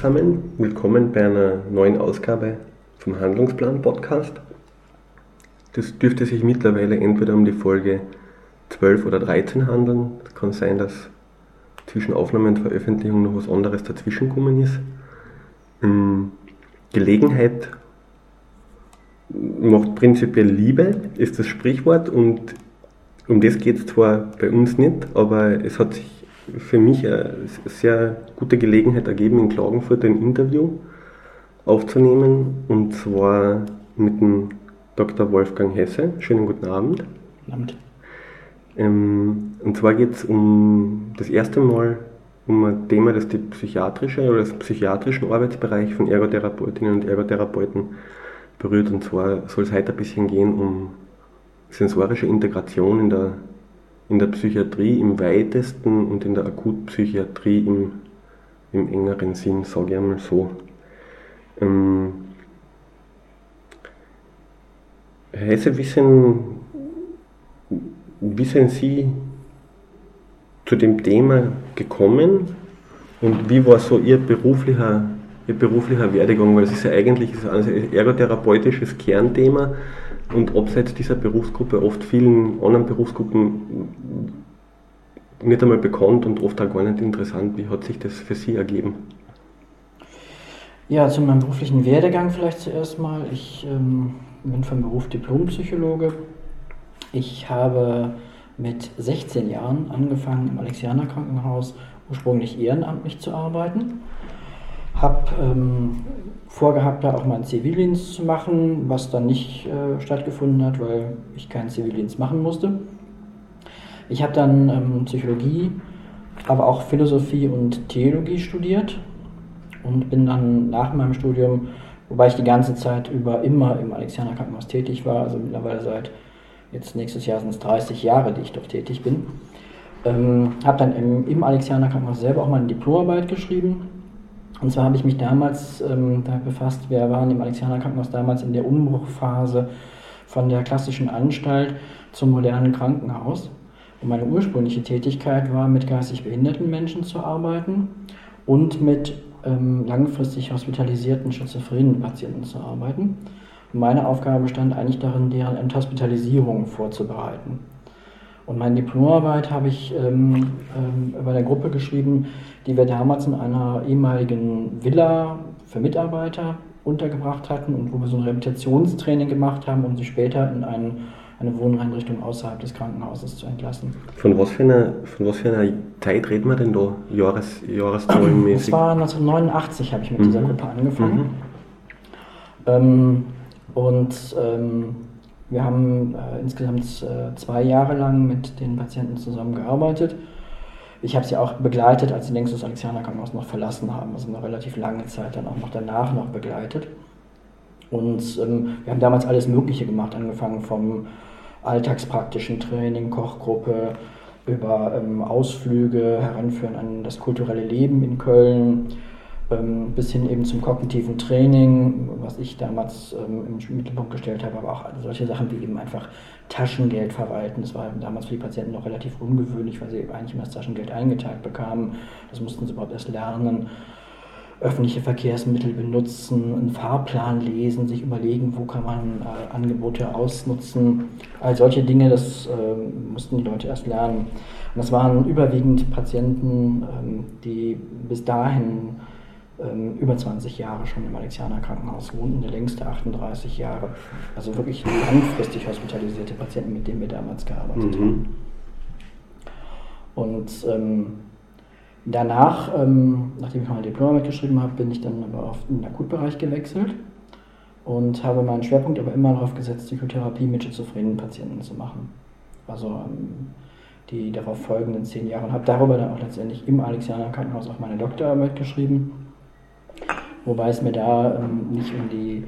zusammen. Willkommen bei einer neuen Ausgabe vom Handlungsplan Podcast. Das dürfte sich mittlerweile entweder um die Folge 12 oder 13 handeln. Es kann sein, dass zwischen Aufnahme und Veröffentlichung noch was anderes dazwischen ist. Ähm, Gelegenheit macht prinzipiell Liebe, ist das Sprichwort und um das geht es zwar bei uns nicht, aber es hat sich für mich eine sehr gute Gelegenheit ergeben, in Klagenfurt ein Interview aufzunehmen und zwar mit dem Dr. Wolfgang Hesse. Schönen guten Abend. Guten Abend. Ähm, und zwar geht es um das erste Mal um ein Thema, das die psychiatrische oder das psychiatrischen Arbeitsbereich von Ergotherapeutinnen und Ergotherapeuten berührt. Und zwar soll es heute ein bisschen gehen um sensorische Integration in der, in der Psychiatrie im weitesten und in der Akutpsychiatrie im, im engeren Sinn, sage ich einmal so. Ähm, Hesse, wie sind Sie zu dem Thema gekommen und wie war so Ihr beruflicher, Ihr beruflicher Werdegang? Weil es ist ja eigentlich ein ergotherapeutisches Kernthema und abseits dieser Berufsgruppe oft vielen anderen Berufsgruppen nicht einmal bekannt und oft auch gar nicht interessant. Wie hat sich das für Sie ergeben? Ja, zu meinem beruflichen Werdegang vielleicht zuerst mal. Ich ähm, bin vom Beruf Diplompsychologe. Ich habe mit 16 Jahren angefangen im Alexianer Krankenhaus ursprünglich ehrenamtlich zu arbeiten. Habe ähm, vorgehabt, da auch mal einen Zivildienst zu machen, was dann nicht äh, stattgefunden hat, weil ich keinen Zivildienst machen musste. Ich habe dann ähm, Psychologie, aber auch Philosophie und Theologie studiert und bin dann nach meinem Studium, wobei ich die ganze Zeit über immer im Alexianer Krankenhaus tätig war, also mittlerweile seit Jetzt nächstes Jahr sind es 30 Jahre, die ich dort tätig bin. Ähm, habe dann im, im Alexianer Krankenhaus selber auch mal eine Diplomarbeit geschrieben. Und zwar habe ich mich damals ähm, damit befasst, wir waren im Alexianer Krankenhaus damals in der Umbruchphase von der klassischen Anstalt zum modernen Krankenhaus. Und meine ursprüngliche Tätigkeit war, mit geistig behinderten Menschen zu arbeiten und mit ähm, langfristig hospitalisierten schizophrenen Patienten zu arbeiten. Meine Aufgabe bestand eigentlich darin, deren Enthospitalisierung vorzubereiten. Und meine Diplomarbeit habe ich ähm, ähm, über eine Gruppe geschrieben, die wir damals in einer ehemaligen Villa für Mitarbeiter untergebracht hatten und wo wir so ein Rehabilitationstraining gemacht haben, um sie später in einen, eine Wohneinrichtung außerhalb des Krankenhauses zu entlassen. Von was für einer, von was für einer Zeit reden wir denn da, Jahres, Jahreszahlenmäßig? Das war 1989 habe ich mit mhm. dieser Gruppe angefangen. Mhm. Ähm, und ähm, wir haben äh, insgesamt äh, zwei Jahre lang mit den Patienten zusammengearbeitet. Ich habe sie auch begleitet, als sie längst das Krankenhaus noch verlassen haben, also eine relativ lange Zeit dann auch noch danach noch begleitet. Und ähm, wir haben damals alles Mögliche gemacht, angefangen vom alltagspraktischen Training, Kochgruppe, über ähm, Ausflüge, Heranführen an das kulturelle Leben in Köln, ähm, bis hin eben zum kognitiven Training, was ich damals ähm, im Mittelpunkt gestellt habe, aber auch solche Sachen wie eben einfach Taschengeld verwalten. Das war damals für die Patienten noch relativ ungewöhnlich, weil sie eigentlich immer das Taschengeld eingeteilt bekamen. Das mussten sie überhaupt erst lernen. Öffentliche Verkehrsmittel benutzen, einen Fahrplan lesen, sich überlegen, wo kann man äh, Angebote ausnutzen. All solche Dinge, das äh, mussten die Leute erst lernen. Und das waren überwiegend Patienten, ähm, die bis dahin ähm, über 20 Jahre schon im Alexianer Krankenhaus wohnten, der längste 38 Jahre. Also wirklich langfristig hospitalisierte Patienten, mit denen wir damals gearbeitet mhm. haben. Und ähm, danach, ähm, nachdem ich mein Diplom mitgeschrieben habe, bin ich dann aber auf den Akutbereich gewechselt und habe meinen Schwerpunkt aber immer darauf gesetzt, Psychotherapie mit schizophrenen Patienten zu machen. Also ähm, die darauf folgenden zehn Jahre und habe darüber dann auch letztendlich im Alexianer Krankenhaus auch meine Doktorarbeit geschrieben wobei es mir da ähm, nicht um die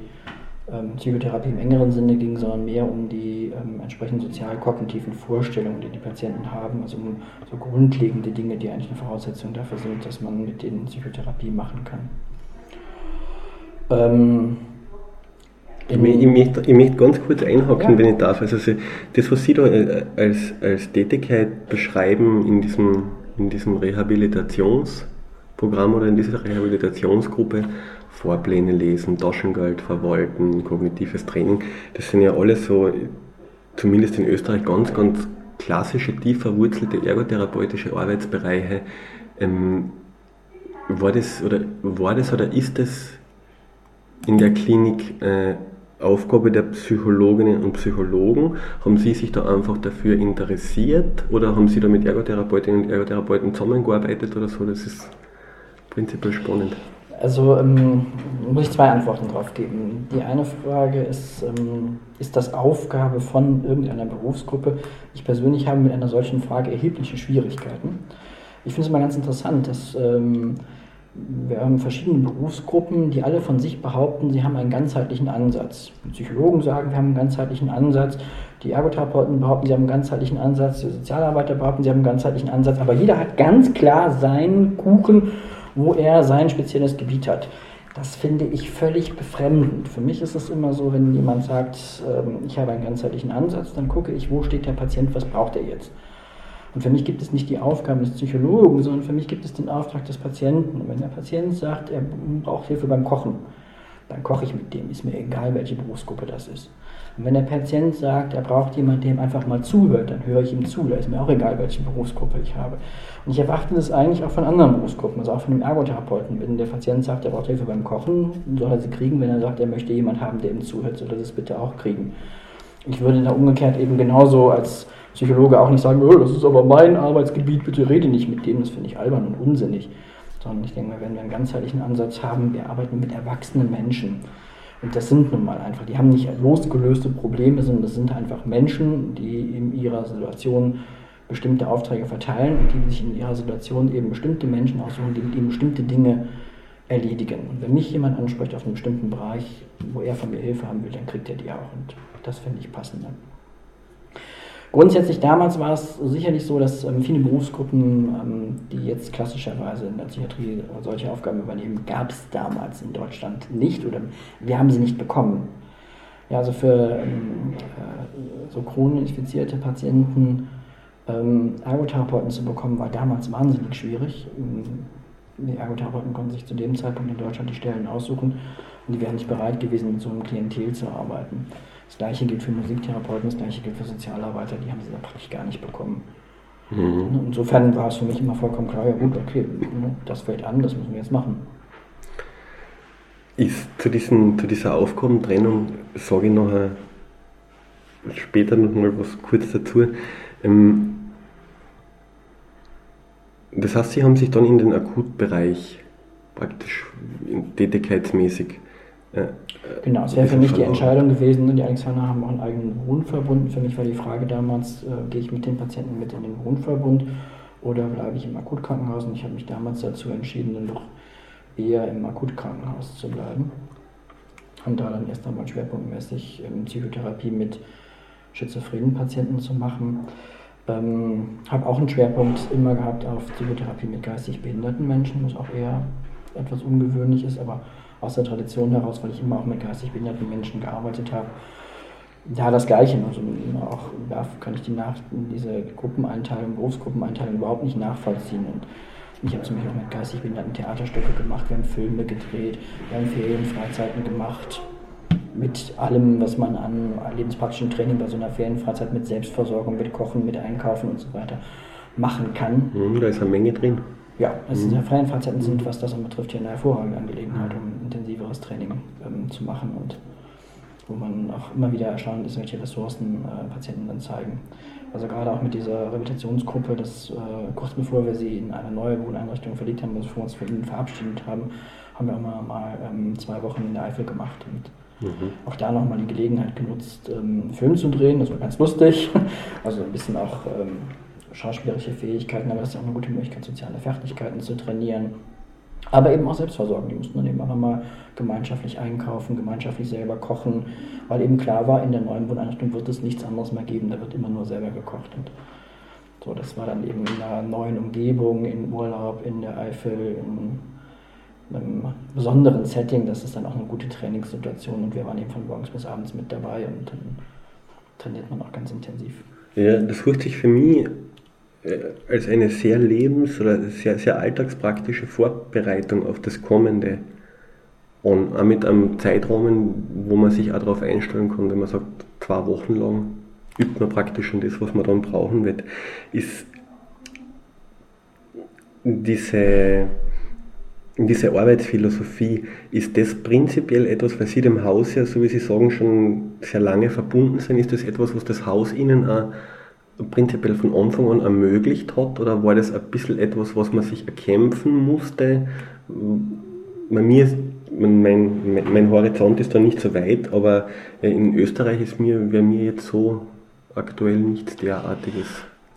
ähm, Psychotherapie im engeren Sinne ging, sondern mehr um die ähm, entsprechend sozial-kognitiven Vorstellungen, die die Patienten haben, also um so grundlegende Dinge, die eigentlich eine Voraussetzung dafür sind, dass man mit denen Psychotherapie machen kann. Ähm, ich, ich, möchte, ich, möchte, ganz kurz einhaken, ja. wenn ich darf. Also das, was Sie da äh, als, als Tätigkeit beschreiben in diesem, in diesem Rehabilitations- Programm oder in dieser Rehabilitationsgruppe Vorpläne lesen, Taschengeld verwalten, kognitives Training. Das sind ja alles so, zumindest in Österreich, ganz, ganz klassische, tief verwurzelte ergotherapeutische Arbeitsbereiche. Ähm, war, das, oder, war das oder ist das in der Klinik äh, Aufgabe der Psychologinnen und Psychologen? Haben Sie sich da einfach dafür interessiert oder haben Sie da mit Ergotherapeutinnen und Ergotherapeuten zusammengearbeitet oder so? Das ist prinzipiell spannend. Also ähm, muss ich zwei Antworten drauf geben. Die eine Frage ist, ähm, ist das Aufgabe von irgendeiner Berufsgruppe? Ich persönlich habe mit einer solchen Frage erhebliche Schwierigkeiten. Ich finde es immer ganz interessant, dass ähm, wir haben verschiedene Berufsgruppen, die alle von sich behaupten, sie haben einen ganzheitlichen Ansatz. Die Psychologen sagen, wir haben einen ganzheitlichen Ansatz. Die Ergotherapeuten behaupten, sie haben einen ganzheitlichen Ansatz. Die Sozialarbeiter behaupten, sie haben einen ganzheitlichen Ansatz. Aber jeder hat ganz klar seinen Kuchen, wo er sein spezielles Gebiet hat. Das finde ich völlig befremdend. Für mich ist es immer so, wenn jemand sagt, ähm, ich habe einen ganzheitlichen Ansatz, dann gucke ich, wo steht der Patient, was braucht er jetzt. Und für mich gibt es nicht die Aufgabe des Psychologen, sondern für mich gibt es den Auftrag des Patienten. Und wenn der Patient sagt, er braucht Hilfe beim Kochen, dann koche ich mit dem, ist mir egal, welche Berufsgruppe das ist. Und wenn der Patient sagt, er braucht jemanden, der ihm einfach mal zuhört, dann höre ich ihm zu, da ist mir auch egal, welche Berufsgruppe ich habe. Und ich erwarte das eigentlich auch von anderen Berufsgruppen, also auch von dem Ergotherapeuten. Wenn der Patient sagt, er braucht Hilfe beim Kochen, soll er sie kriegen. Wenn er sagt, er möchte jemanden haben, der ihm zuhört, soll er das bitte auch kriegen. Ich würde da umgekehrt eben genauso als Psychologe auch nicht sagen, oh, das ist aber mein Arbeitsgebiet, bitte rede nicht mit dem, das finde ich albern und unsinnig. Sondern ich denke mal, wenn wir einen ganzheitlichen Ansatz haben, wir arbeiten mit erwachsenen Menschen. Und das sind nun mal einfach, die haben nicht losgelöste Probleme, sondern das sind einfach Menschen, die in ihrer Situation bestimmte Aufträge verteilen und die sich in ihrer Situation eben bestimmte Menschen aussuchen, die mit ihnen bestimmte Dinge erledigen. Und wenn mich jemand anspricht auf einem bestimmten Bereich, wo er von mir Hilfe haben will, dann kriegt er die auch. Und das finde ich passend. Grundsätzlich damals war es sicherlich so, dass ähm, viele Berufsgruppen, ähm, die jetzt klassischerweise in der Psychiatrie solche Aufgaben übernehmen, gab es damals in Deutschland nicht oder wir haben sie nicht bekommen. Ja, also für ähm, äh, so chroninfizierte Patienten ähm, Ergotherapeuten zu bekommen, war damals wahnsinnig schwierig. Ähm, die Ergotherapeuten konnten sich zu dem Zeitpunkt in Deutschland die Stellen aussuchen und die wären nicht bereit gewesen, mit so einem Klientel zu arbeiten. Das gleiche gilt für Musiktherapeuten, das gleiche gilt für Sozialarbeiter, die haben sie da praktisch gar nicht bekommen. Mhm. Insofern war es für mich immer vollkommen klar, ja gut, okay, ne, das fällt an, das müssen wir jetzt machen. Ist zu, diesen, zu dieser Aufgabentrennung, sage ich nachher später noch mal was kurz dazu. Ähm, das heißt, Sie haben sich dann in den Akutbereich praktisch tätigkeitsmäßig äh, genau, es wäre für mich die Entscheidung gewesen, die Alexander haben auch einen eigenen Wohnverbund. Für mich war die Frage damals, äh, gehe ich mit den Patienten mit in den Wohnverbund oder bleibe ich im Akutkrankenhaus? Und ich habe mich damals dazu entschieden, dann doch eher im Akutkrankenhaus zu bleiben. Und da dann erst einmal schwerpunktmäßig ähm, Psychotherapie mit schizophrenen Patienten zu machen. Ähm, habe auch einen Schwerpunkt immer gehabt auf Psychotherapie mit geistig behinderten Menschen, was auch eher etwas ungewöhnlich ist, aber aus der Tradition heraus, weil ich immer auch mit geistig behinderten Menschen gearbeitet habe. Ja, das Gleiche. Also auch da kann ich die nach, diese Gruppeneinteilung, Berufsgruppeneinteilung überhaupt nicht nachvollziehen. Und ich habe zum Beispiel auch mit geistig behinderten Theaterstücke gemacht, wir haben Filme gedreht, wir haben Ferienfreizeiten gemacht. Mit allem, was man an lebenspraktischen Training bei so einer Ferienfreizeit mit Selbstversorgung, mit Kochen, mit Einkaufen und so weiter machen kann. Mhm, da ist eine Menge drin. Ja, also mhm. freien Freizeiten sind, was das betrifft, hier eine hervorragende Angelegenheit, um intensiveres Training ähm, zu machen und wo man auch immer wieder erstaunt ist, welche Ressourcen äh, Patienten dann zeigen. Also gerade auch mit dieser Rehabilitationsgruppe, das äh, kurz bevor wir sie in eine neue Wohneinrichtung verlegt haben, bevor wir uns von ihnen verabschiedet haben, haben wir auch mal, mal ähm, zwei Wochen in der Eifel gemacht und mhm. auch da nochmal die Gelegenheit genutzt, ähm, Film zu drehen. Das war ganz lustig. Also ein bisschen auch ähm, schauspielerische Fähigkeiten, aber das ist auch eine gute Möglichkeit, soziale Fertigkeiten zu trainieren. Aber eben auch Selbstversorgung. Die mussten dann eben auch nochmal gemeinschaftlich einkaufen, gemeinschaftlich selber kochen, weil eben klar war, in der neuen Wohneinrichtung wird es nichts anderes mehr geben, da wird immer nur selber gekocht. Und so, das war dann eben in einer neuen Umgebung, in Urlaub, in der Eifel, in einem besonderen Setting. Das ist dann auch eine gute Trainingssituation und wir waren eben von morgens bis abends mit dabei und dann trainiert man auch ganz intensiv. Ja, das hört sich für mich als eine sehr lebens- oder sehr, sehr alltagspraktische Vorbereitung auf das Kommende und auch mit einem Zeitrahmen, wo man sich auch darauf einstellen kann, wenn man sagt, zwei Wochen lang übt man praktisch schon das, was man dann brauchen wird, ist diese, diese Arbeitsphilosophie, ist das prinzipiell etwas, weil Sie dem Haus ja, so wie Sie sagen, schon sehr lange verbunden sind, ist das etwas, was das Haus Ihnen auch prinzipiell von Anfang an ermöglicht hat oder war das ein bisschen etwas, was man sich erkämpfen musste? Bei mir ist, mein, mein, mein Horizont ist da nicht so weit, aber in Österreich ist mir, wäre mir jetzt so aktuell nichts derartiges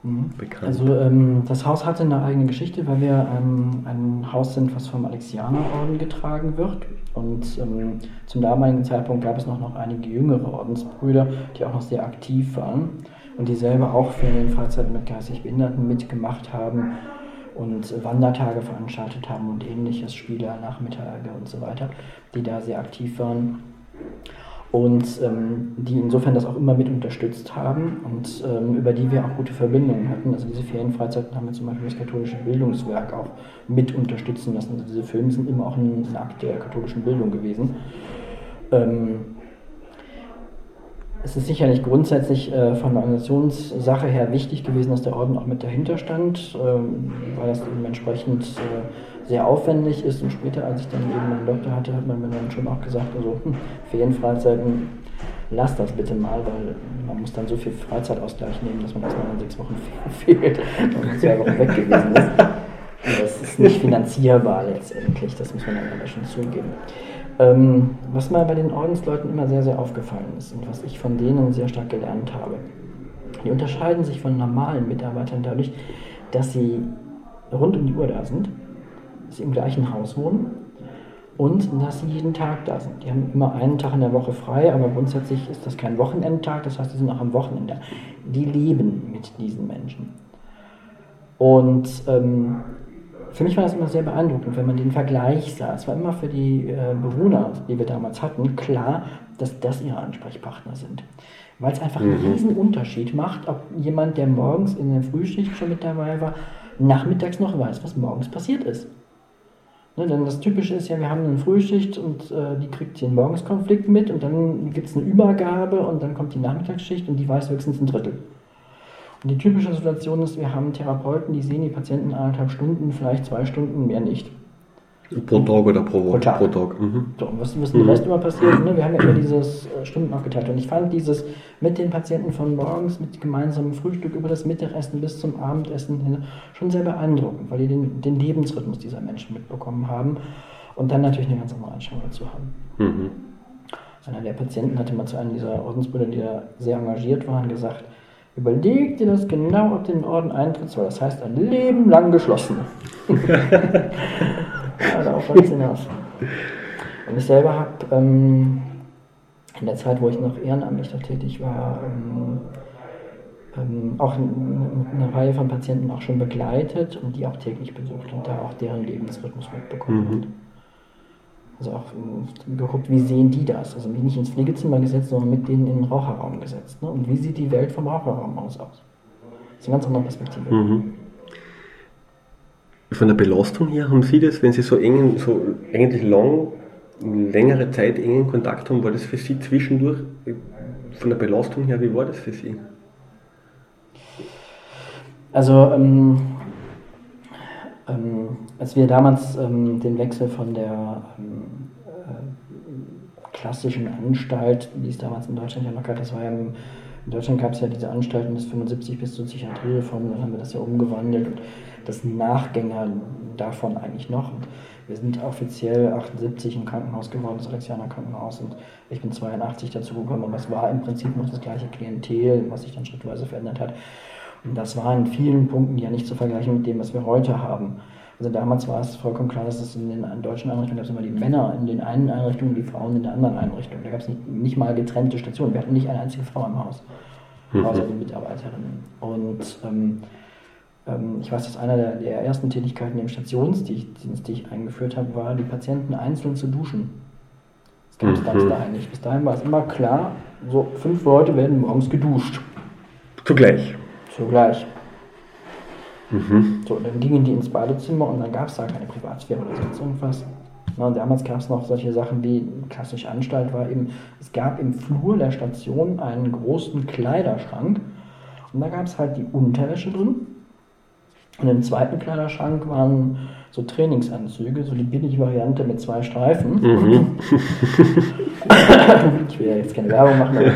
mhm. bekannt. Also ähm, das Haus hatte eine eigene Geschichte, weil wir ähm, ein Haus sind, was vom Alexianerorden getragen wird. Und ähm, zum damaligen Zeitpunkt gab es noch, noch einige jüngere Ordensbrüder, die auch noch sehr aktiv waren und die selber auch Freizeit mit geistig Behinderten mitgemacht haben und Wandertage veranstaltet haben und ähnliches, Spieler, Nachmittage und so weiter, die da sehr aktiv waren und ähm, die insofern das auch immer mit unterstützt haben und ähm, über die wir auch gute Verbindungen hatten. Also diese Ferienfreizeiten haben wir zum Beispiel das katholische Bildungswerk auch mit unterstützen lassen. Also diese Filme sind immer auch ein, ein Akt der katholischen Bildung gewesen. Ähm, es ist sicherlich grundsätzlich äh, von der Organisationssache her wichtig gewesen, dass der Orden auch mit dahinter stand, äh, weil das eben entsprechend äh, sehr aufwendig ist. Und später, als ich dann eben meinen Doktor hatte, hat man mir dann schon auch gesagt, also hm, Ferienfreizeiten, lass das bitte mal, weil man muss dann so viel Freizeitausgleich nehmen, dass man erstmal in sechs Wochen fehlt und zwei Wochen weg gewesen ist. Und das ist nicht finanzierbar letztendlich, das muss man dann aber schon zugeben. Ähm, was mir bei den Ordensleuten immer sehr, sehr aufgefallen ist und was ich von denen sehr stark gelernt habe. Die unterscheiden sich von normalen Mitarbeitern dadurch, dass sie rund um die Uhr da sind, dass sie im gleichen Haus wohnen und dass sie jeden Tag da sind. Die haben immer einen Tag in der Woche frei, aber grundsätzlich ist das kein Wochenendtag, das heißt, sie sind auch am Wochenende. Die leben mit diesen Menschen. Und ähm, für mich war das immer sehr beeindruckend, wenn man den Vergleich sah. Es war immer für die äh, Bewohner, die wir damals hatten, klar, dass das ihre Ansprechpartner sind. Weil es einfach mhm. einen riesen Unterschied macht, ob jemand, der morgens in der Frühschicht schon mit dabei war, nachmittags noch weiß, was morgens passiert ist. Ne, denn das Typische ist ja, wir haben eine Frühschicht und äh, die kriegt den Morgenskonflikt mit und dann gibt es eine Übergabe und dann kommt die Nachmittagsschicht und die weiß höchstens ein Drittel. Und die typische Situation ist, wir haben Therapeuten, die sehen die Patienten eineinhalb Stunden, vielleicht zwei Stunden, mehr nicht. Pro Tag oder pro Woche? Pro Tag. Pro Tag. Mhm. So, und was, was mhm. Rest immer passiert, ne? wir haben ja immer dieses äh, Stunden aufgeteilt. Und ich fand dieses mit den Patienten von morgens, mit gemeinsamem Frühstück über das Mittagessen bis zum Abendessen hin schon sehr beeindruckend, weil die den, den Lebensrhythmus dieser Menschen mitbekommen haben und dann natürlich eine ganz andere Einstellung dazu haben. Mhm. Einer der Patienten hatte mal zu einem dieser Ordensbrüder, die da sehr engagiert waren, gesagt, Überleg dir das genau, ob du in den Orden eintrittst, weil das heißt ein Leben lang geschlossen. ja, darauf wollte ich hinaus. Und ich selber habe ähm, in der Zeit, wo ich noch ehrenamtlich noch tätig war, ähm, ähm, auch eine, eine Reihe von Patienten auch schon begleitet und die auch täglich besucht und da auch deren Lebensrhythmus mitbekommen mhm. Also auch äh, geguckt, wie sehen die das? Also mich nicht ins Pflegezimmer gesetzt, sondern mit denen in den Raucherraum gesetzt. Ne? Und wie sieht die Welt vom Raucherraum aus aus? Das ist eine ganz andere Perspektive. Mhm. Von der Belastung her haben Sie das, wenn Sie so eng, so eigentlich lang, längere Zeit engen Kontakt haben, war das für Sie zwischendurch von der Belastung her, wie war das für Sie? Also ähm, ähm, als wir damals ähm, den Wechsel von der ähm, äh, klassischen Anstalt, wie es damals in Deutschland ja noch gab, das war ja im, in Deutschland gab es ja diese Anstalten bis 75 bis zur Psychiatriereform, dann haben wir das ja umgewandelt und das Nachgänger davon eigentlich noch. Und wir sind offiziell 78 im Krankenhaus geworden, das Alexianer Krankenhaus, und ich bin 82 dazu gekommen, aber es war im Prinzip noch das gleiche Klientel, was sich dann schrittweise verändert hat. Und das war in vielen Punkten ja nicht zu vergleichen mit dem, was wir heute haben. Also damals war es vollkommen klar, dass es in den deutschen Einrichtungen gab es immer die Männer in den einen Einrichtungen, die Frauen in der anderen Einrichtung. Da gab es nicht, nicht, mal getrennte Stationen. Wir hatten nicht eine einzige Frau im Haus, mhm. außer die Mitarbeiterinnen. Und ähm, ähm, ich weiß, dass einer der, der, ersten Tätigkeiten im Stationsdienst, die ich eingeführt habe, war, die Patienten einzeln zu duschen. Das gab es mhm. damals da eigentlich. Bis dahin war es immer klar, so fünf Leute werden morgens geduscht. Zugleich. Zugleich. Mhm. So, dann gingen die ins Badezimmer und dann gab es da keine Privatsphäre oder sonst irgendwas. Na, und damals gab es noch solche Sachen wie klassische Anstalt war eben, es gab im Flur der Station einen großen Kleiderschrank und da gab es halt die Unterwäsche drin. Und im zweiten Kleiderschrank waren so Trainingsanzüge, so die billige Variante mit zwei Streifen. Mhm. ich will ja jetzt keine Werbung machen.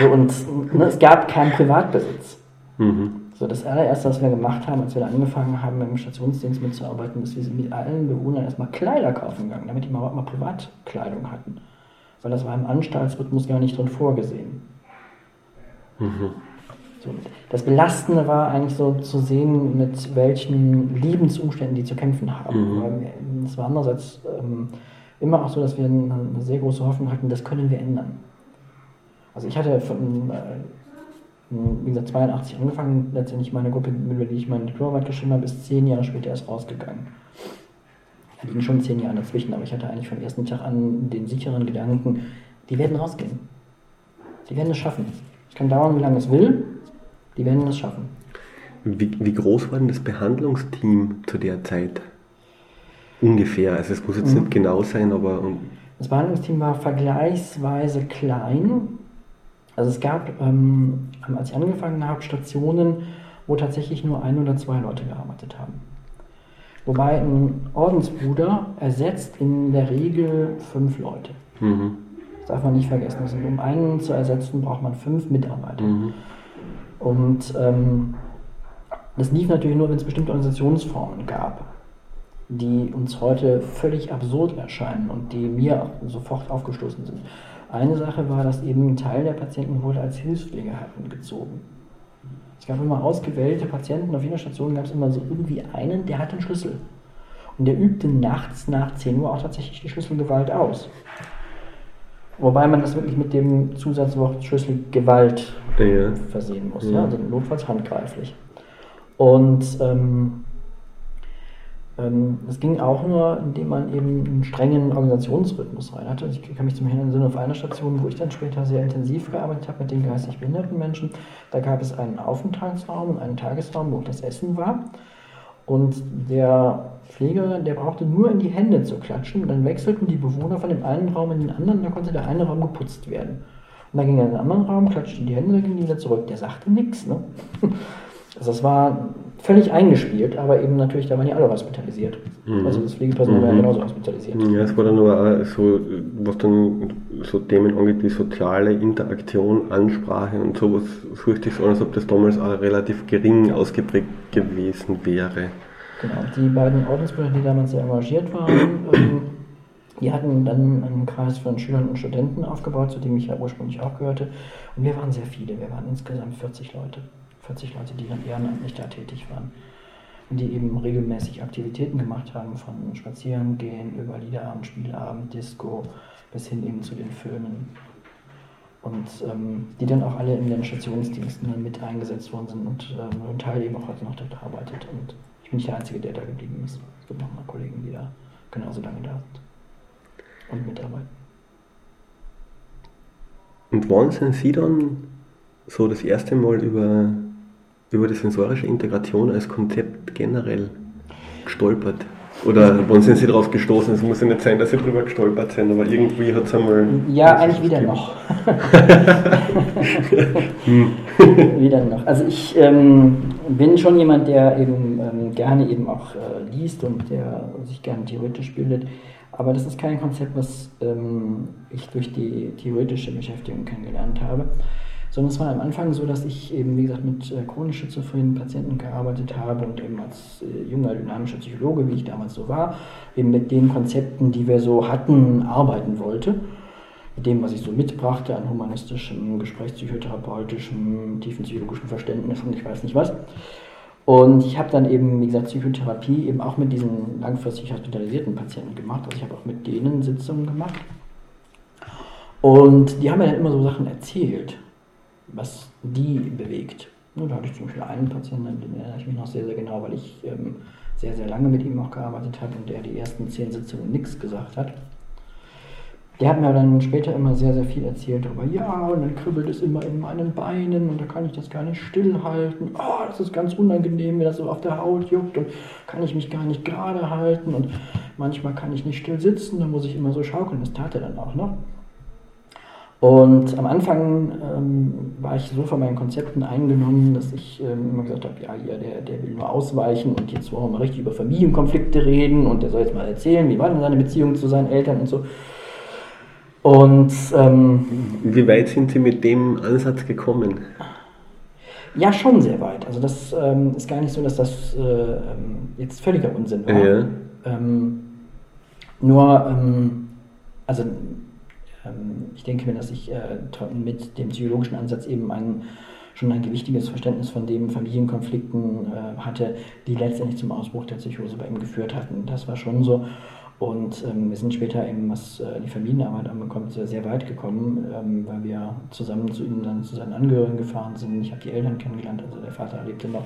so, und ne, es gab keinen Privatbesitz. Mhm. So, das allererste, was wir gemacht haben, als wir da angefangen haben, im Stationsdienst mitzuarbeiten, ist, wir sind mit allen Bewohnern erstmal Kleider kaufen gegangen, damit die mal, mal Privatkleidung hatten. Weil das war im Anstaltsrhythmus gar nicht drin vorgesehen. Mhm. So, das Belastende war eigentlich so zu sehen, mit welchen Lebensumständen die zu kämpfen haben. Mhm. Es war andererseits ähm, immer auch so, dass wir eine, eine sehr große Hoffnung hatten, das können wir ändern. Also ich hatte von, äh, wie gesagt, 82 angefangen, letztendlich meine Gruppe, über die ich meine Diplomarbeit geschrieben habe, ist zehn Jahre später erst rausgegangen. Da liegen schon zehn Jahre dazwischen, aber ich hatte eigentlich vom ersten Tag an den sicheren Gedanken, die werden rausgehen. Die werden es schaffen. Es kann dauern, wie lange es will, die werden es schaffen. Wie, wie groß war denn das Behandlungsteam zu der Zeit? Ungefähr. Also es muss jetzt mhm. nicht genau sein, aber. Das Behandlungsteam war vergleichsweise klein. Also es gab, ähm, als ich angefangen habe, Stationen, wo tatsächlich nur ein oder zwei Leute gearbeitet haben. Wobei ein Ordensbruder ersetzt in der Regel fünf Leute. Mhm. Das darf man nicht vergessen. Also um einen zu ersetzen, braucht man fünf Mitarbeiter. Mhm. Und ähm, das lief natürlich nur, wenn es bestimmte Organisationsformen gab, die uns heute völlig absurd erscheinen und die mir sofort aufgestoßen sind. Eine Sache war, dass eben ein Teil der Patienten wurde als Hilfspfleger gezogen. Es gab immer ausgewählte Patienten, auf jeder Station gab es immer so irgendwie einen, der hatte einen Schlüssel. Und der übte nachts nach 10 Uhr auch tatsächlich die Schlüsselgewalt aus. Wobei man das wirklich mit dem Zusatzwort Schlüsselgewalt ja. versehen muss. Ja. Also notfalls handgreiflich. Und ähm, das ging auch nur, indem man eben einen strengen Organisationsrhythmus rein hatte. Also ich kann mich zum Hintergrund auf einer Station, wo ich dann später sehr intensiv gearbeitet habe mit den geistig behinderten Menschen. Da gab es einen Aufenthaltsraum und einen Tagesraum, wo das Essen war. Und der Pfleger, der brauchte nur in die Hände zu klatschen. Und dann wechselten die Bewohner von dem einen Raum in den anderen. Da konnte der eine Raum geputzt werden. Und dann ging er in den anderen Raum, klatschte in die Hände, dann ging wieder zurück. Der sagte nichts. Ne? Also das war völlig eingespielt, aber eben natürlich, da waren ja alle hospitalisiert. Mhm. Also das Pflegepersonal mhm. war ja mhm. genauso hospitalisiert. Ja, es war dann aber so, was dann so Themen angeht wie soziale Interaktion, Ansprache und sowas, so ist es so, als ob das damals auch relativ gering ausgeprägt gewesen wäre. Genau, die beiden Ordensbrüder, die damals sehr engagiert waren, ähm, die hatten dann einen Kreis von Schülern und Studenten aufgebaut, zu dem ich ja ursprünglich auch gehörte. Und wir waren sehr viele, wir waren insgesamt 40 Leute. 40 Leute, die dann ehrenamtlich da tätig waren. Und die eben regelmäßig Aktivitäten gemacht haben, von Spazierengehen über Liederabend, Spielabend, Disco bis hin eben zu den Föhnen. Und ähm, die dann auch alle in den Stationsdiensten mit eingesetzt worden sind und ähm, ein Teil eben auch heute noch dort arbeitet. Und ich bin nicht der Einzige, der da geblieben ist. Es gibt noch mal Kollegen, die da genauso lange da sind und mitarbeiten. Und wann sind Sie dann so das erste Mal über über die sensorische Integration als Konzept generell gestolpert? Oder wann sind Sie darauf gestoßen? Es muss ja nicht sein, dass Sie darüber gestolpert sind, aber irgendwie hat es einmal. Ja, eigentlich wieder noch. hm. wieder noch. Also ich ähm, bin schon jemand, der eben ähm, gerne eben auch äh, liest und der sich gerne theoretisch bildet. Aber das ist kein Konzept, was ähm, ich durch die theoretische Beschäftigung kennengelernt habe sondern es war am Anfang so, dass ich eben, wie gesagt, mit äh, chronisch schizophrenen Patienten gearbeitet habe und eben als äh, junger dynamischer Psychologe, wie ich damals so war, eben mit den Konzepten, die wir so hatten, arbeiten wollte. Mit dem, was ich so mitbrachte an humanistischem, gesprächspsychotherapeutischem, tiefen psychologischen Verständnis und ich weiß nicht was. Und ich habe dann eben, wie gesagt, Psychotherapie eben auch mit diesen langfristig hospitalisierten Patienten gemacht. Also ich habe auch mit denen Sitzungen gemacht. Und die haben mir dann immer so Sachen erzählt was die bewegt. da hatte ich zum Beispiel einen Patienten, den erinnere ich mich noch sehr, sehr genau, weil ich ähm, sehr, sehr lange mit ihm auch gearbeitet habe und der die ersten zehn Sitzungen nichts gesagt hat. der hat mir dann später immer sehr, sehr viel erzählt darüber. Ja, und dann kribbelt es immer in meinen Beinen und da kann ich das gar nicht stillhalten. Oh, das ist ganz unangenehm, mir das so auf der Haut juckt und kann ich mich gar nicht gerade halten und manchmal kann ich nicht still sitzen, dann muss ich immer so schaukeln. Das tat er dann auch noch. Und am Anfang ähm, war ich so von meinen Konzepten eingenommen, dass ich ähm, immer gesagt habe, ja, hier, der, der will nur ausweichen und jetzt wollen wir mal richtig über Familienkonflikte reden und der soll jetzt mal erzählen, wie war denn seine Beziehung zu seinen Eltern und so. Und ähm, wie weit sind Sie mit dem Ansatz gekommen? Ja, schon sehr weit. Also das ähm, ist gar nicht so, dass das äh, ähm, jetzt völliger Unsinn war. Ja. Ähm, nur, also ich denke mir, dass ich äh, mit dem psychologischen Ansatz eben ein, schon ein gewichtiges Verständnis von den Familienkonflikten äh, hatte, die letztendlich zum Ausbruch der Psychose bei ihm geführt hatten. Das war schon so. Und ähm, wir sind später eben, was äh, die Familienarbeit anbekommt, sehr, sehr weit gekommen, ähm, weil wir zusammen zu ihm dann zu seinen Angehörigen gefahren sind. Ich habe die Eltern kennengelernt, also der Vater lebte noch,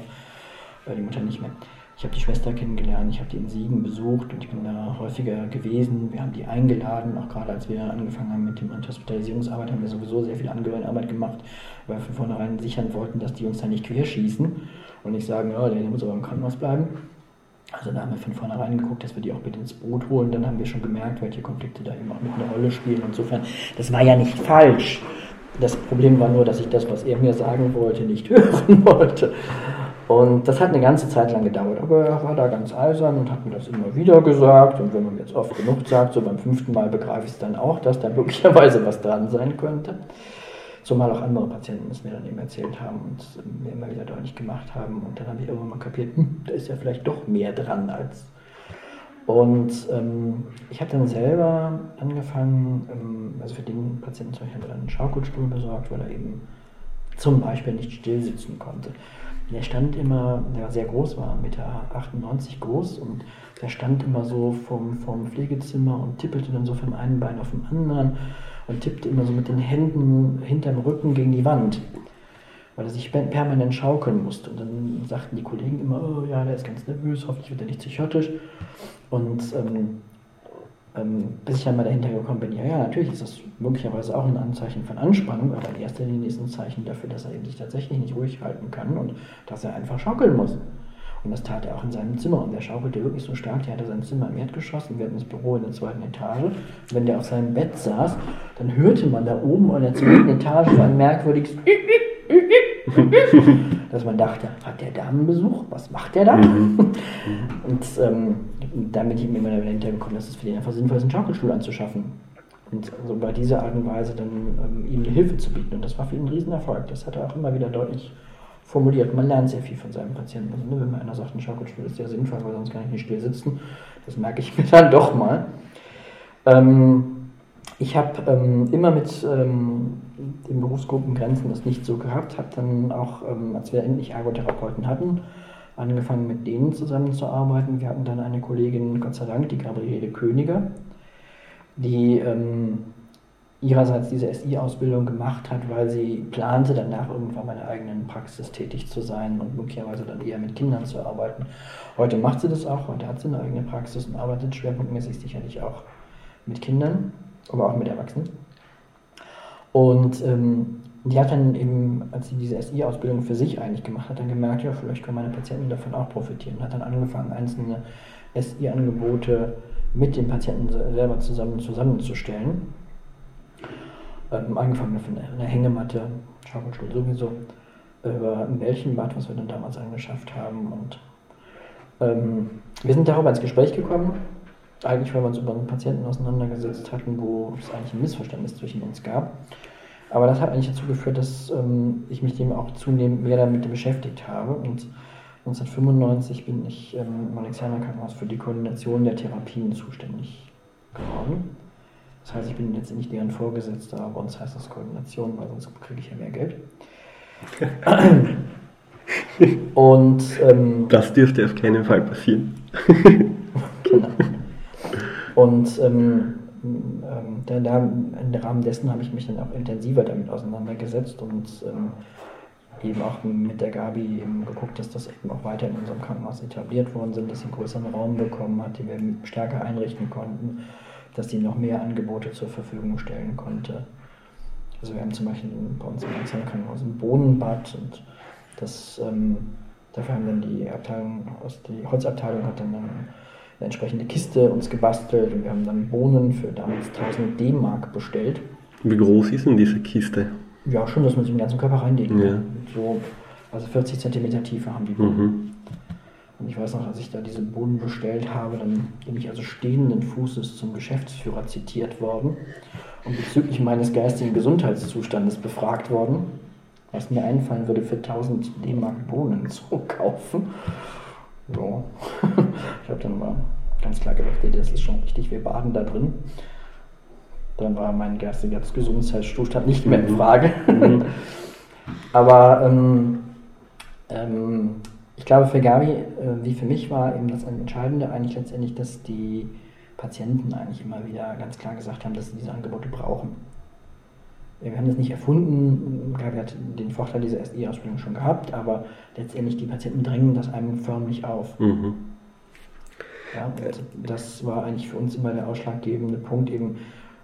äh, die Mutter nicht mehr. Ich habe die Schwester kennengelernt, ich habe die in Siegen besucht und ich bin da häufiger gewesen. Wir haben die eingeladen, auch gerade als wir angefangen haben mit dem Hospitalisierungsarbeit, haben wir sowieso sehr viel Angehörigenarbeit gemacht, weil wir von vornherein sichern wollten, dass die uns da nicht querschießen und nicht sagen, ja, der muss aber im Krankenhaus bleiben. Also da haben wir von vornherein geguckt, dass wir die auch mit ins Boot holen. Dann haben wir schon gemerkt, welche Konflikte da eben auch mit einer Rolle spielen. Insofern, das war ja nicht falsch. Das Problem war nur, dass ich das, was er mir sagen wollte, nicht hören wollte. Und das hat eine ganze Zeit lang gedauert. Aber er war da ganz eisern und hat mir das immer wieder gesagt. Und wenn man jetzt oft genug sagt, so beim fünften Mal begreife ich es dann auch, dass da möglicherweise was dran sein könnte. Zumal auch andere Patienten es mir dann eben erzählt haben und mir immer wieder deutlich gemacht haben. Und dann habe ich irgendwann mal kapiert, hm, da ist ja vielleicht doch mehr dran als. Und ähm, ich habe dann selber angefangen, ähm, also für den Patienten zum Beispiel einen Schaukelstuhl besorgt, weil er eben zum Beispiel nicht still sitzen konnte. Der stand immer, der sehr groß war, 1,98 Meter groß und der stand immer so vom, vom Pflegezimmer und tippelte dann so vom einen Bein auf dem anderen und tippte immer so mit den Händen hinterm Rücken gegen die Wand, weil er sich permanent schaukeln musste. Und dann sagten die Kollegen immer, oh ja, der ist ganz nervös, hoffentlich wird er nicht psychotisch. Und ähm, ähm, bis ich dann mal dahinter gekommen bin, ja, ja, natürlich ist das möglicherweise auch ein Anzeichen von Anspannung, aber in erster Linie ist ein Zeichen dafür, dass er sich tatsächlich nicht ruhig halten kann und dass er einfach schaukeln muss. Und das tat er auch in seinem Zimmer. Und er schaukelte wirklich so stark, der hatte sein Zimmer im Erdgeschoss und wir hatten das Büro in der zweiten Etage. Und wenn der auf seinem Bett saß, dann hörte man da oben an der zweiten Etage so ein merkwürdiges dass man dachte, hat der Damenbesuch? Was macht der da? Mhm. und ähm, damit ich mir immer dahinter gekommen, dass es für den einfach sinnvoll ist, einen Schaukelstuhl anzuschaffen. Und also bei dieser Art und Weise dann ähm, ihm eine Hilfe zu bieten. Und das war für ihn ein Riesenerfolg. Das hat er auch immer wieder deutlich formuliert. Man lernt sehr viel von seinem Patienten. Also, ne, wenn mir einer sagt, ein Schaukelstuhl ist sehr sinnvoll, weil sonst kann ich nicht still sitzen, das merke ich mir dann doch mal. Ähm, ich habe ähm, immer mit ähm, den Berufsgruppengrenzen das nicht so gehabt, habe dann auch, ähm, als wir endlich Ergotherapeuten hatten, angefangen mit denen zusammenzuarbeiten. Wir hatten dann eine Kollegin, Gott sei Dank, die Gabriele Königer, die ähm, ihrerseits diese SI-Ausbildung gemacht hat, weil sie plante, danach irgendwann in der eigenen Praxis tätig zu sein und möglicherweise dann eher mit Kindern zu arbeiten. Heute macht sie das auch, heute hat sie eine eigene Praxis und arbeitet schwerpunktmäßig sicherlich auch mit Kindern, aber auch mit Erwachsenen. Und ähm, die hat dann eben, als sie diese SI-Ausbildung für sich eigentlich gemacht hat, dann gemerkt, ja, vielleicht können meine Patienten davon auch profitieren. Und hat dann angefangen, einzelne SI-Angebote mit den Patienten selber zusammen zusammenzustellen ähm, angefangen von einer Hängematte, Schaukelstuhl sowieso, über ein Bällchenbad, was wir dann damals angeschafft haben. Und ähm, wir sind darüber ins Gespräch gekommen, eigentlich weil wir uns über einen Patienten auseinandergesetzt hatten, wo es eigentlich ein Missverständnis zwischen uns gab. Aber das hat eigentlich dazu geführt, dass ähm, ich mich dem auch zunehmend mehr damit beschäftigt habe. Und 1995 bin ich ähm, im Alexianer Krankenhaus für die Koordination der Therapien zuständig geworden. Das heißt, ich bin jetzt nicht deren Vorgesetzter, aber uns heißt das Koordination, weil sonst kriege ich ja mehr Geld. Und ähm, das dürfte auf keinen Fall passieren. genau. Und ähm, ähm, im Rahmen dessen habe ich mich dann auch intensiver damit auseinandergesetzt und ähm, eben auch mit der Gabi eben geguckt, dass das eben auch weiter in unserem Krankenhaus etabliert worden sind, dass sie einen größeren Raum bekommen hat, den wir stärker einrichten konnten dass sie noch mehr Angebote zur Verfügung stellen konnte. Also wir haben zum Beispiel bei uns im Krankenhaus ein Bohnenbad und das, ähm, dafür haben dann die Abteilung, aus die Holzabteilung hat dann eine entsprechende Kiste uns gebastelt und wir haben dann Bohnen für damals 1000 D-Mark bestellt. Wie groß ist denn diese Kiste? Ja, schon, dass man sich im ganzen Körper reinlegen Ja. kann. So, also 40 cm Tiefe haben die Bohnen. Mhm. Und ich weiß noch, als ich da diese Bohnen bestellt habe, dann bin ich also stehenden Fußes zum Geschäftsführer zitiert worden und bezüglich meines geistigen Gesundheitszustandes befragt worden, was mir einfallen würde, für 1000 D-Mark Bohnen zu kaufen. So. Ich habe dann mal ganz klar gedacht, das ist schon richtig, wir baden da drin. Dann war mein geistiger Gesundheitszustand nicht mehr in Frage. Mhm. Aber ähm, ähm, ich glaube, für Gabi, äh, wie für mich, war eben das Entscheidende eigentlich letztendlich, dass die Patienten eigentlich immer wieder ganz klar gesagt haben, dass sie diese Angebote brauchen. Wir haben das nicht erfunden. Gabi hat den Vorteil dieser SI-Ausbildung schon gehabt, aber letztendlich die Patienten drängen das einem förmlich auf. Mhm. Ja, das war eigentlich für uns immer der ausschlaggebende Punkt eben.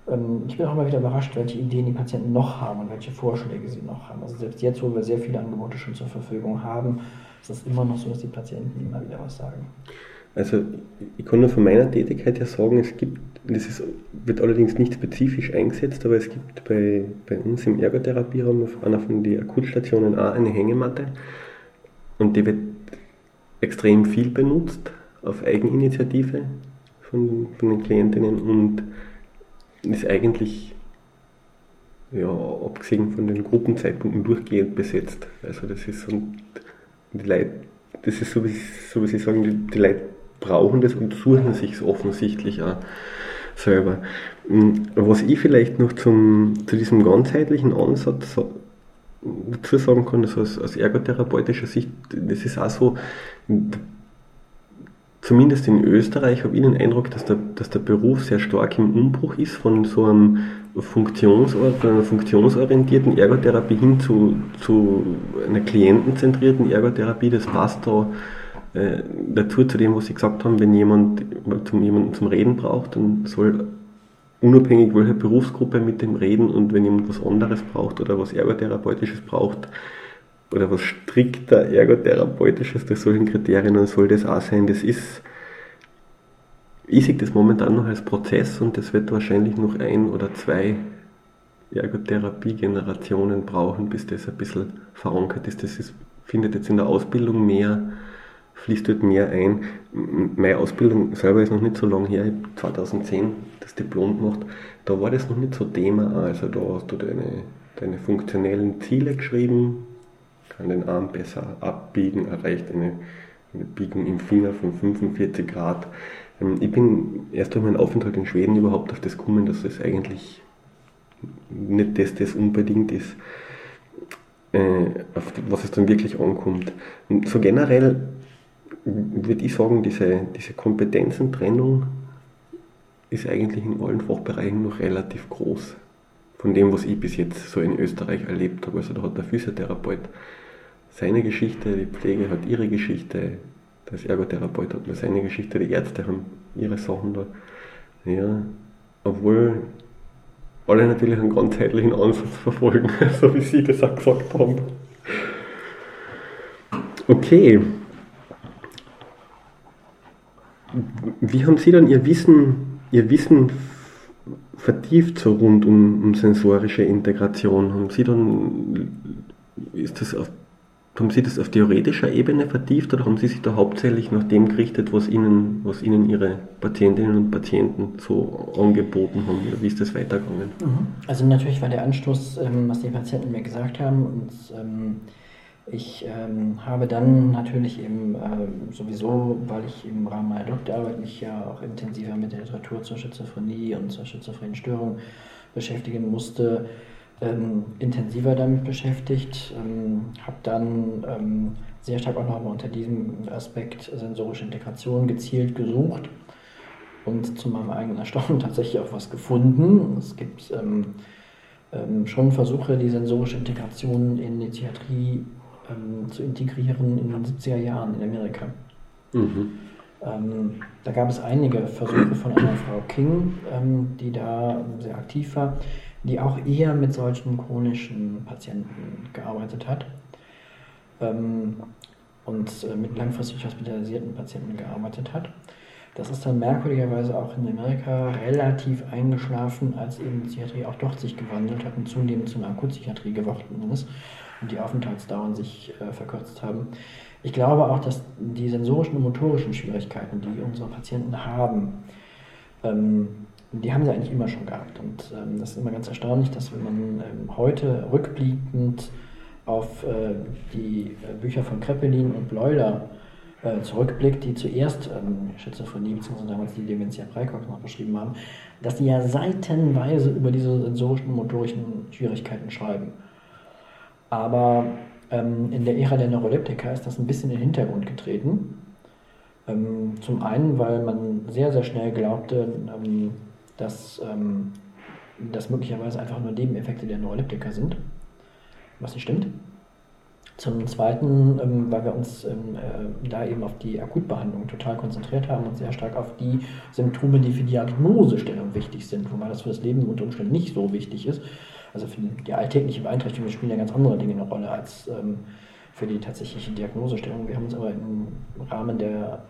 ähm, Ich bin auch immer wieder überrascht, welche Ideen die Patienten noch haben und welche Vorschläge sie noch haben. Also selbst jetzt, wo wir sehr viele Angebote schon zur Verfügung haben, ist es immer noch so, dass die Patienten immer wieder was sagen. Also ich kann nur von meiner Tätigkeit her sagen, es gibt, das ist, wird allerdings nicht spezifisch eingesetzt, aber es gibt bei, bei uns im Ergotherapieraum auf einer von den Akutstationen auch eine Hängematte und die wird extrem viel benutzt auf Eigeninitiative von, von den Klientinnen und ist eigentlich, ja, abgesehen von den Gruppenzeitpunkten durchgehend besetzt. Also das ist so, die Leute, das ist so wie, so wie Sie sagen, die, die Leute brauchen das und suchen sich es offensichtlich auch selber. Was ich vielleicht noch zum, zu diesem ganzheitlichen Ansatz dazu sagen kann, also aus, aus ergotherapeutischer Sicht, das ist auch so, zumindest in Österreich habe ich den Eindruck, dass der, dass der Beruf sehr stark im Umbruch ist von so einem Funktionsor einer funktionsorientierten Ergotherapie hin zu, zu einer klientenzentrierten Ergotherapie. Das passt da äh, dazu, zu dem, was Sie gesagt haben, wenn jemand zum, jemanden zum Reden braucht, dann soll unabhängig welcher Berufsgruppe mit dem reden und wenn jemand was anderes braucht oder was Ergotherapeutisches braucht oder was strikter Ergotherapeutisches durch solchen Kriterien, dann soll das auch sein. Das ist, ich sehe das momentan noch als Prozess und das wird wahrscheinlich noch ein oder zwei Ergotherapie-Generationen brauchen, bis das ein bisschen verankert ist. Das ist, findet jetzt in der Ausbildung mehr, fließt dort mehr ein. Meine Ausbildung selber ist noch nicht so lange her, ich habe 2010 das Diplom gemacht. Da war das noch nicht so Thema. Also da hast du deine, deine funktionellen Ziele geschrieben, kann den Arm besser abbiegen, erreicht eine, eine Biegung im Finger von 45 Grad. Ähm, Ich bin erst durch meinen Aufenthalt in Schweden überhaupt auf das gekommen, dass das eigentlich nicht das, das unbedingt ist, äh, auf was es dann wirklich ankommt. So generell würde ich sagen, diese, diese Kompetenzentrennung ist eigentlich in allen Fachbereichen noch relativ groß. Von dem, was ich bis jetzt so in Österreich erlebt habe. Also da hat der Physiotherapeut seine Geschichte, die Pflege hat ihre Geschichte, der Ergotherapeut hat nur seine Geschichte, die Ärzte haben ihre Sachen da. Ja, obwohl alle natürlich einen ganzheitlichen Ansatz verfolgen, so wie Sie das auch gesagt haben. Okay. Wie haben Sie dann Ihr Wissen, Ihr Wissen vertieft so rund um, um sensorische Integration? Haben Sie dann, ist das auf, haben Sie das auf theoretischer Ebene vertieft oder haben Sie sich da hauptsächlich nach dem gerichtet, was Ihnen, was Ihnen Ihre Patientinnen und Patienten so angeboten haben? Oder wie ist das weitergegangen? Also natürlich war der Anstoß, ähm, was die Patienten mir gesagt haben und ähm, ich ähm, habe dann natürlich eben ähm, sowieso, weil ich im Rahmen meiner Doktorarbeit mich ja auch intensiver mit der Literatur zur Schizophrenie und zur schizophrenen Störung beschäftigen musste, ähm, intensiver damit beschäftigt. Ähm, habe dann ähm, sehr stark auch nochmal unter diesem Aspekt sensorische Integration gezielt gesucht und zu meinem eigenen Erstaunen tatsächlich auch was gefunden. Es gibt ähm, ähm, schon Versuche, die sensorische Integration in die Psychiatrie ähm, zu integrieren in den 70er Jahren in Amerika. Mhm. Ähm, da gab es einige Versuche von einer Frau King, ähm, die da sehr aktiv war, die auch eher mit solchen chronischen Patienten gearbeitet hat ähm, und äh, mit langfristig hospitalisierten Patienten gearbeitet hat. Das ist dann merkwürdigerweise auch in Amerika relativ eingeschlafen, als eben die Psychiatrie auch dort sich gewandelt hat und zunehmend zu einer Akutpsychiatrie geworden ist und die Aufenthaltsdauern sich äh, verkürzt haben. Ich glaube auch, dass die sensorischen und motorischen Schwierigkeiten, die unsere Patienten haben, ähm, die haben sie eigentlich immer schon gehabt. Und ähm, das ist immer ganz erstaunlich, dass wenn man ähm, heute rückblickend auf äh, die äh, Bücher von Kreppelin und Bleuler äh, zurückblickt, die zuerst ähm, Schizophrenie bzw. damals die Dementia praecox noch beschrieben haben, dass die ja seitenweise über diese sensorischen und motorischen Schwierigkeiten schreiben. Aber ähm, in der Ära der Neuroleptika ist das ein bisschen in den Hintergrund getreten. Ähm, zum einen, weil man sehr, sehr schnell glaubte, ähm, dass ähm, das möglicherweise einfach nur Nebeneffekte der Neuroleptika sind, was nicht stimmt. Zum Zweiten, ähm, weil wir uns ähm, äh, da eben auf die Akutbehandlung total konzentriert haben und sehr stark auf die Symptome, die für die Diagnosestellung wichtig sind, wobei das für das Leben unter Umständen nicht so wichtig ist. Also für die alltägliche Beeinträchtigung spielen ja ganz andere Dinge eine Rolle als ähm, für die tatsächliche Diagnosestellung. Wir haben uns aber im Rahmen der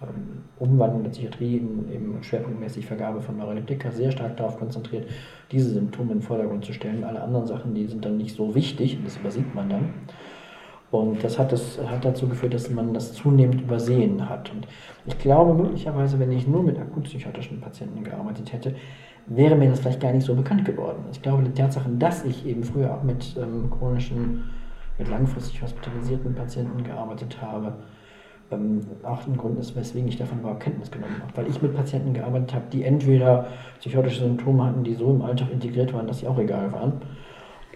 ähm, Umwandlung der Psychiatrie in, eben schwerpunktmäßig Vergabe von Neuroleptika sehr stark darauf konzentriert, diese Symptome in den Vordergrund zu stellen. Alle anderen Sachen, die sind dann nicht so wichtig, das übersieht man dann. Und das hat, das hat dazu geführt, dass man das zunehmend übersehen hat. Und ich glaube möglicherweise, wenn ich nur mit akutpsychiatrischen Patienten gearbeitet hätte, wäre mir das vielleicht gar nicht so bekannt geworden. Ich glaube, die Tatsache, dass ich eben früher auch mit ähm, chronischen, mit langfristig hospitalisierten Patienten gearbeitet habe, ähm, auch ein Grund ist, weswegen ich davon überhaupt Kenntnis genommen habe. Weil ich mit Patienten gearbeitet habe, die entweder psychotische Symptome hatten, die so im Alltag integriert waren, dass sie auch egal waren,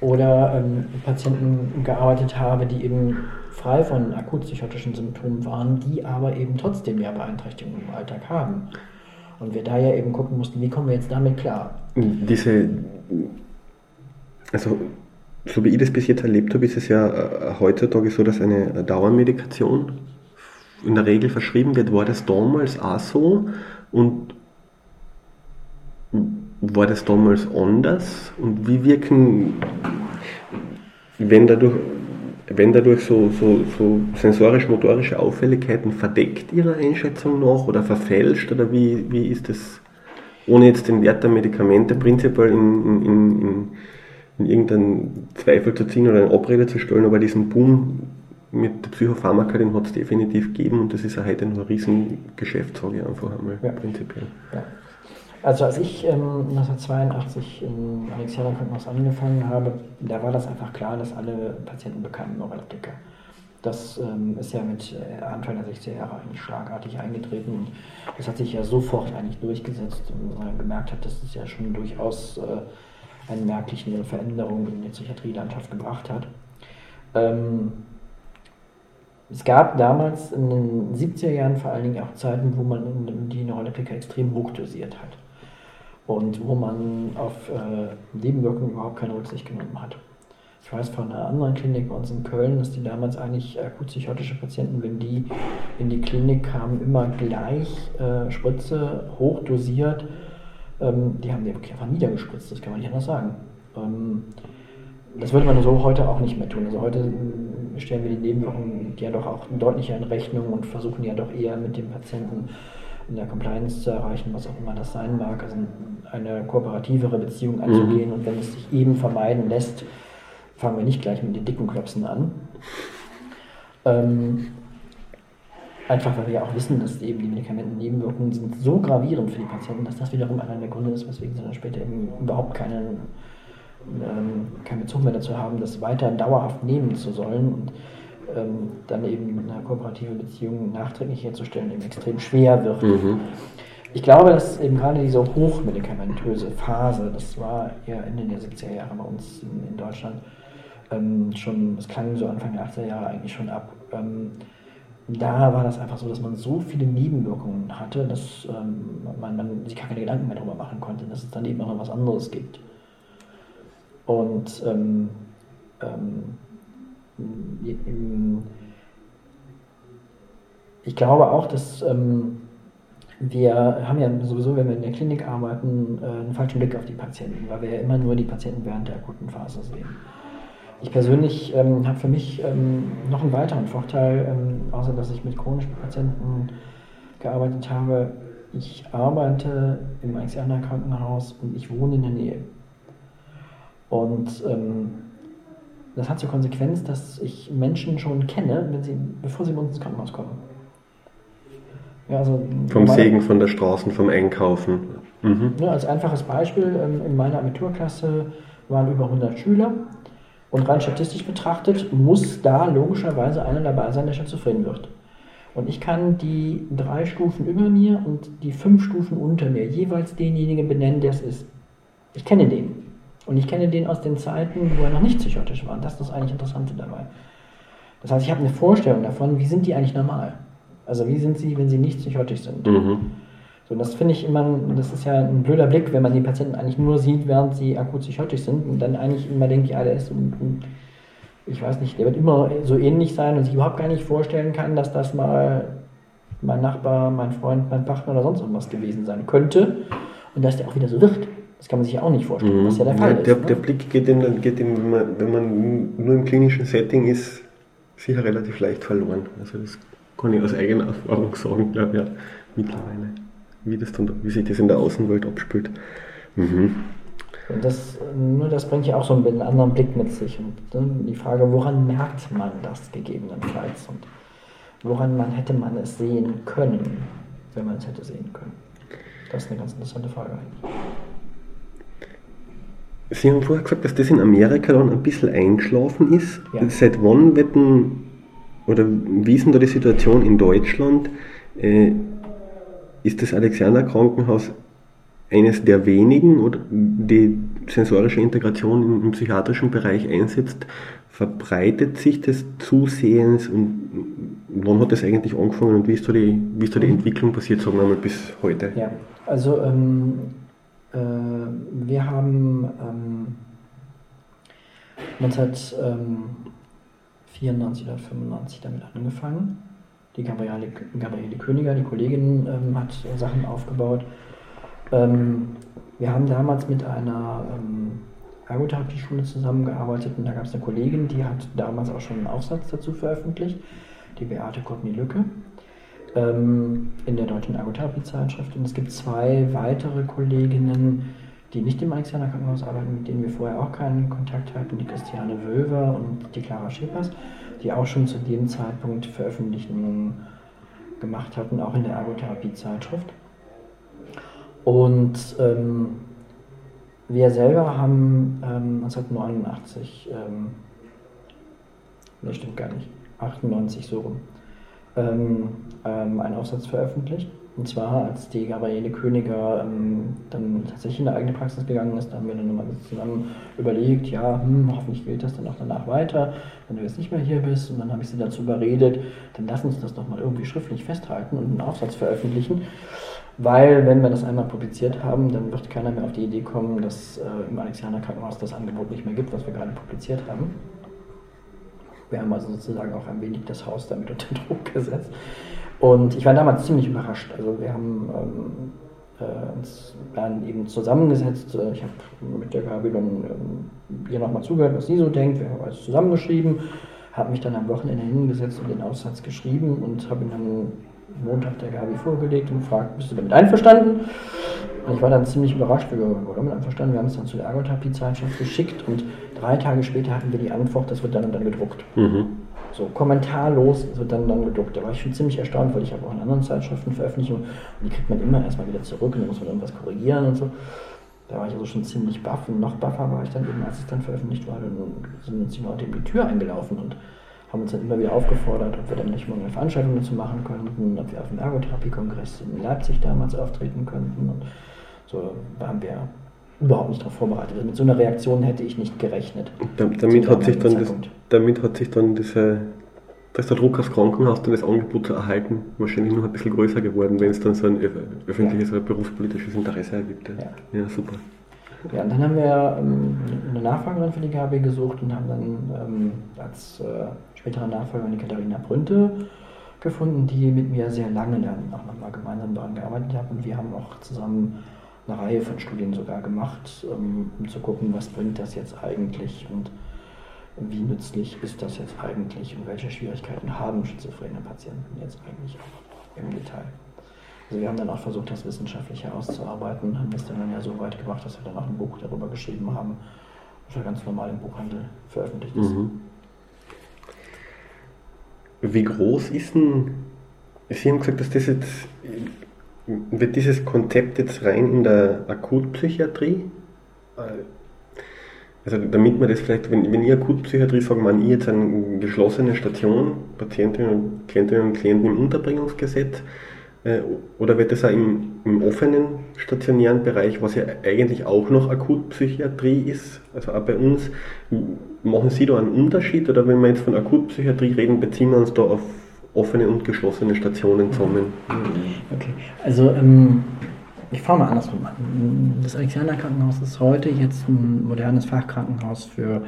oder ähm, Patienten gearbeitet habe, die eben frei von akutpsychotischen Symptomen waren, die aber eben trotzdem ja Beeinträchtigungen im Alltag haben. Und wir da ja eben gucken mussten, wie kommen wir jetzt damit klar? Diese, also so wie ich das bis jetzt erlebt habe, ist es ja äh, heutzutage so, dass eine Dauermedikation in der Regel verschrieben wird. War das damals auch so? Und war das damals anders? Und wie wirken, wenn dadurch wenn dadurch so, so, so sensorisch-motorische Auffälligkeiten verdeckt Ihrer Einschätzung nach oder verfälscht oder wie, wie ist das, ohne jetzt den Wert der Medikamente prinzipiell in, in, in, in irgendeinen Zweifel zu ziehen oder eine Abrede zu stellen, aber diesen Boom mit der Psychopharmaka, den hat es definitiv gegeben und das ist ja heute noch ein Riesengeschäft, sage ich einfach einmal, ja. prinzipiell. Ja. Also als ich ähm, 1982 im Alexianer Krankenhaus angefangen habe, da war das einfach klar, dass alle Patienten bekamen Neuroleptika. Das ähm, ist ja mit äh, Anfang der 60er Jahre eigentlich schlagartig eingetreten und das hat sich ja sofort eigentlich durchgesetzt und man gemerkt hat, dass es ja schon durchaus äh, eine merkliche Veränderung in der Psychiatrielandschaft gebracht hat. Ähm, es gab damals in den 70er Jahren vor allen Dingen auch Zeiten, wo man die Neuroleptika extrem hoch dosiert hat und wo man auf äh, Nebenwirkungen überhaupt keine Rücksicht genommen hat. Ich weiß von einer anderen Klinik bei uns in Köln, dass die damals eigentlich akut psychotische Patienten, wenn die in die Klinik kamen, immer gleich äh, Spritze hochdosiert. Ähm, die haben die wirklich einfach niedergespritzt, das kann man nicht anders sagen. Ähm, das würde man so heute auch nicht mehr tun. Also heute äh, stellen wir die Nebenwirkungen ja doch auch deutlicher in Rechnung und versuchen ja doch eher mit dem Patienten in der Compliance zu erreichen, was auch immer das sein mag, also eine kooperativere Beziehung anzugehen. Mhm. Und wenn es sich eben vermeiden lässt, fangen wir nicht gleich mit den dicken Klopsen an. Ähm, einfach weil wir ja auch wissen, dass eben die Medikamentennebenwirkungen sind so gravierend für die Patienten, dass das wiederum einer der Gründe ist, weswegen sie dann später eben überhaupt keinen, ähm, keinen Bezug mehr dazu haben, das weiter dauerhaft nehmen zu sollen. Und ähm, dann eben eine kooperative Beziehung nachträglich herzustellen, eben extrem schwer wird. Mhm. Ich glaube, dass eben gerade diese hochmedikamentöse Phase, das war eher Ende der 70er Jahre bei uns in, in Deutschland, ähm, schon, das klang so Anfang der 80er Jahre eigentlich schon ab. Ähm, da war das einfach so, dass man so viele Nebenwirkungen hatte, dass ähm, man, man, sich gar keine Gedanken mehr darüber machen konnte, dass es dann eben auch noch was anderes gibt. Und ähm, ähm, ich glaube auch, dass ähm, wir haben ja sowieso, wenn wir in der Klinik arbeiten, äh, einen falschen Blick auf die Patienten, weil wir ja immer nur die Patienten während der akuten Phase sehen. Ich persönlich ähm, habe für mich ähm, noch einen weiteren Vorteil, ähm, außer dass ich mit chronischen Patienten gearbeitet habe. Ich arbeite im Alexianer Krankenhaus und ich wohne in der Nähe. Und ähm, das hat zur Konsequenz, dass ich Menschen schon kenne, wenn sie, bevor sie bei uns ins Krankenhaus kommen. Ja, also vom Segen von der Straße, vom Einkaufen. Mhm. Ja, als einfaches Beispiel, ähm, in meiner Abiturklasse waren über 100 Schüler und rein statistisch betrachtet muss da logischerweise einer dabei sein, der zufrieden wird. Und ich kann die drei Stufen über mir und die fünf Stufen unter mir jeweils denjenigen benennen, der es ist. Ich kenne den. Und ich kenne den aus den Zeiten, wo er noch nicht psychotisch war. Und das ist das eigentlich Interessante dabei. Das heißt, ich habe eine Vorstellung davon, wie sind die eigentlich normal? Also wie sind sie, wenn sie nicht psychotisch sind? Mhm. So, das finde ich immer, das ist ja ein blöder Blick, wenn man die Patienten eigentlich nur sieht, während sie akut psychotisch sind und dann eigentlich immer denkt, ja, der ist, ich weiß nicht, der wird immer so ähnlich sein und sich überhaupt gar nicht vorstellen kann, dass das mal mein Nachbar, mein Freund, mein Partner oder sonst irgendwas gewesen sein könnte und dass der auch wieder so wird. Das kann man sich ja auch nicht vorstellen, mhm. was ja der Fall ja, der, ist. Ne? Der Blick geht ihm, geht ihm wenn, man, wenn man nur im klinischen Setting ist, sicher relativ leicht verloren. Also das kann ich aus eigener Erfahrung sagen, glaube ich, ja, mittlerweile, wie, das dann, wie sich das in der Außenwelt abspielt. Mhm. Und das, nur das bringt ja auch so einen anderen Blick mit sich. Und die Frage, woran merkt man das gegebenenfalls? Und woran man hätte man es sehen können, wenn man es hätte sehen können? Das ist eine ganz interessante Frage eigentlich. Sie haben vorher gesagt, dass das in Amerika dann ein bisschen eingeschlafen ist. Ja. Seit wann wird denn oder wie ist denn da die Situation in Deutschland? Äh, ist das Alexianer Krankenhaus eines der wenigen, oder die sensorische Integration im, im, psychiatrischen Bereich einsetzt? Verbreitet sich das zusehends und wann hat das eigentlich angefangen und wie ist da die, wie ist da die Entwicklung passiert, sagen wir mal, bis heute? Ja, also ähm, äh, wir haben ähm, 19, ähm, 94 oder 95 damit angefangen. Die Gabriele, Gabriele Königer, die Kollegin, ähm, hat Sachen aufgebaut. Ähm, wir haben damals mit einer ähm, Ergotherapie-Schule zusammengearbeitet und da gab es eine Kollegin, die hat damals auch schon einen Aufsatz dazu veröffentlicht, die Beate Courtney-Lücke, ähm, in der Deutschen Ergotherapie-Zeitschrift. Und es gibt zwei weitere Kolleginnen, die nicht im Alexianer Krankenhaus arbeiten, mit denen wir vorher auch keinen Kontakt hatten, die Christiane Wölver und die Clara Schippers, die auch schon zu dem Zeitpunkt Veröffentlichungen gemacht hatten, auch in der Ergotherapie-Zeitschrift. Und ähm, wir selber haben ähm, 1989, ähm, ne, stimmt gar nicht, 98 so rum, ähm, ähm, einen Aufsatz veröffentlicht und zwar, als die Gabriele Königer ähm, dann tatsächlich in eine eigene Praxis gegangen ist, da haben wir dann nochmal zusammen überlegt, ja, hm, hoffentlich gilt das dann auch danach weiter, wenn du jetzt nicht mehr hier bist. Und dann habe ich sie dazu überredet, dann lass uns das doch mal irgendwie schriftlich festhalten und einen Aufsatz veröffentlichen. Weil, wenn wir das einmal publiziert haben, dann wird keiner mehr auf die Idee kommen, dass äh, im Alexianer Krankenhaus das Angebot nicht mehr gibt, was wir gerade publiziert haben. Wir haben also sozusagen auch ein wenig das Haus damit unter Druck gesetzt. Und ich war damals ziemlich überrascht. Also wir haben ähm, äh, uns dann eben zusammengesetzt. Äh, ich habe mit der Gabi dann ähm, ihr nochmal zugehört, was sie so denkt. Wir haben alles zusammengeschrieben, habe mich dann am Wochenende hingesetzt und den Aufsatz geschrieben und habe ihn dann Montag der Gabi vorgelegt und gefragt, bist du damit einverstanden? Und ich war dann ziemlich überrascht, wir waren einverstanden. Wir haben es dann zu der Ergotherapie-Zeitschrift geschickt und drei Tage später hatten wir die Antwort, das wird dann und dann gedruckt. Mhm. So kommentarlos wird dann, dann gedruckt. Da war ich schon ziemlich erstaunt, weil ich habe auch in anderen Zeitschriften Veröffentlichungen und die kriegt man immer erstmal wieder zurück und dann muss man irgendwas korrigieren und so. Da war ich also schon ziemlich baff und noch baffer war ich dann eben, als es dann veröffentlicht war. Dann sind uns die Leute in die Tür eingelaufen und haben uns dann immer wieder aufgefordert, ob wir dann nicht mal eine Veranstaltung dazu machen könnten, ob wir auf dem Ergotherapie-Kongress in Leipzig damals auftreten könnten. Und so waren wir überhaupt nicht darauf vorbereitet. Also mit so einer Reaktion hätte ich nicht gerechnet. damit, hat sich dann das, damit hat sich dann diese, dass der Druck aufs Krankenhaus, dann das Angebot zu erhalten, wahrscheinlich noch ein bisschen größer geworden, wenn es dann so ein öffentliches ja. oder berufspolitisches Interesse ergibt. Ja, ja super. Ja, und dann haben wir ähm, eine Nachfolgerin für die GB gesucht und haben dann ähm, als äh, spätere Nachfolgerin die Katharina Brünte gefunden, die mit mir sehr lange dann auch nochmal gemeinsam daran gearbeitet haben. Und wir haben auch zusammen eine Reihe von Studien sogar gemacht, ähm, um zu gucken, was bringt das jetzt eigentlich und wie nützlich ist das jetzt eigentlich und welche Schwierigkeiten haben schizophrene Patienten jetzt eigentlich auch im Detail. Also wir haben dann auch versucht, das wissenschaftlich herauszuarbeiten, haben das dann ja so weit gebracht, dass wir dann auch ein Buch darüber geschrieben haben, das ganz normal im Buchhandel veröffentlicht ist. Mhm. Wie groß ist denn, Sie haben gesagt, dass das jetzt, wird dieses Konzept jetzt rein in der Akutpsychiatrie? Also damit man das vielleicht, wenn, wenn ich Akutpsychiatrie sage, man ich jetzt eine geschlossene Station, Patientinnen und Klientinnen und Klienten im Unterbringungsgesetz, äh, oder wird das auch im, im, offenen stationären Bereich, was ja eigentlich auch noch Akutpsychiatrie ist, also auch bei uns, machen Sie da einen Unterschied oder wenn wir jetzt von Akutpsychiatrie reden, beziehen wir uns da auf offene und geschlossene Stationen zusammen? Okay, also ähm, ich fange mal andersrum an. Das Alexianer Krankenhaus ist heute jetzt ein modernes Fachkrankenhaus für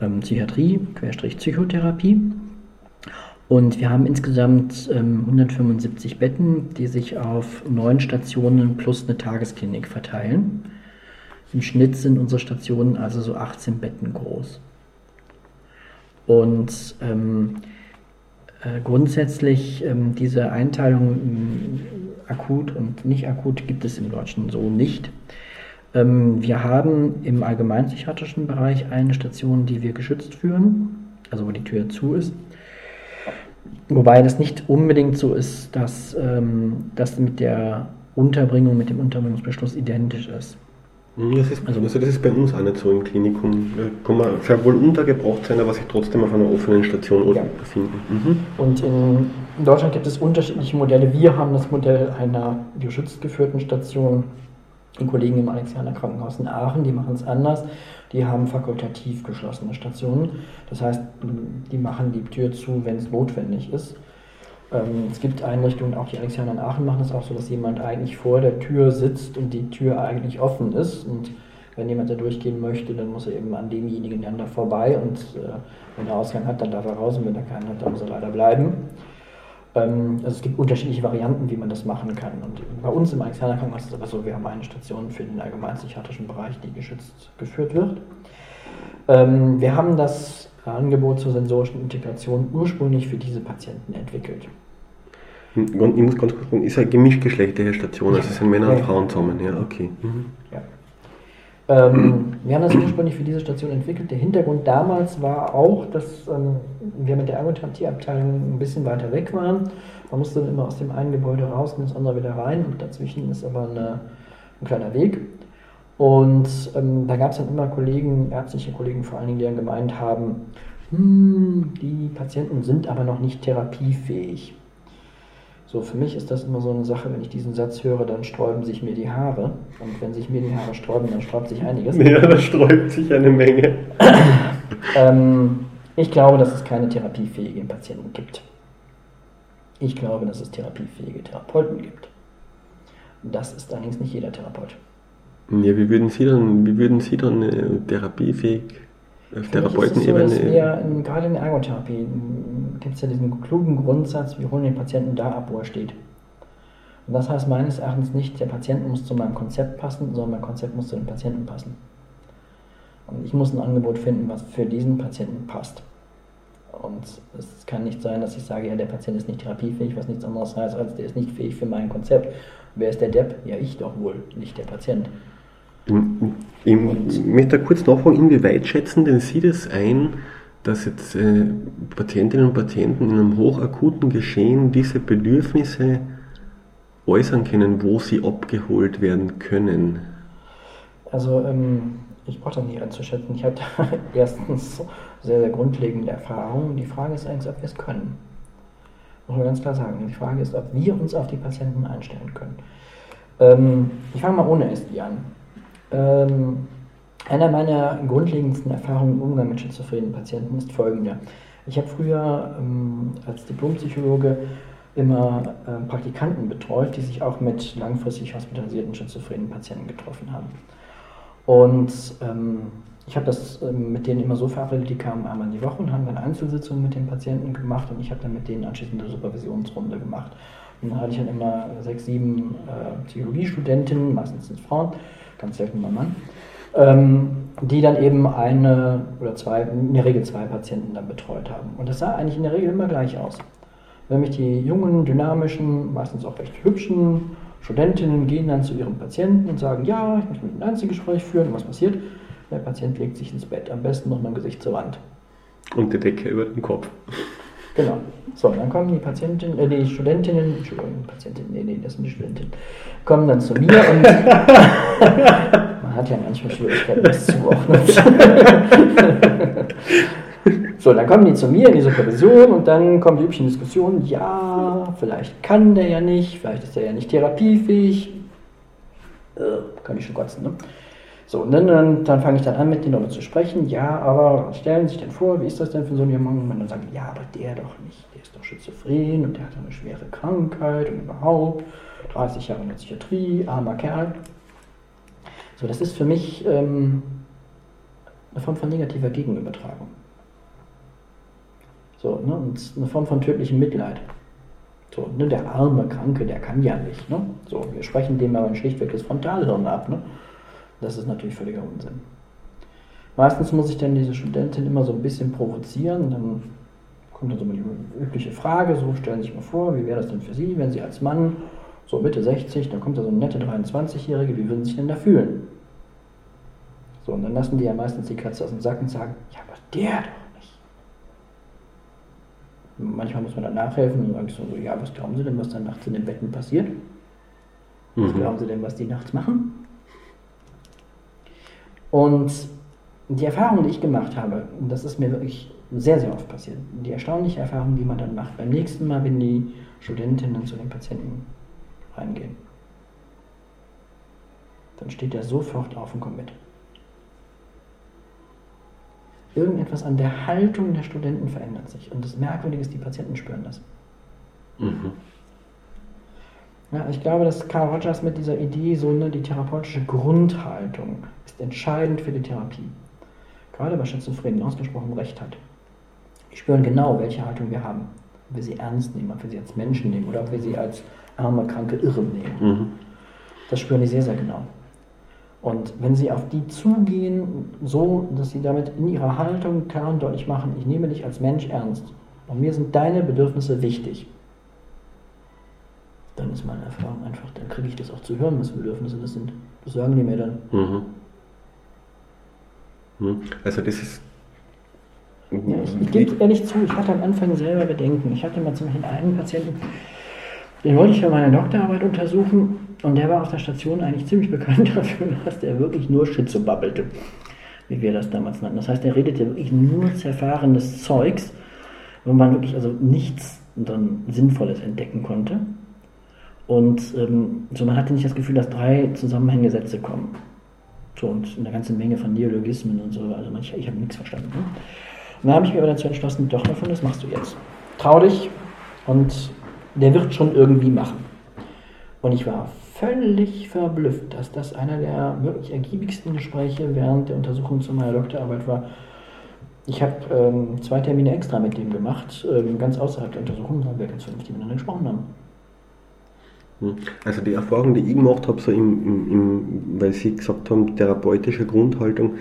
ähm, Psychiatrie, Querstrich Psychotherapie. Und wir haben insgesamt ähm, 175 Betten, die sich auf neun Stationen plus eine Tagesklinik verteilen. Im Schnitt sind unsere Stationen also so 18 Betten groß. Und ähm, äh, grundsätzlich ähm, diese Einteilung ähm, akut und nicht akut gibt es im Deutschen so nicht. Ähm, wir haben im allgemeinpsychiatrischen Bereich eine Station, die wir geschützt führen, also wo die Tür zu ist. Wobei das nicht unbedingt so ist, dass ähm, das mit der Unterbringung, mit dem Unterbringungsbeschluss identisch ist. Das ist, also, das ist bei uns auch nicht so im Klinikum. Da kann man sehr wohl untergebracht sein, aber sich trotzdem auf einer offenen Station ja. befinden. Mhm. Und in Deutschland gibt es unterschiedliche Modelle. Wir haben das Modell einer geschützt geführten Station. Die Kollegen im Alexianer Krankenhaus in Aachen, die machen es anders die haben fakultativ geschlossene Stationen. Das heißt, die machen die Tür zu, wenn es notwendig ist. Ähm, es gibt Einrichtungen, auch die Alexianer in Aachen machen es auch so, dass jemand eigentlich vor der Tür sitzt und die Tür eigentlich offen ist. Und wenn jemand da durchgehen möchte, dann muss er eben an demjenigen dann da vorbei. Und äh, wenn er Ausgang hat, dann darf er raus. Und wenn er keinen hat, dann muss er leider bleiben. Ähm, also es gibt unterschiedliche Varianten, wie man das machen kann. Und bei uns im Alexander Krankenhaus ist es aber so, wir haben eine Station für den allgemeinpsychiatrischen Bereich, die geschützt geführt wird. Ähm, wir haben das Angebot zur sensorischen Integration ursprünglich für diese Patienten entwickelt. Hm, ich muss ganz kurz sagen, ist eine gemischtgeschlechtliche Station, also sind Männer und Frauen zusammen, ja, okay. Mhm. Ja. Ähm, wir haben das ursprünglich für diese Station entwickelt. Der Hintergrund damals war auch, dass ähm, wir mit der Ergotherapieabteilung ein bisschen weiter weg waren. Man musste dann immer aus dem einen Gebäude raus und ins andere wieder rein und dazwischen ist aber eine, ein kleiner Weg. Und ähm, da gab es dann immer Kollegen, ärztliche Kollegen vor allen Dingen, die dann gemeint haben, hm, die Patienten sind aber noch nicht therapiefähig. So, für mich ist das immer so eine Sache, wenn ich diesen Satz höre, dann sträuben sich mir die Haare. Und wenn sich mir die Haare sträuben, dann sträubt sich einiges. Ja, da sträubt sich eine Menge. ähm, ich glaube, dass es keine therapiefähigen Patienten gibt. Ich glaube, dass es therapiefähige Therapeuten gibt. Das ist allerdings nicht jeder Therapeut. Ja, wie würden Sie dann, wie würden Sie dann äh, therapiefähig auf Therapeutenebene? So, gerade in der Ergotherapie gibt es ja diesen klugen Grundsatz, wir holen den Patienten da ab, wo er steht. Und das heißt meines Erachtens nicht, der Patient muss zu meinem Konzept passen, sondern mein Konzept muss zu dem Patienten passen. Und ich muss ein Angebot finden, was für diesen Patienten passt. Und es kann nicht sein, dass ich sage, ja, der Patient ist nicht therapiefähig, was nichts anderes heißt, als der ist nicht fähig für mein Konzept. Wer ist der Depp? Ja, ich doch wohl, nicht der Patient. Ich möchte da kurz nachfragen, inwieweit schätzen denn Sie das ein, dass jetzt äh, Patientinnen und Patienten in einem hochakuten Geschehen diese Bedürfnisse äußern können, wo sie abgeholt werden können? Also ähm, ich brauche da nicht einzuschätzen. Ich habe erstens sehr, sehr grundlegende Erfahrungen. Die Frage ist eigentlich, ob wir es können. Muss man ganz klar sagen. Die Frage ist, ob wir uns auf die Patienten einstellen können. Ähm, ich fange mal ohne SI an. Ähm, einer meiner grundlegendsten Erfahrungen im Umgang mit schizophrenen Patienten ist folgender. Ich habe früher ähm, als Diplompsychologe immer äh, Praktikanten betreut, die sich auch mit langfristig hospitalisierten schizophrenen Patienten getroffen haben. Und ähm, ich habe das ähm, mit denen immer so verabredet, die kamen einmal in die Woche und haben dann Einzelsitzungen mit den Patienten gemacht und ich habe dann mit denen anschließend eine Supervisionsrunde gemacht. Und dann hatte ich dann immer sechs, sieben äh, Psychologiestudentinnen, meistens sind Frauen, ganz selten mein Mann, ähm, die dann eben eine oder zwei, in der Regel zwei Patienten dann betreut haben. Und das sah eigentlich in der Regel immer gleich aus. Nämlich die jungen, dynamischen, meistens auch recht hübschen Studentinnen gehen dann zu ihrem Patienten und sagen, ja, ich möchte mit einem Einzelgespräch führen. Und was passiert? Der Patient legt sich ins Bett, am besten noch mit dem Gesicht zur Wand. Und die Decke über den Kopf. Genau. So, dann kommen die Patientinnen, äh, die Studentinnen, Entschuldigung, Patientinnen, nee, nee, das sind die Studentinnen, kommen dann zu mir und man hat ja manchmal Schwierigkeiten, das zuordnen. so, dann kommen die zu mir in die Supervision und dann kommen die üblichen Diskussionen, ja, vielleicht kann der ja nicht, vielleicht ist der ja nicht therapiefähig. Äh, kann ich schon kotzen, ne? So, und dann, dann, dann fange ich dann an, mit denen darüber zu sprechen. Ja, aber stellen Sie sich denn vor, wie ist das denn für so einen jungen Mann? Und dann sagen, ja, aber der doch nicht. Der ist doch schizophren und der hat eine schwere Krankheit und überhaupt 30 Jahre in der Psychiatrie, armer Kerl. So, das ist für mich ähm, eine Form von negativer Gegenübertragung. So, ne, und eine Form von tödlichem Mitleid. So, ne, der arme Kranke, der kann ja nicht. Ne? So, wir sprechen dem aber schlichtweg das Frontalhirn ab. Ne? Das ist natürlich völliger Unsinn. Meistens muss ich dann diese Studentin immer so ein bisschen provozieren. Dann kommt dann so die übliche Frage, so stellen Sie sich mal vor, wie wäre das denn für Sie, wenn Sie als Mann, so Mitte 60, dann kommt da so eine nette 23-Jährige, wie würden Sie sich denn da fühlen? So, und dann lassen die ja meistens die Katze aus dem Sack und sagen, ja, aber der doch nicht. Manchmal muss man dann nachhelfen und sagen so, ja, was glauben Sie denn, was dann nachts in den Betten passiert? Was mhm. glauben Sie denn, was die nachts machen? Und die Erfahrung, die ich gemacht habe, und das ist mir wirklich sehr, sehr oft passiert, die erstaunliche Erfahrung, die man dann macht, beim nächsten Mal, wenn die Studentinnen zu den Patienten reingehen, dann steht er sofort auf und kommt mit. Irgendetwas an der Haltung der Studenten verändert sich. Und das Merkwürdige ist, die Patienten spüren das. Mhm. Ja, ich glaube, dass Carl Rogers mit dieser Idee, so ne, die therapeutische Grundhaltung ist entscheidend für die Therapie. Gerade bei Schizophrenen ausgesprochen recht hat. Die spüren genau, welche Haltung wir haben. Ob wir sie ernst nehmen, ob wir sie als Menschen nehmen oder ob wir sie als arme, kranke Irren nehmen. Mhm. Das spüren die sehr, sehr genau. Und wenn sie auf die zugehen, so dass sie damit in ihrer Haltung klar und deutlich machen, ich nehme dich als Mensch ernst und mir sind deine Bedürfnisse wichtig, dann ist meine Erfahrung einfach, dann kriege ich das auch zu hören, was Bedürfnisse das sind. Das sagen die mir dann. Mhm. mhm. Also das ist. Ja, ich, ich gebe ehrlich zu, ich hatte am Anfang selber Bedenken. Ich hatte mal zum Beispiel einen Patienten, den wollte ich für meine Doktorarbeit untersuchen und der war auf der Station eigentlich ziemlich bekannt dafür, dass der wirklich nur Schizo babbelte, wie wir das damals nannten. Das heißt, er redete wirklich nur zerfahrenes Zeugs, wo man wirklich also nichts dann Sinnvolles entdecken konnte. Und ähm, so man hatte nicht das Gefühl, dass drei zusammenhängende Sätze kommen. So, und eine ganze Menge von Neologismen und so. Also ich, ich habe nichts verstanden. Ne? Und dann habe ich mir aber dazu entschlossen, doch davon, das machst du jetzt. Trau dich und der wird schon irgendwie machen. Und ich war völlig verblüfft, dass das einer der wirklich ergiebigsten Gespräche während der Untersuchung zu meiner Doktorarbeit war. Ich habe ähm, zwei Termine extra mit dem gemacht, ähm, ganz außerhalb der Untersuchung, weil wir ganz vernünftig miteinander gesprochen haben. Hm. Also die Erfahrung, die ich gemacht habe, so im, im, im, weil Sie gesagt haben, therapeutische Grundhaltung,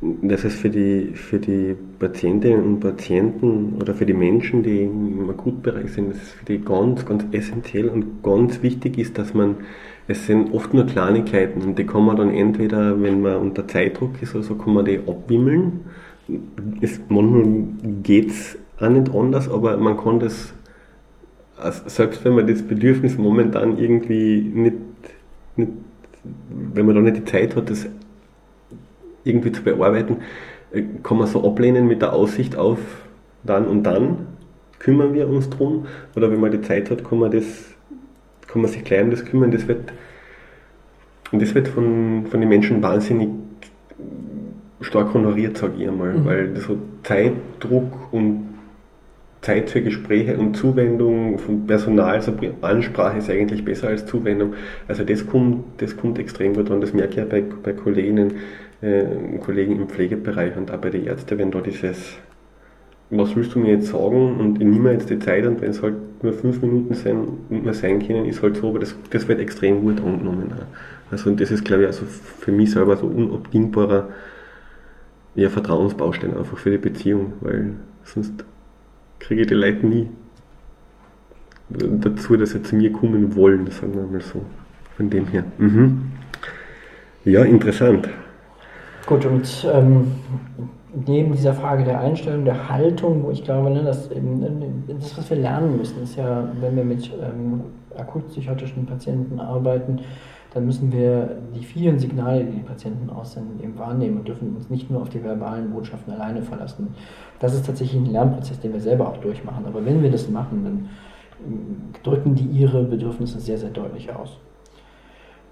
dass es für die, für die Patientinnen und Patienten oder für die Menschen, die im Akutbereich sind, dass es für die ganz, ganz essentiell und ganz wichtig ist, dass man, es sind oft nur Kleinigkeiten und die kann man dann entweder, wenn man unter Zeitdruck ist oder so, kann man die abwimmeln. Es, manchmal geht es auch nicht anders, aber man kann das also selbst wenn man das Bedürfnis momentan irgendwie nicht, nicht, wenn man da nicht die Zeit hat, das irgendwie zu bearbeiten, äh, kann man so ablehnen mit der Aussicht auf dann und dann kümmern wir uns drum. Oder wenn man die Zeit hat, kann man das, kann man sich gleich um das kümmern. Das wird, und das wird von, von den Menschen wahnsinnig stark honoriert, sage ich einmal, mhm. weil so Zeitdruck und Zeit für Gespräche und Zuwendung von Personal, also Ansprache ist eigentlich besser als Zuwendung. Also das kommt, das kommt extrem gut an. Das merke ich ja bei, bei Kolleginnen, äh, Kollegen im Pflegebereich und auch bei den Ärzten, wenn da dieses, was willst du mir jetzt sagen und ich nehme jetzt die Zeit und wenn es halt nur fünf Minuten sein, mehr sein können, ist halt so, aber das, das wird extrem gut angenommen. Also und das ist, glaube ich, also für mich selber so unabdingbarer ja, Vertrauensbaustein einfach für die Beziehung, weil sonst kriege ich die Leute nie dazu, dass sie zu mir kommen wollen, sagen wir mal so. Von dem her. Mhm. Ja, interessant. Gut, und ähm, neben dieser Frage der Einstellung, der Haltung, wo ich glaube, ne, dass eben, ne, das, was wir lernen müssen, ist ja, wenn wir mit ähm, akutpsychotischen Patienten arbeiten, dann müssen wir die vielen Signale, die die Patienten aussenden, eben wahrnehmen und dürfen uns nicht nur auf die verbalen Botschaften alleine verlassen. Das ist tatsächlich ein Lernprozess, den wir selber auch durchmachen. Aber wenn wir das machen, dann drücken die ihre Bedürfnisse sehr, sehr deutlich aus.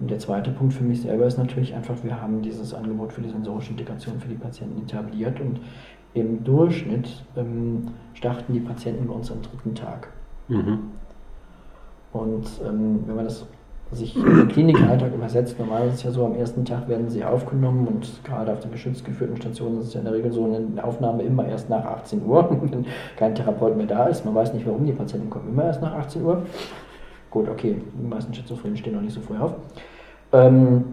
Und der zweite Punkt für mich selber ist natürlich einfach, wir haben dieses Angebot für die sensorische Integration für die Patienten etabliert und im Durchschnitt ähm, starten die Patienten bei uns am dritten Tag. Mhm. Und ähm, wenn man das sich im Klinikalltag übersetzt. Normalerweise ist es ja so, am ersten Tag werden sie aufgenommen und gerade auf den geschützt geführten Stationen ist es ja in der Regel so eine Aufnahme immer erst nach 18 Uhr, wenn kein Therapeut mehr da ist. Man weiß nicht warum, die Patienten kommen immer erst nach 18 Uhr. Gut, okay, die meisten Schizophrenen stehen noch nicht so früh auf. Ähm,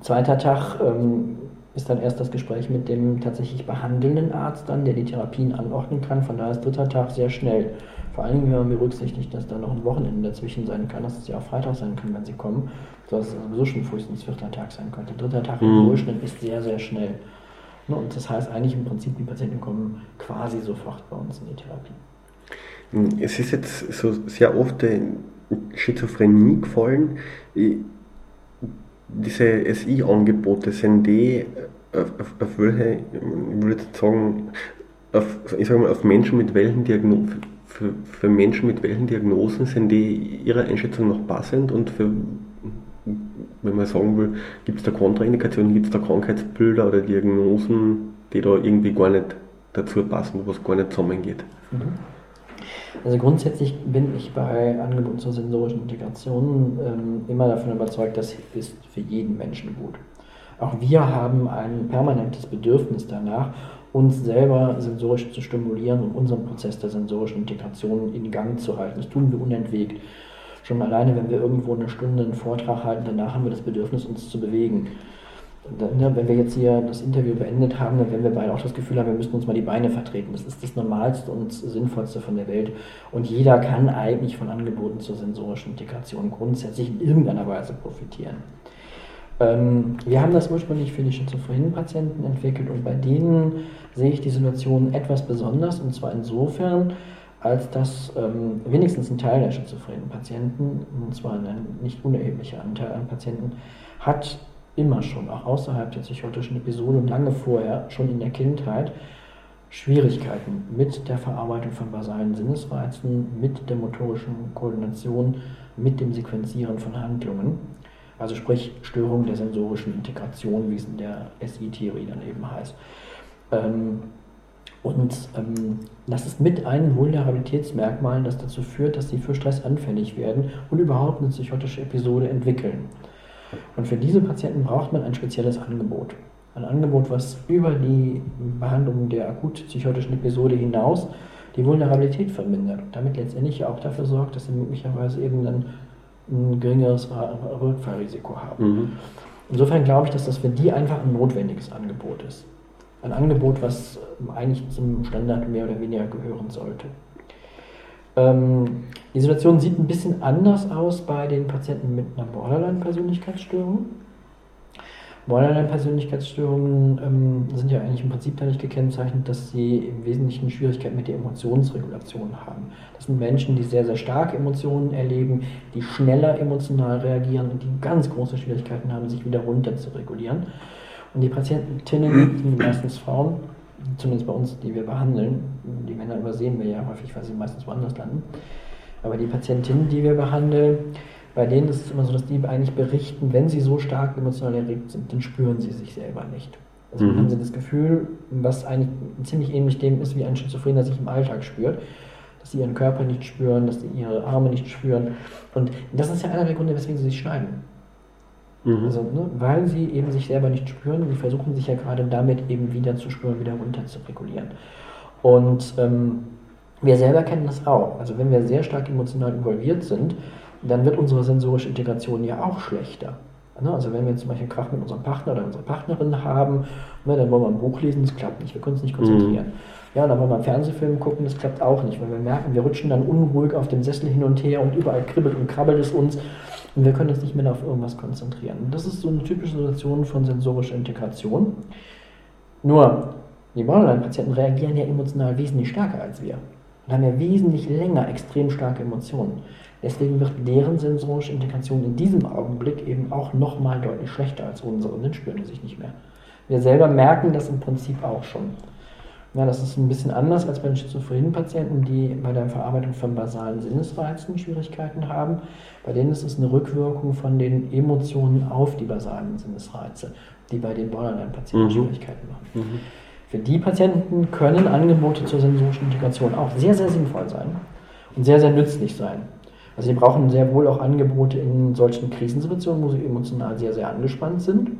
zweiter Tag ähm, ist dann erst das Gespräch mit dem tatsächlich behandelnden Arzt dann, der die Therapien anordnen kann. Von daher ist dritter Tag sehr schnell. Vor allen Dingen, wenn man berücksichtigt, dass da noch ein Wochenende dazwischen sein kann, dass es ja auch Freitag sein kann, wenn sie kommen, sodass es sowieso schon frühestens vierter Tag sein könnte. Dritter Tag mhm. im Durchschnitt ist sehr, sehr schnell. Ne, und das heißt eigentlich im Prinzip, die Patienten kommen quasi sofort bei uns in die Therapie. Es ist jetzt so sehr oft Schizophrenie gefallen. Diese SI-Angebote, sind die auf, auf, auf welche, ich würde sagen, auf, ich sage mal, auf Menschen mit welchen Diagnosen für, für Menschen mit welchen Diagnosen sind die Ihrer Einschätzung noch passend und für, wenn man sagen will, gibt es da Kontraindikationen, gibt es da Krankheitsbilder oder Diagnosen, die da irgendwie gar nicht dazu passen, was gar nicht zusammengeht? Mhm. Also grundsätzlich bin ich bei Angeboten zur sensorischen Integration ähm, immer davon überzeugt, das ist für jeden Menschen gut. Auch wir haben ein permanentes Bedürfnis danach uns selber sensorisch zu stimulieren und unseren Prozess der sensorischen Integration in Gang zu halten. Das tun wir unentwegt. Schon alleine, wenn wir irgendwo eine Stunde einen Vortrag halten, danach haben wir das Bedürfnis, uns zu bewegen. Ne, wenn wir jetzt hier das Interview beendet haben, dann werden wir beide auch das Gefühl haben, wir müssen uns mal die Beine vertreten. Das ist das Normalste und Sinnvollste von der Welt. Und jeder kann eigentlich von Angeboten zur sensorischen Integration grundsätzlich in irgendeiner Weise profitieren. Ähm, wir haben das ursprünglich für die schizophrenen Patienten entwickelt und bei denen sehe ich die Situation etwas besonders und zwar insofern, als dass ähm, wenigstens ein Teil der schizophrenen Patienten, und zwar ein nicht unerheblicher Anteil an Patienten, hat immer schon, auch außerhalb der psychotischen Episode und lange vorher, schon in der Kindheit, Schwierigkeiten mit der Verarbeitung von basalen Sinnesreizen, mit der motorischen Koordination, mit dem Sequenzieren von Handlungen. Also sprich Störung der sensorischen Integration, wie es in der SI-Theorie dann eben heißt. Ähm, und ähm, das ist mit einem Vulnerabilitätsmerkmal, das dazu führt, dass sie für Stress anfällig werden und überhaupt eine psychotische Episode entwickeln. Und für diese Patienten braucht man ein spezielles Angebot. Ein Angebot, was über die Behandlung der akut psychotischen Episode hinaus die Vulnerabilität vermindert und damit letztendlich auch dafür sorgt, dass sie möglicherweise eben dann ein geringeres Rückfallrisiko haben. Mhm. Insofern glaube ich, dass das für die einfach ein notwendiges Angebot ist. Ein Angebot, was eigentlich zum Standard mehr oder weniger gehören sollte. Ähm, die Situation sieht ein bisschen anders aus bei den Patienten mit einer Borderline-Persönlichkeitsstörung. Borderline-Persönlichkeitsstörungen ähm, sind ja eigentlich im Prinzip dadurch gekennzeichnet, dass sie im Wesentlichen Schwierigkeiten mit der Emotionsregulation haben. Das sind Menschen, die sehr, sehr stark Emotionen erleben, die schneller emotional reagieren und die ganz große Schwierigkeiten haben, sich wieder runter zu regulieren. Und die Patientinnen sind meistens Frauen, zumindest bei uns, die wir behandeln. Die Männer übersehen wir ja häufig, weil sie meistens woanders landen. Aber die Patientinnen, die wir behandeln, bei denen ist es immer so, dass die eigentlich berichten, wenn sie so stark emotional erregt sind, dann spüren sie sich selber nicht. Also mhm. haben sie das Gefühl, was eigentlich ziemlich ähnlich dem ist, wie ein Schizophrener sich im Alltag spürt, dass sie ihren Körper nicht spüren, dass sie ihre Arme nicht spüren. Und das ist ja einer der Gründe, weswegen sie sich schneiden. Mhm. Also, ne, weil sie eben sich selber nicht spüren, sie versuchen sich ja gerade damit eben wieder zu spüren, wieder runter zu regulieren. Und ähm, wir selber kennen das auch. Also wenn wir sehr stark emotional involviert sind, dann wird unsere sensorische Integration ja auch schlechter. Ne, also wenn wir zum Beispiel Krach mit unserem Partner oder unserer Partnerin haben, ne, dann wollen wir ein Buch lesen, das klappt nicht, wir können uns nicht konzentrieren. Mhm. Ja, dann wollen wir einen Fernsehfilm gucken, das klappt auch nicht, weil wir merken, wir rutschen dann unruhig auf dem Sessel hin und her und überall kribbelt und krabbelt es uns und wir können uns nicht mehr auf irgendwas konzentrieren. Das ist so eine typische Situation von sensorischer Integration. Nur, die Borderline-Patienten reagieren ja emotional wesentlich stärker als wir und haben ja wesentlich länger extrem starke Emotionen. Deswegen wird deren sensorische Integration in diesem Augenblick eben auch nochmal deutlich schlechter als unsere, dann spüren die sich nicht mehr. Wir selber merken das im Prinzip auch schon. Ja, das ist ein bisschen anders als bei den schizophrenen Patienten, die bei der Verarbeitung von basalen Sinnesreizen Schwierigkeiten haben. Bei denen ist es eine Rückwirkung von den Emotionen auf die basalen Sinnesreize, die bei den Borderline-Patienten mhm. Schwierigkeiten machen. Mhm. Für die Patienten können Angebote zur sensorischen Integration auch sehr, sehr sinnvoll sein und sehr, sehr nützlich sein. Also sie brauchen sehr wohl auch Angebote in solchen Krisensituationen, wo sie emotional sehr, sehr angespannt sind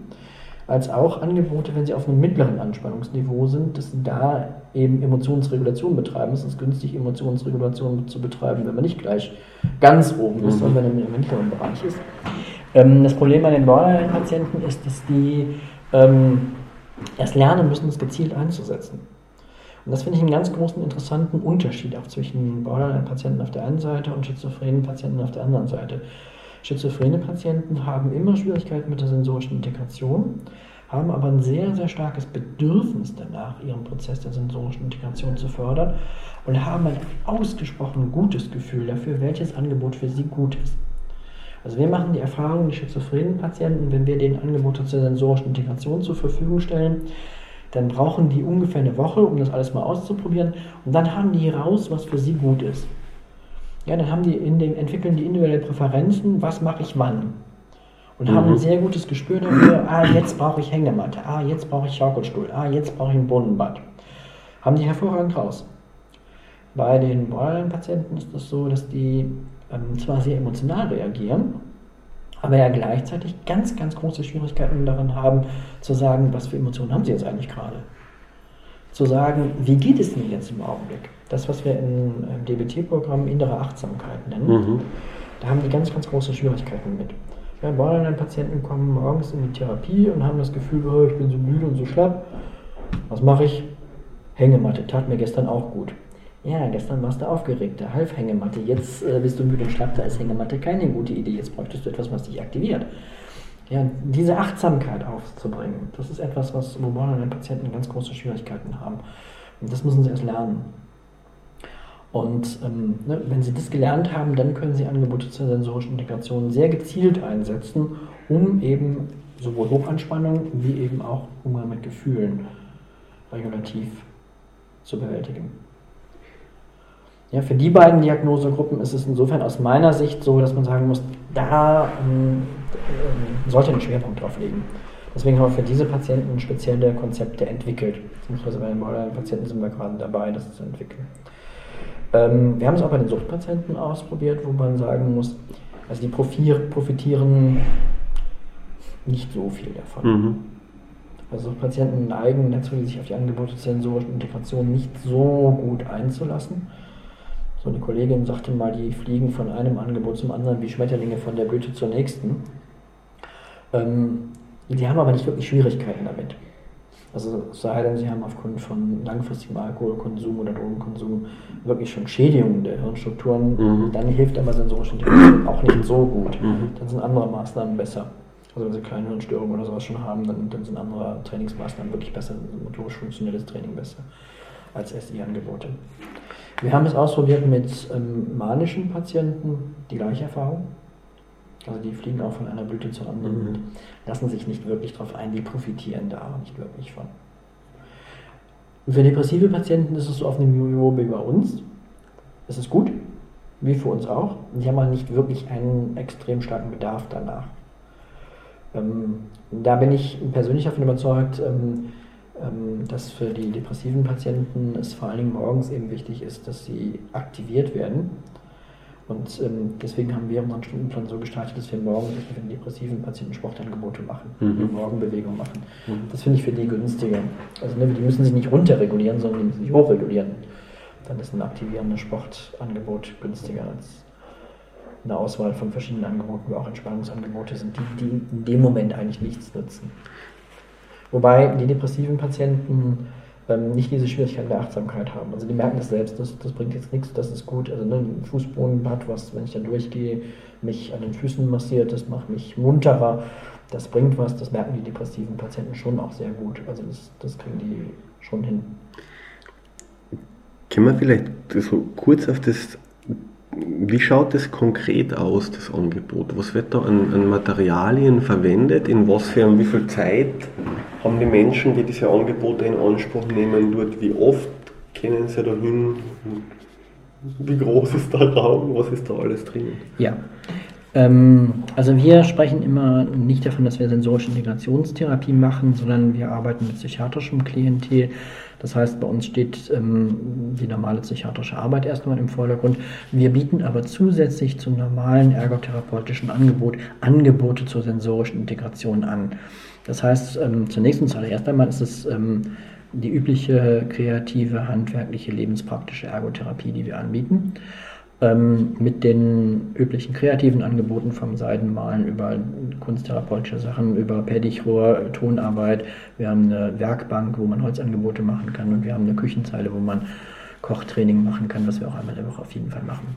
als auch Angebote, wenn sie auf einem mittleren Anspannungsniveau sind, dass sie da eben Emotionsregulation betreiben. Es ist günstig, Emotionsregulation zu betreiben, wenn man nicht gleich ganz oben ist, sondern wenn man im mittleren Bereich ist. Ähm, das Problem bei den Borderline-Patienten ist, dass die ähm, erst lernen müssen, es gezielt einzusetzen. Und das finde ich einen ganz großen, interessanten Unterschied auch zwischen Borderline-Patienten auf der einen Seite und schizophrenen Patienten auf der anderen Seite. Schizophrene Patienten haben immer Schwierigkeiten mit der sensorischen Integration, haben aber ein sehr, sehr starkes Bedürfnis danach, ihren Prozess der sensorischen Integration zu fördern und haben ein ausgesprochen gutes Gefühl dafür, welches Angebot für sie gut ist. Also wir machen die Erfahrung, die schizophrenen Patienten, wenn wir denen Angebote zur sensorischen Integration zur Verfügung stellen, dann brauchen die ungefähr eine Woche, um das alles mal auszuprobieren und dann haben die raus, was für sie gut ist. Ja, dann haben die in dem, entwickeln die individuelle Präferenzen, was mache ich wann. Und mhm. haben ein mhm. sehr gutes Gespür dafür, ah, jetzt brauche ich Hängematte, ah, jetzt brauche ich Schaukelstuhl, ah, jetzt brauche ich ein Bohnenbad. Haben die hervorragend raus. Bei den Borderline-Patienten ist es das so, dass die ähm, zwar sehr emotional reagieren, aber ja gleichzeitig ganz, ganz große Schwierigkeiten darin haben, zu sagen, was für Emotionen haben sie jetzt eigentlich gerade. Zu sagen, wie geht es ihnen jetzt im Augenblick? das, was wir im, im DBT-Programm innere Achtsamkeit nennen. Mhm. Da haben die ganz, ganz große Schwierigkeiten mit. Ja, Borderline-Patienten kommen morgens in die Therapie und haben das Gefühl, oh, ich bin so müde und so schlapp. Was mache ich? Hängematte, tat mir gestern auch gut. Ja, gestern warst du aufgeregt, da half Hängematte. Jetzt äh, bist du müde und schlapp, da ist Hängematte keine gute Idee. Jetzt bräuchtest du etwas, was dich aktiviert. Ja, diese Achtsamkeit aufzubringen, das ist etwas, was wo Borderline-Patienten ganz große Schwierigkeiten haben. Und das müssen sie erst lernen. Und ähm, ne, wenn Sie das gelernt haben, dann können Sie Angebote zur sensorischen Integration sehr gezielt einsetzen, um eben sowohl Hochanspannung wie eben auch Umgang mit Gefühlen regulativ zu bewältigen. Ja, für die beiden Diagnosegruppen ist es insofern aus meiner Sicht so, dass man sagen muss, da ähm, äh, sollte ein Schwerpunkt drauf liegen. Deswegen haben wir für diese Patienten spezielle Konzepte entwickelt. Beziehungsweise bei den Borderline-Patienten sind wir gerade dabei, das zu entwickeln. Ähm, wir haben es auch bei den Suchtpatienten ausprobiert, wo man sagen muss, also die profitieren nicht so viel davon. Mhm. Also Patienten neigen dazu, sich auf die Angebote zur sensorischen Integration nicht so gut einzulassen. So eine Kollegin sagte mal, die fliegen von einem Angebot zum anderen wie Schmetterlinge von der Blüte zur nächsten. Ähm, die haben aber nicht wirklich Schwierigkeiten damit. Also sei denn, sie haben aufgrund von langfristigem Alkoholkonsum oder Drogenkonsum wirklich schon Schädigungen der Hirnstrukturen, mhm. dann hilft aber sensorische Integration auch nicht so gut. Mhm. Dann sind andere Maßnahmen besser. Also wenn sie kleine Hirnstörungen oder sowas schon haben, dann, dann sind andere Trainingsmaßnahmen wirklich besser, motorisch funktionelles Training besser als SI-Angebote. Wir haben es ausprobiert mit ähm, manischen Patienten, die gleiche Erfahrung. Also die fliegen auch von einer Blüte zur anderen mhm. und lassen sich nicht wirklich darauf ein, die profitieren da nicht wirklich von. Und für depressive Patienten ist es so auf einem Niveau wie bei uns. Es ist gut, wie für uns auch. Die haben aber nicht wirklich einen extrem starken Bedarf danach. Ähm, da bin ich persönlich davon überzeugt, ähm, dass für die depressiven Patienten es vor allen Dingen morgens eben wichtig ist, dass sie aktiviert werden Und ähm, deswegen haben wir unseren Stundenplan so gestaltet, dass wir morgen für den depressiven Patienten Sportangebote machen, mhm. Morgenbewegung machen. Mhm. Das finde ich für die günstiger. Also ne, die müssen sich nicht runterregulieren, sondern die müssen sich hochregulieren. Dann ist ein aktivierendes Sportangebot günstiger als eine Auswahl von verschiedenen Angeboten, wo auch Entspannungsangebote sind, die, die in dem Moment eigentlich nichts nutzen. Wobei die depressiven Patienten ähm, nicht diese Schwierigkeiten der Achtsamkeit haben. Also die merken das selbst, das, das bringt jetzt nichts, das ist gut. Also ne, ein Fußbodenbad, was, wenn ich da durchgehe, mich an den Füßen massiert, das macht mich munterer, das bringt was, das merken die depressiven Patienten schon auch sehr gut. Also das, das kriegen die schon hin. Können wir vielleicht so kurz auf das wie schaut das konkret aus, das Angebot? Was wird da an, an, Materialien verwendet? In was für wie viel Zeit haben die Menschen, die diese Angebote in Anspruch nehmen, dort? Wie oft kennen sie dahin? Wie groß ist der Raum? Was ist da alles drin? Ja, ähm, also wir sprechen immer nicht davon, dass wir sensorische Integrationstherapie machen, sondern wir arbeiten mit psychiatrischem Klientel. Das heißt, bei uns steht ähm, die normale psychiatrische Arbeit erstmal im Vordergrund. Wir bieten aber zusätzlich zum normalen ergotherapeutischen Angebot Angebote zur sensorischen Integration an. Das heißt, ähm, zunächst und zuallererst einmal ist es ähm, die übliche kreative, handwerkliche, lebenspraktische Ergotherapie, die wir anbieten ähm, mit den üblichen kreativen Angeboten vom Seidenmalen über kunsttherapeutische Sachen, über Pedichror, Tonarbeit. Wir haben eine Werkbank, wo man Holzangebote machen kann und wir haben eine Küchenzeile, wo man Kochtraining machen kann, was wir auch einmal in der Woche auf jeden Fall machen.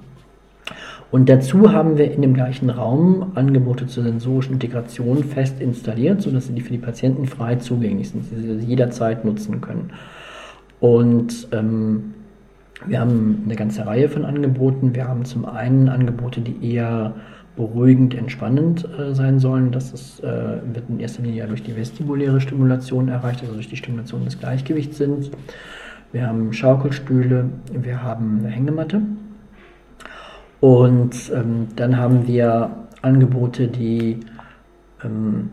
Und dazu haben wir in dem gleichen Raum Angebote zur sensorischen Integration fest installiert, sodass sie für die Patienten frei zugänglich sind, sie sie jederzeit nutzen können. Und ähm, wir haben eine ganze Reihe von Angeboten. Wir haben zum einen Angebote, die eher beruhigend, entspannend äh, sein sollen. Das ist, äh, wird in erster Linie durch die vestibuläre Stimulation erreicht, also durch die Stimulation des Gleichgewichtssinns. Wir haben Schaukelstühle, wir haben eine Hängematte. Und ähm, dann haben wir Angebote, die ähm,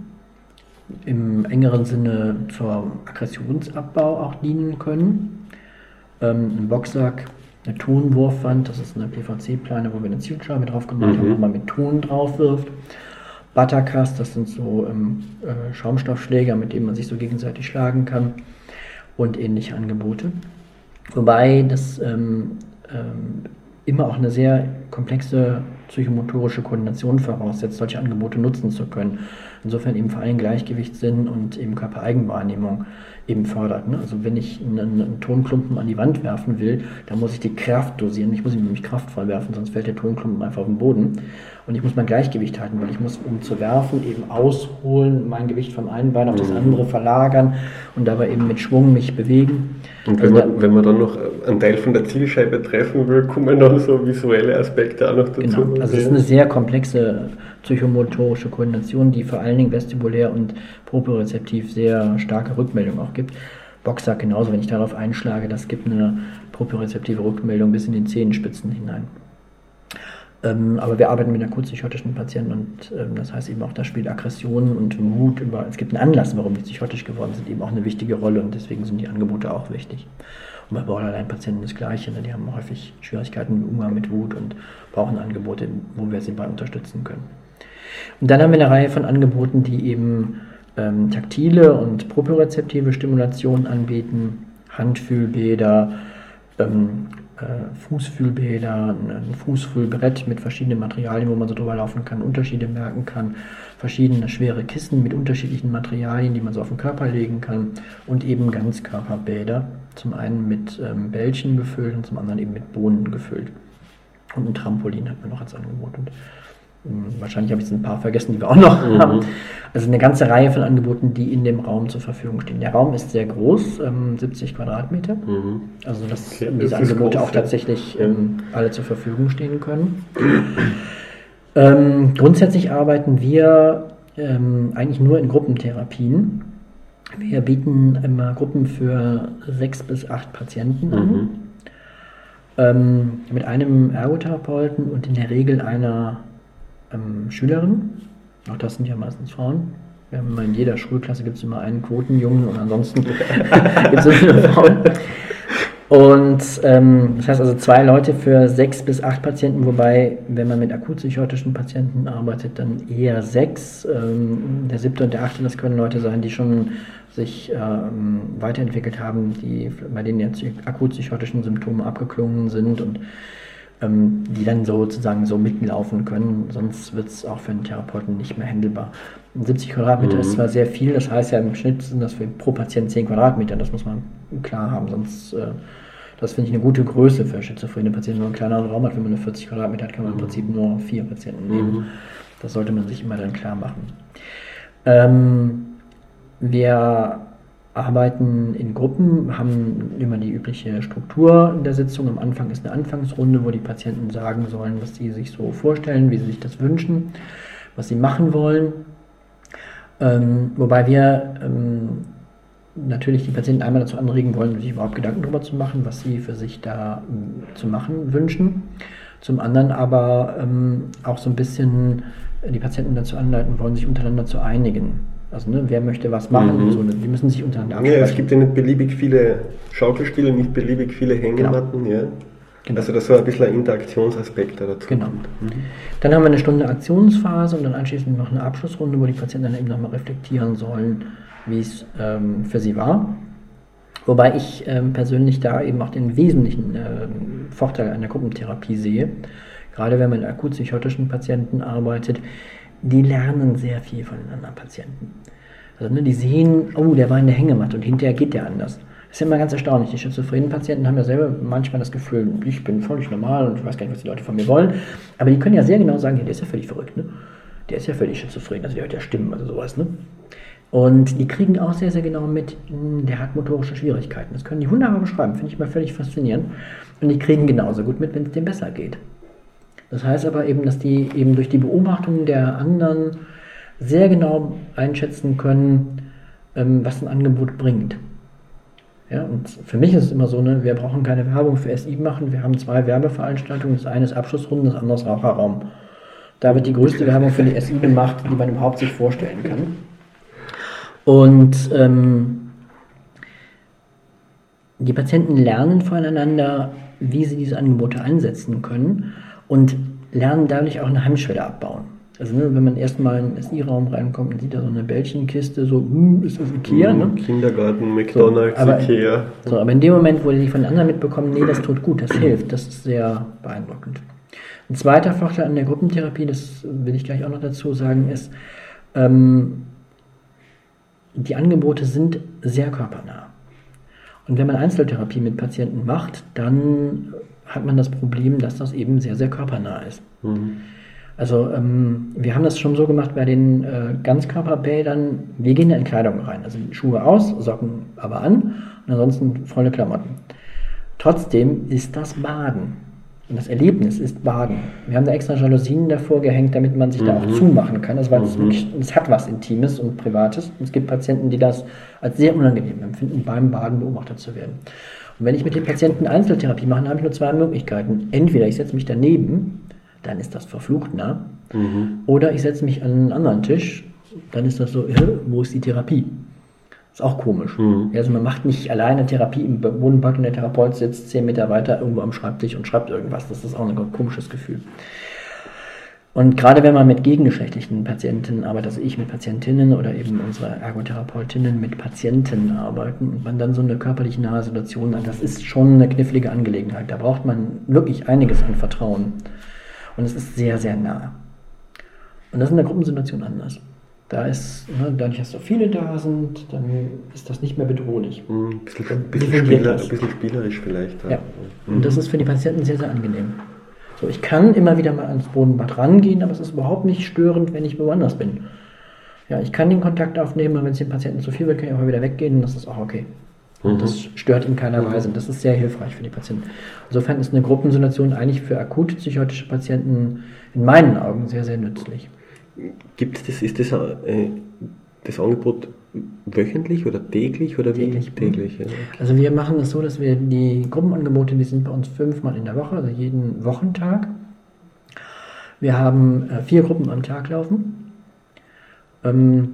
im engeren Sinne zur Aggressionsabbau auch dienen können ähm, ein Boxsack, eine Tonwurfwand, das ist eine PVC-Plane, wo wir eine Zielscheibe drauf gemacht mhm. haben, wo man mit Ton drauf wirft. Buttercast, das sind so ähm, äh, Schaumstoffschläger, mit denen man sich so gegenseitig schlagen kann und ähnliche Angebote. Wobei das ähm, ähm, immer auch eine sehr komplexe psychomotorische Koordination voraussetzt, solche Angebote nutzen zu können. Insofern eben vor allem Gleichgewichtssinn und eben Körpereigenwahrnehmung eben fördert. Ne? Also wenn ich einen, einen, Tonklumpen an die Wand werfen will, dann muss ich die Kraft dosieren. Ich muss ihn nämlich kraftvoll werfen, sonst fällt der Tonklumpen einfach auf den Boden. Und ich muss mein Gleichgewicht halten, weil ich muss, um zu werfen, eben ausholen, mein Gewicht vom einen Bein auf das mhm. andere verlagern und dabei eben mit Schwung mich bewegen. Und wenn, also man, wenn man dann noch einen Teil von der Zielscheibe treffen will, kommen dann so visuelle Aspekte auch noch dazu. Genau. Also es ist eine sehr komplexe psychomotorische Koordination, die vor allen Dingen vestibulär und propriozeptiv sehr starke Rückmeldung auch gibt. Boxsack genauso, wenn ich darauf einschlage, das gibt eine propriozeptive Rückmeldung bis in den Zehenspitzen hinein. Ähm, aber wir arbeiten mit akutpsychotischen Patienten und ähm, das heißt eben auch, da spielt Aggression und Wut über, es gibt einen Anlass, warum die psychotisch geworden sind, eben auch eine wichtige Rolle und deswegen sind die Angebote auch wichtig. Und bei Borderline-Patienten das Gleiche, ne? die haben häufig Schwierigkeiten im Umgang mit Wut und brauchen Angebote, wo wir sie bei unterstützen können. Und dann haben wir eine Reihe von Angeboten, die eben ähm, taktile und propriozeptive Stimulation anbieten, Handfühlbäder, ähm, äh, Fußfühlbäder, ein Fußfühlbrett mit verschiedenen Materialien, wo man so drüber laufen kann, Unterschiede merken kann, verschiedene schwere Kissen mit unterschiedlichen Materialien, die man so auf den Körper legen kann und eben Ganzkörperbäder, zum einen mit ähm, Bällchen gefüllt und zum anderen eben mit Bohnen gefüllt. Und ein Trampolin hat man noch als Angebot. Und wahrscheinlich habe ich jetzt ein paar vergessen, die wir auch noch mhm. haben. Also eine ganze Reihe von Angeboten, die in dem Raum zur Verfügung stehen. Der Raum ist sehr groß, ähm, 70 Quadratmeter. Mhm. Also dass okay, diese das Angebote groß, auch tatsächlich ähm, alle zur Verfügung stehen können. ähm, grundsätzlich arbeiten wir ähm, eigentlich nur in Gruppentherapien. Wir bieten immer Gruppen für sechs bis acht Patienten an. Mhm. Ähm, mit einem Ergotherapeuten und in der Regel einer ähm, Schülerinnen. Auch das sind ja meistens Frauen. Wir haben immer in jeder Schulklasse gibt es immer einen Quotenjungen und ansonsten gibt es nur Frauen. Und ähm, das heißt also zwei Leute für sechs bis acht Patienten, wobei, wenn man mit akutpsychotischen Patienten arbeitet, dann eher sechs. Ähm, der siebte und der achte, das können Leute sein, die schon sich ähm, weiterentwickelt haben, die, bei denen jetzt akutpsychotischen Symptome abgeklungen sind und ähm, die dann sozusagen so mitlaufen können, sonst wird es auch für einen Therapeuten nicht mehr handelbar. 70 Quadratmeter mhm. ist zwar sehr viel, das heißt ja im Schnitt sind das für pro Patient 10 Quadratmeter, das muss man klar haben, sonst äh, das finde ich eine gute Größe für schizophrene Patienten. Wenn man einen kleineren Raum hat, wenn man eine 40 Quadratmeter hat, kann man im Prinzip nur vier Patienten nehmen. Mhm. Das sollte man sich immer dann klar machen. Ähm, wir arbeiten in Gruppen, haben immer die übliche Struktur der Sitzung. Am Anfang ist eine Anfangsrunde, wo die Patienten sagen sollen, was sie sich so vorstellen, wie sie sich das wünschen, was sie machen wollen. Ähm, wobei wir ähm, natürlich die Patienten einmal dazu anregen wollen, sich überhaupt Gedanken darüber zu machen, was sie für sich da ähm, zu machen wünschen. Zum anderen aber ähm, auch so ein bisschen die Patienten dazu anleiten wollen, sich untereinander zu einigen. Also ne, wer möchte was machen, mhm. so, die müssen sich untereinander absprechen. Ja, es gibt ja nicht beliebig viele Schaukelstühle, nicht beliebig viele Hängematten. Genau. Ja. Genau. Also das war ein bisschen ein Interaktionsaspekt dazu. Genau. Mhm. Dann haben wir eine Stunde Aktionsphase und dann anschließend noch eine Abschlussrunde, wo die Patienten dann eben nochmal reflektieren sollen, wie es ähm, für sie war. Wobei ich ähm, persönlich da eben auch den wesentlichen äh, Vorteil einer Gruppentherapie sehe. Gerade wenn man mit akutpsychotischen Patienten arbeitet, die lernen sehr viel von den anderen Patienten. Also ne, die sehen, oh, der war in der Hängematte und hinterher geht der anders. Das ist immer ganz erstaunlich. Die schizophrenen Patienten haben ja selber manchmal das Gefühl, ich bin völlig normal und ich weiß gar nicht, was die Leute von mir wollen. Aber die können ja sehr genau sagen, der ist ja völlig verrückt, ne? Der ist ja völlig schizophren, also der hört ja Stimmen, also sowas, ne? Und die kriegen auch sehr, sehr genau mit, hm, der hat motorische Schwierigkeiten. Das können die wunderbar beschreiben, finde ich mal völlig faszinierend. Und die kriegen genauso gut mit, wenn es dem besser geht. Das heißt aber eben, dass die eben durch die Beobachtung der anderen sehr genau einschätzen können, ähm, was ein Angebot bringt. Ja, und für mich ist es immer so, ne, wir brauchen keine Werbung für SI machen. Wir haben zwei Werbeveranstaltungen. Das eine ist Abschlussrunden, das andere ist Raucherraum. Da wird die größte Werbung für die SI gemacht, die man überhaupt sich vorstellen kann. Und ähm, die Patienten lernen voneinander, wie sie diese Angebote einsetzen können und lernen dadurch auch eine Hemmschwelle abbauen. Also ne, wenn man erstmal in den SI-Raum reinkommt und sieht da so eine Bällchenkiste, so, hm, ist das Ikea, ne? Kindergarten, McDonalds, so, aber, Ikea. So, aber in dem Moment, wo die von anderen mitbekommen, nee, das tut gut, das hilft, das ist sehr beeindruckend. Ein zweiter Vorteil an der Gruppentherapie, das will ich gleich auch noch dazu sagen, ist, ähm, die Angebote sind sehr körpernah. Und wenn man Einzeltherapie mit Patienten macht, dann hat man das Problem, dass das eben sehr, sehr körpernah ist. Mhm. Also ähm, wir haben das schon so gemacht bei den äh, Ganzkörperbädern, wir gehen in Kleidung rein, also Schuhe aus, Socken aber an und ansonsten volle Klamotten. Trotzdem ist das Baden. Und das Erlebnis ist Baden. Wir haben da extra Jalousien davor gehängt, damit man sich mhm. da auch mhm. zumachen kann. Also, weil mhm. es, wirklich, es hat was Intimes und Privates. Und es gibt Patienten, die das als sehr unangenehm empfinden, beim Baden beobachtet zu werden. Und wenn ich mit dem Patienten Einzeltherapie mache, dann habe ich nur zwei Möglichkeiten. Entweder ich setze mich daneben, dann ist das verflucht nah. Mhm. Oder ich setze mich an einen anderen Tisch, dann ist das so, wo ist die Therapie? Ist auch komisch. Mhm. Also man macht nicht alleine Therapie im Bodenpark und der Therapeut sitzt zehn Meter weiter irgendwo am Schreibtisch und schreibt irgendwas. Das ist auch ein komisches Gefühl. Und gerade wenn man mit gegengeschlechtlichen Patienten arbeitet, also ich mit Patientinnen oder eben unsere Ergotherapeutinnen mit Patienten arbeiten und man dann so eine körperlich nahe Situation hat, das ist schon eine knifflige Angelegenheit. Da braucht man wirklich einiges an Vertrauen. Und es ist sehr, sehr nah. Und das ist in der Gruppensituation anders. Da ist, ne, dadurch, dass so viele da sind, dann ist das nicht mehr bedrohlich. Mhm, ein bisschen, ein bisschen, Spieler, ein bisschen spielerisch vielleicht. Ja. Mhm. Und das ist für die Patienten sehr, sehr angenehm. So, ich kann immer wieder mal ans Bodenbad rangehen, aber es ist überhaupt nicht störend, wenn ich woanders bin. Ja, ich kann den Kontakt aufnehmen, aber wenn es dem Patienten zu viel wird, kann ich auch wieder weggehen und das ist auch okay. Und mhm. das stört in keiner mhm. Weise und das ist sehr hilfreich für die Patienten. Insofern ist eine Gruppensituation eigentlich für akut psychotische Patienten in meinen Augen sehr, sehr nützlich. Gibt es das, ist das äh, das Angebot wöchentlich oder täglich oder täglich? Wie? Täglich, ja. Also wir machen es so, dass wir die Gruppenangebote, die sind bei uns fünfmal in der Woche, also jeden Wochentag. Wir haben äh, vier Gruppen am Tag laufen. Ähm,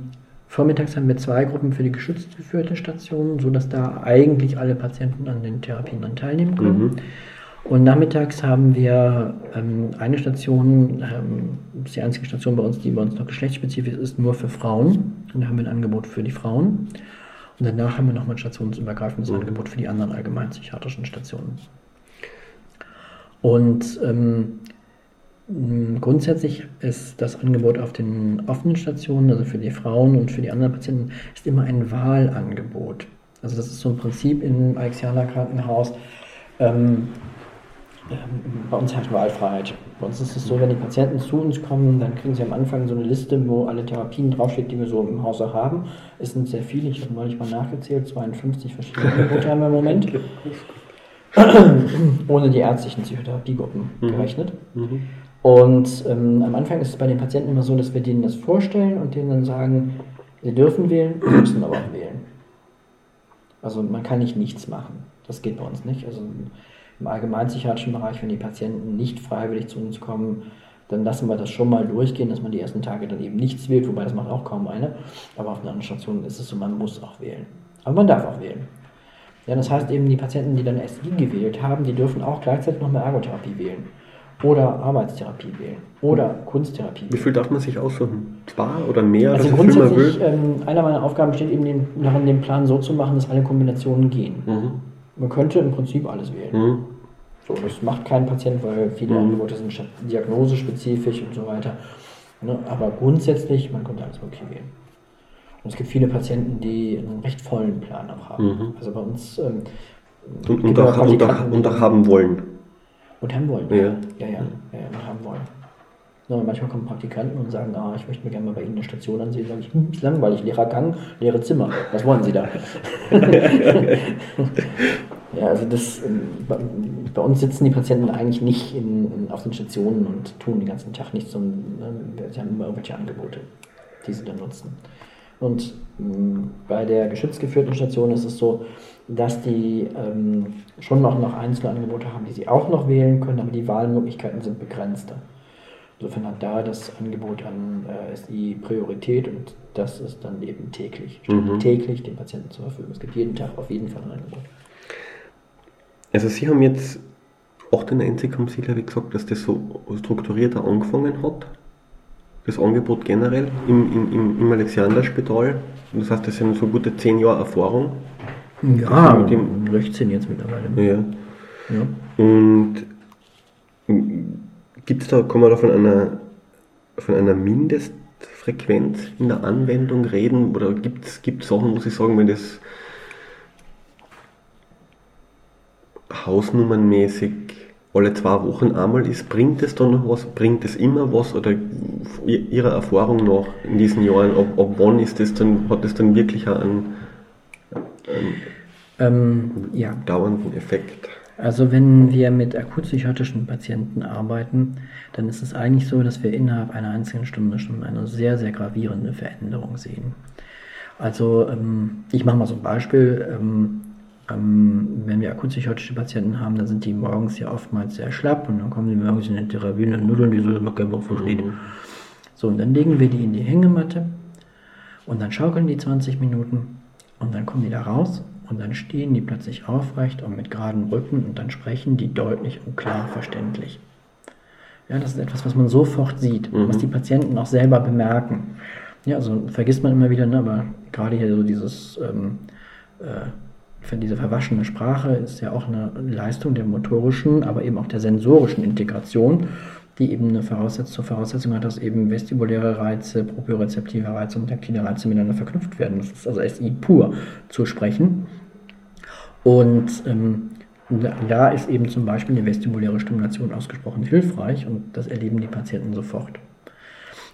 Vormittags haben wir zwei Gruppen für die geschützt geführte Stationen, sodass da eigentlich alle Patienten an den Therapien dann teilnehmen können. Mhm. Und nachmittags haben wir ähm, eine Station, ähm, das ist die einzige Station bei uns, die bei uns noch geschlechtsspezifisch ist, nur für Frauen. Und da haben wir ein Angebot für die Frauen. Und danach haben wir nochmal ein stationsübergreifendes mhm. Angebot für die anderen allgemeinpsychiatrischen Stationen. Und ähm, grundsätzlich ist das Angebot auf den offenen Stationen, also für die Frauen und für die anderen Patienten, ist immer ein Wahlangebot. Also das ist so ein Prinzip im Alexianer Krankenhaus. Ähm, bei uns herrscht Wahlfreiheit. Bei uns ist es so, wenn die Patienten zu uns kommen, dann kriegen sie am Anfang so eine Liste, wo alle Therapien draufsteht, die wir so im Hause haben. Es sind sehr viele, ich habe neulich mal nachgezählt, 52 verschiedene Angebote haben wir im Moment. Ohne die ärztlichen Psychotherapiegruppen mhm. gerechnet. Mhm. Und ähm, am Anfang ist es bei den Patienten immer so, dass wir denen das vorstellen und denen dann sagen, sie dürfen wählen, sie müssen aber auch wählen. Also man kann nicht nichts machen. Das geht bei uns nicht. Also im allgemeinpsychiatrischen Bereich, wenn die Patienten nicht freiwillig zu uns kommen, dann lassen wir das schon mal durchgehen, dass man die ersten Tage dann eben nichts wählt, wobei das macht auch kaum eine. Aber auf einer anderen Station ist es so, man muss auch wählen. Aber man darf auch wählen. Ja, das heißt eben, die Patienten, die dann SI gewählt haben, die dürfen auch gleichzeitig noch mehr Ergotherapie wählen. Oder Arbeitstherapie wählen. Oder Kunsttherapie wählen. Wie viel darf man sich aussuchen? Zwei oder mehr? Also grundsätzlich, ähm, einer meiner Aufgaben besteht eben darin, den Plan so zu machen, dass alle Kombinationen gehen. Mhm. Man könnte im Prinzip alles wählen. Mhm. So, das macht kein Patient, weil viele mhm. Angebote sind diagnosespezifisch und so weiter. Ne? Aber grundsätzlich, man könnte alles Mögliche wählen. Und es gibt viele Patienten, die einen recht vollen Plan auch haben. Mhm. Also bei uns. Ähm, und, und, auch, und, auch, und auch haben wollen. Und haben wollen, ja. Ja, ja, ja, ja und haben wollen. Ja, manchmal kommen Praktikanten und sagen, ah, ich möchte mir gerne mal bei Ihnen eine Station ansehen. Sage ich, hm, ist langweilig, leerer Gang, leere Zimmer. Was wollen Sie da? ja, also das, ähm, bei uns sitzen die Patienten eigentlich nicht in, auf den Stationen und tun den ganzen Tag nichts, sondern ne, sie haben immer irgendwelche Angebote, die sie dann nutzen. Und mh, hm, bei der geschützt geführten Station ist es so, dass die ähm, schon noch, noch einzelne Angebote haben, die sie auch noch wählen können, aber die Wahlmöglichkeiten sind begrenzter. Insofern hat da das Angebot an äh, SI Priorität und das ist dann eben täglich. Mhm. täglich den Patienten zur Verfügung. Es gibt jeden Tag auf jeden Fall ein Angebot. Also Sie haben jetzt auch den Einzelkomsiler wie gesagt, dass das so strukturierter angefangen hat, das Angebot generell im, im, im, im Alexiander-Spital. Das heißt, das sind so gute zehn Jahre Erfahrung. Ja, mit dem 16 jetzt mittlerweile. Ja. ja. Und Gibt es da, kann man da von einer, von einer Mindestfrequenz in der Anwendung reden? Oder gibt es Sachen, muss ich sagen, wenn das hausnummernmäßig alle zwei Wochen einmal ist, bringt es dann noch was? Bringt es immer was? Oder Ihrer Erfahrung nach in diesen Jahren, ab, ab wann ist das dann, hat das dann wirklich einen, einen ähm, ja. dauernden Effekt? Also wenn wir mit akutpsychiatrischen Patienten arbeiten, dann ist es eigentlich so, dass wir innerhalb einer einzigen Stunde schon eine sehr, sehr gravierende Veränderung sehen. Also ähm, ich mache mal so ein Beispiel. Ähm, ähm, wenn wir akutpsychotische Patienten haben, dann sind die morgens ja oftmals sehr schlapp und dann kommen die morgens in die Therapie und nudeln die so, dass man kein Wort versteht. So, und dann legen wir die in die Hängematte und dann schaukeln die 20 Minuten und dann kommen die da raus und dann stehen die plötzlich aufrecht und mit geradem Rücken und dann sprechen die deutlich und klar verständlich. Ja, das ist etwas, was man sofort sieht, mhm. was die Patienten auch selber bemerken. Ja, also vergisst man immer wieder, ne, aber gerade hier so dieses, ähm, äh, diese verwaschene Sprache ist ja auch eine Leistung der motorischen, aber eben auch der sensorischen Integration, die eben eine Voraussetzung, zur Voraussetzung hat, dass eben vestibuläre Reize, propriorezeptive Reize und taktile Reize miteinander verknüpft werden. Das ist also SI pur zu sprechen. Und ähm, da ist eben zum Beispiel eine vestibuläre Stimulation ausgesprochen hilfreich und das erleben die Patienten sofort.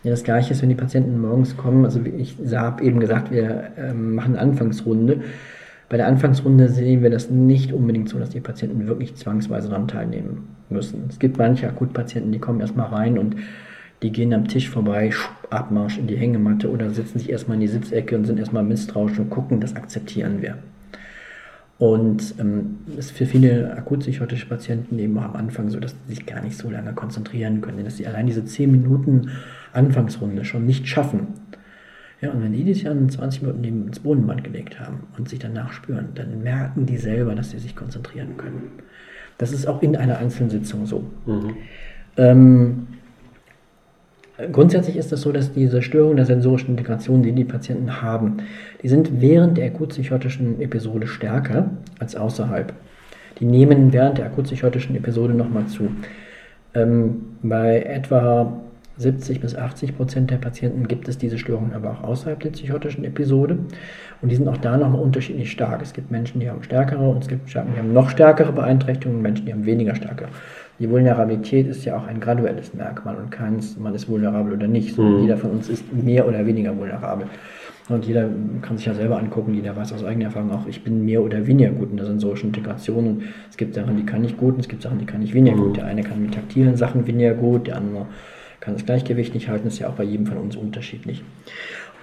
Ja, das gleiche ist, wenn die Patienten morgens kommen, also ich habe eben gesagt, wir ähm, machen eine Anfangsrunde. Bei der Anfangsrunde sehen wir das nicht unbedingt so, dass die Patienten wirklich zwangsweise daran teilnehmen müssen. Es gibt manche Akutpatienten, die kommen erstmal rein und die gehen am Tisch vorbei, Abmarsch in die Hängematte oder setzen sich erstmal in die Sitzecke und sind erstmal misstrauisch und gucken, das akzeptieren wir. Und ähm, ist für viele akutpsychotische Patienten eben am Anfang so, dass sie sich gar nicht so lange konzentrieren können, dass sie allein diese 10 Minuten Anfangsrunde schon nicht schaffen. Ja, und wenn die sich dann 20 Minuten ins Bodenband gelegt haben und sich danach spüren, dann merken die selber, dass sie sich konzentrieren können. Das ist auch in einer einzelnen Sitzung so. Mhm. Ähm, grundsätzlich ist es so, dass diese Störungen der sensorischen Integration, die die Patienten haben, die sind während der akutpsychotischen Episode stärker als außerhalb. Die nehmen während der akutpsychotischen Episode nochmal zu. Ähm, bei etwa 70 bis 80 Prozent der Patienten gibt es diese Störungen aber auch außerhalb der psychotischen Episode. Und die sind auch da nochmal unterschiedlich stark. Es gibt Menschen, die haben stärkere und es gibt Menschen, die haben noch stärkere Beeinträchtigungen und Menschen, die haben weniger starke. Die Vulnerabilität ist ja auch ein graduelles Merkmal und keins, man ist vulnerabel oder nicht. Mhm. Jeder von uns ist mehr oder weniger vulnerabel. Und jeder kann sich ja selber angucken, jeder weiß aus eigener Erfahrung auch, ich bin mehr oder weniger gut in der sensorischen Integration. Und es gibt Sachen, die kann ich gut und es gibt Sachen, die kann ich weniger mhm. gut. Der eine kann mit taktilen Sachen weniger gut, der andere kann das Gleichgewicht nicht halten, ist ja auch bei jedem von uns unterschiedlich.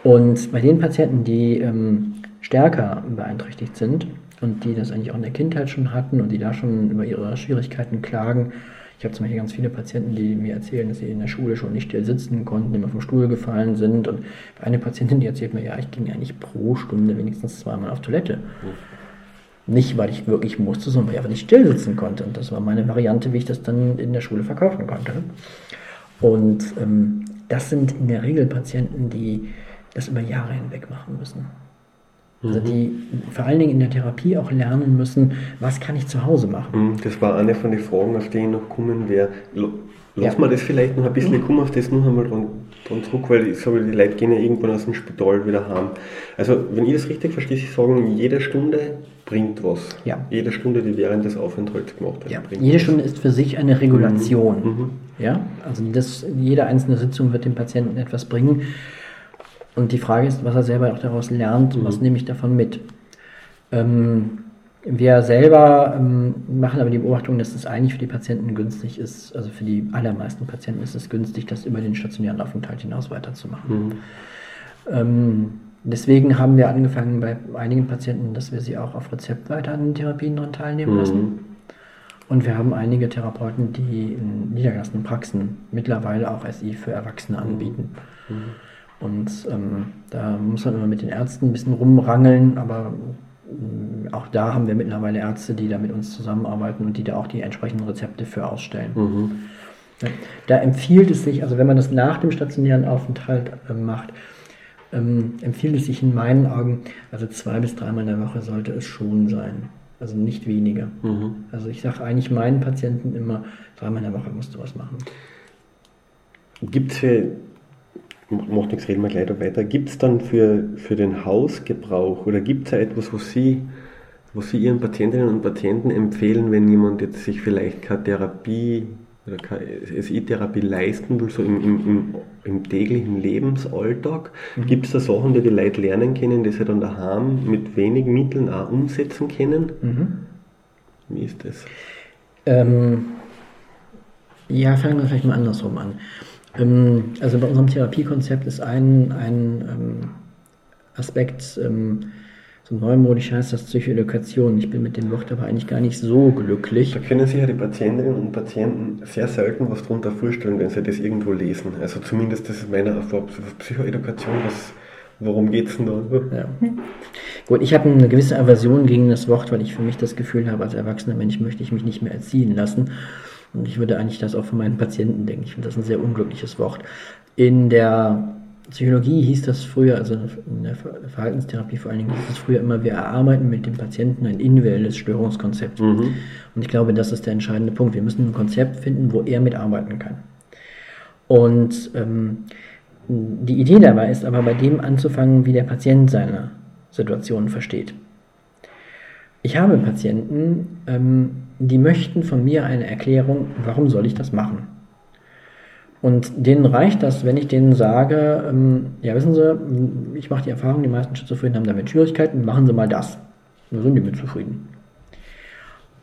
Und bei den Patienten, die ähm, stärker beeinträchtigt sind und die das eigentlich auch in der Kindheit schon hatten und die da schon über ihre Schwierigkeiten klagen, ich habe zum Beispiel ganz viele Patienten, die mir erzählen, dass sie in der Schule schon nicht still sitzen konnten, immer vom Stuhl gefallen sind. Und eine Patientin, die erzählt mir, ja, ich ging eigentlich pro Stunde wenigstens zweimal auf Toilette. Nicht, weil ich wirklich musste, sondern weil ich einfach nicht still sitzen konnte. Und das war meine Variante, wie ich das dann in der Schule verkaufen konnte. Und ähm, das sind in der Regel Patienten, die das über Jahre hinweg machen müssen. Also mhm. die vor allen Dingen in der Therapie auch lernen müssen, was kann ich zu Hause machen. Mhm, das war eine von den Fragen, auf die ich noch kommen wäre. Lass ja. mal das vielleicht noch ein bisschen, mhm. kommen auf das noch einmal dran, dran zurück, weil ich sage, die Leute gehen ja irgendwann aus dem Spital wieder heim. Also, wenn ich das richtig verstehe, Sie sagen, jede Stunde bringt was. Ja. Jede Stunde, die während des Aufenthalts gemacht wird. Ja. Jede was. Stunde ist für sich eine Regulation. Mhm. mhm. Ja? Also das, jede einzelne Sitzung wird dem Patienten etwas bringen. Und die Frage ist, was er selber auch daraus lernt, mhm. was nehme ich davon mit. Ähm, wir selber ähm, machen aber die Beobachtung, dass es eigentlich für die Patienten günstig ist, also für die allermeisten Patienten ist es günstig, das über den stationären Aufenthalt hinaus weiterzumachen. Mhm. Ähm, deswegen haben wir angefangen bei einigen Patienten, dass wir sie auch auf Rezept weiter an den Therapien daran teilnehmen mhm. lassen. Und wir haben einige Therapeuten, die in niedergelassenen Praxen mittlerweile auch SI für Erwachsene anbieten. Mhm. Und ähm, da muss man immer mit den Ärzten ein bisschen rumrangeln, aber äh, auch da haben wir mittlerweile Ärzte, die da mit uns zusammenarbeiten und die da auch die entsprechenden Rezepte für ausstellen. Mhm. Da empfiehlt es sich, also wenn man das nach dem stationären Aufenthalt äh, macht, ähm, empfiehlt es sich in meinen Augen, also zwei bis dreimal in der Woche sollte es schon sein. Also nicht weniger. Mhm. Also ich sage eigentlich meinen Patienten immer, dreimal in der Woche musst du was machen. Gibt macht nichts, reden wir gleich da weiter. Gibt es dann für, für den Hausgebrauch oder gibt es da etwas, wo Sie, wo Sie Ihren Patientinnen und Patienten empfehlen, wenn jemand jetzt sich vielleicht keine Therapie oder keine SI-Therapie leisten will, so im, im, im, im täglichen Lebensalltag? Mhm. Gibt es da Sachen, die die Leute lernen können, die sie dann daheim mit wenig Mitteln auch umsetzen können? Mhm. Wie ist das? Ähm, ja, fangen wir vielleicht mal andersrum an. Ähm, also bei unserem Therapiekonzept ist ein, ein ähm, Aspekt, ähm, so neumodisch heißt das Psychoedukation. Ich bin mit dem Wort aber eigentlich gar nicht so glücklich. Da können sich ja die Patientinnen und Patienten sehr selten was darunter vorstellen, wenn sie das irgendwo lesen. Also zumindest das ist meine Erfahrung. Psychoedukation, was, worum geht es denn da? Ja. Gut, ich habe eine gewisse Aversion gegen das Wort, weil ich für mich das Gefühl habe, als erwachsener Mensch möchte ich mich nicht mehr erziehen lassen. Und ich würde eigentlich das auch von meinen Patienten denken. Ich finde das ein sehr unglückliches Wort. In der Psychologie hieß das früher, also in der Verhaltenstherapie vor allen Dingen, hieß es früher immer, wir erarbeiten mit dem Patienten ein individuelles Störungskonzept. Mhm. Und ich glaube, das ist der entscheidende Punkt. Wir müssen ein Konzept finden, wo er mitarbeiten kann. Und ähm, die Idee dabei ist aber, bei dem anzufangen, wie der Patient seine Situation versteht. Ich habe Patienten, ähm, die möchten von mir eine Erklärung, warum soll ich das machen? Und denen reicht das, wenn ich denen sage, ähm, ja wissen Sie, ich mache die Erfahrung, die meisten Schizophrenen haben damit Schwierigkeiten, machen Sie mal das. Dann sind die mit zufrieden.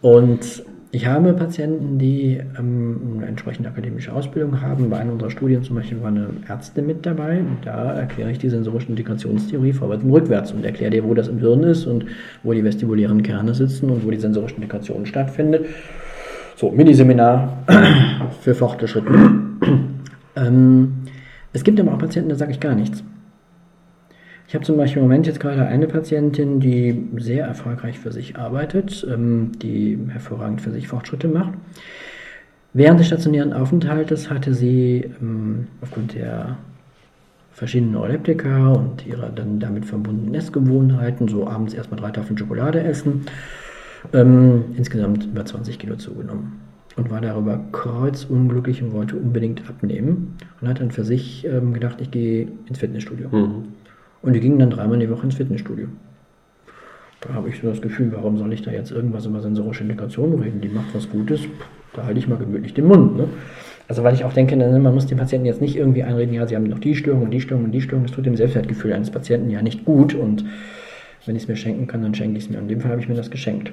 Und ich habe Patienten, die ähm, eine entsprechende akademische Ausbildung haben. Bei einer unserer Studien zum Beispiel war eine Ärztin mit dabei. Da erkläre ich die sensorische Integrationstheorie vorwärts und rückwärts und erkläre dir, wo das im Hirn ist und wo die vestibulären Kerne sitzen und wo die sensorische Integration stattfindet. So, Miniseminar für Fortgeschrittene. ähm, es gibt aber auch Patienten, da sage ich gar nichts. Ich habe zum Beispiel im Moment jetzt gerade eine Patientin, die sehr erfolgreich für sich arbeitet, ähm, die hervorragend für sich Fortschritte macht. Während des stationären Aufenthaltes hatte sie ähm, aufgrund der verschiedenen Neuroleptika und ihrer dann damit verbundenen Essgewohnheiten, so abends erstmal drei Tafeln Schokolade essen, ähm, insgesamt über 20 Kilo zugenommen und war darüber kreuzunglücklich und wollte unbedingt abnehmen und hat dann für sich ähm, gedacht, ich gehe ins Fitnessstudio. Mhm. Und die gingen dann dreimal die Woche ins Fitnessstudio. Da habe ich so das Gefühl, warum soll ich da jetzt irgendwas über sensorische Integration reden? Die macht was Gutes, da halte ich mal gemütlich den Mund. Ne? Also weil ich auch denke, man muss den Patienten jetzt nicht irgendwie einreden, ja, sie haben noch die Störung und die Störung und die Störung. Das tut dem Selbstwertgefühl eines Patienten ja nicht gut. Und wenn ich es mir schenken kann, dann schenke ich es mir. In dem Fall habe ich mir das geschenkt.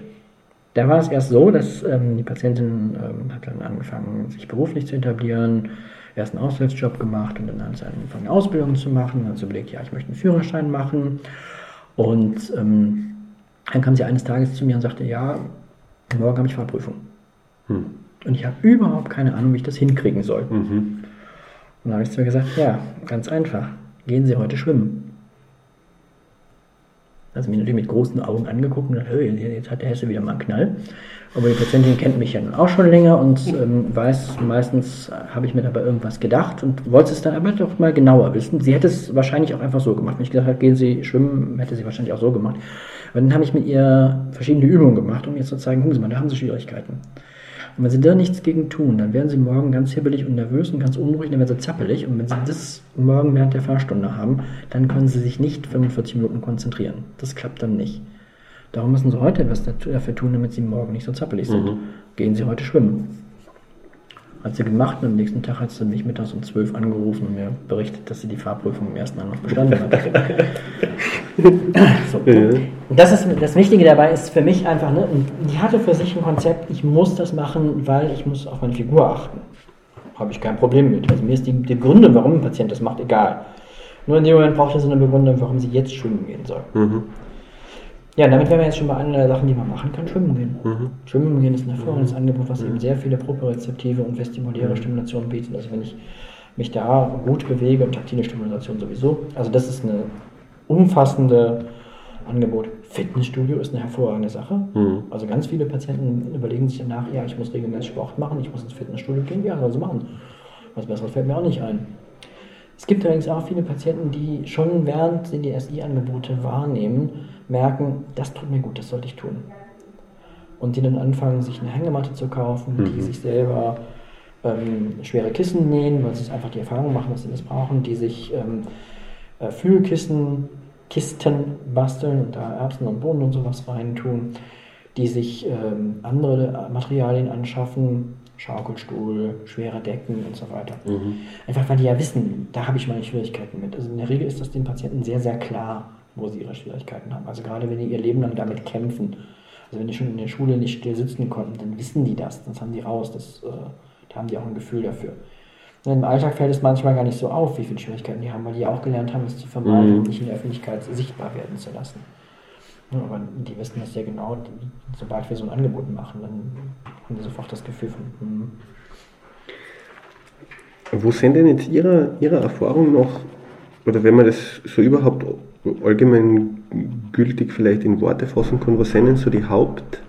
Da war es erst so, dass ähm, die Patientin ähm, hat dann angefangen, sich beruflich zu etablieren, erst einen Aushilfsjob gemacht und dann hat sie angefangen, eine Ausbildung zu machen. Dann hat sie überlegt, ja, ich möchte einen Führerschein machen. Und ähm, dann kam sie eines Tages zu mir und sagte, ja, morgen habe ich Fahrprüfung. Hm. Und ich habe überhaupt keine Ahnung, wie ich das hinkriegen soll. Mhm. Und dann habe ich zu mir gesagt, ja, ganz einfach. Gehen Sie heute schwimmen. Also mich natürlich mit großen Augen angeguckt und gesagt, hey, jetzt hat der Hesse wieder mal einen Knall. Aber die Patientin kennt mich ja nun auch schon länger und ähm, weiß, meistens habe ich mir dabei irgendwas gedacht und wollte es dann aber doch mal genauer wissen. Sie hätte es wahrscheinlich auch einfach so gemacht. Wenn ich gesagt habe, gehen Sie schwimmen, hätte sie wahrscheinlich auch so gemacht. Aber dann habe ich mit ihr verschiedene Übungen gemacht, um ihr zu zeigen, gucken Sie mal, da haben Sie Schwierigkeiten. Und wenn sie da nichts gegen tun, dann werden sie morgen ganz hibbelig und nervös und ganz unruhig, dann werden sie zappelig. Und wenn sie das morgen während der Fahrstunde haben, dann können sie sich nicht 45 Minuten konzentrieren. Das klappt dann nicht. Darum müssen sie heute etwas dafür tun, damit sie morgen nicht so zappelig sind. Mhm. Gehen sie heute schwimmen. Hat sie gemacht und am nächsten Tag hat sie mich mittags um 12 angerufen und mir berichtet, dass sie die Fahrprüfung im ersten Anlauf bestanden hat. so. Das, ist, das Wichtige dabei ist für mich einfach, ne, die hatte für sich ein Konzept, ich muss das machen, weil ich muss auf meine Figur achten. Habe ich kein Problem mit. Also mir ist die, die Begründung, warum ein Patient das macht, egal. Nur in dem Moment braucht es eine Begründung, warum sie jetzt schwimmen gehen soll. Mhm. Ja, damit wären wir jetzt schon bei einer der Sachen, die man machen kann, schwimmen gehen. Mhm. Schwimmen gehen ist ein hervorragendes mhm. Angebot, was eben sehr viele propriozeptive und vestibuläre mhm. Stimulationen bietet. Also wenn ich mich da gut bewege und taktile Stimulation sowieso. Also das ist eine umfassende Angebot. Fitnessstudio ist eine hervorragende Sache. Mhm. Also ganz viele Patienten überlegen sich danach, ja, ich muss regelmäßig Sport machen, ich muss ins Fitnessstudio gehen. Ja, sie machen. Was Besseres fällt mir auch nicht ein. Es gibt allerdings auch viele Patienten, die schon während sie die SI-Angebote wahrnehmen, merken, das tut mir gut, das sollte ich tun. Und die dann anfangen, sich eine Hängematte zu kaufen, mhm. die sich selber ähm, schwere Kissen nähen, weil sie einfach die Erfahrung machen, dass sie das brauchen, die sich ähm, äh, Fühlkissen, Kisten basteln und da Erbsen und Bohnen und sowas reintun, die sich ähm, andere Materialien anschaffen, Schaukelstuhl, schwere Decken und so weiter. Mhm. Einfach weil die ja wissen, da habe ich meine Schwierigkeiten mit. Also in der Regel ist das den Patienten sehr, sehr klar, wo sie ihre Schwierigkeiten haben. Also gerade wenn die ihr Leben lang damit kämpfen. Also wenn die schon in der Schule nicht still sitzen konnten, dann wissen die das, das haben die raus, das, äh, da haben die auch ein Gefühl dafür. Und Im Alltag fällt es manchmal gar nicht so auf, wie viele Schwierigkeiten die haben, weil die auch gelernt haben, es zu vermeiden und mhm. nicht in der Öffentlichkeit sichtbar werden zu lassen. Ja, aber die wissen das sehr genau, sobald wir so ein Angebot machen, dann haben die sofort das Gefühl von. Hm. Wo sind denn jetzt Ihrer, Ihrer Erfahrung noch, oder wenn man das so überhaupt allgemein gültig vielleicht in Worte fassen kann, was sind denn so die, Haupt,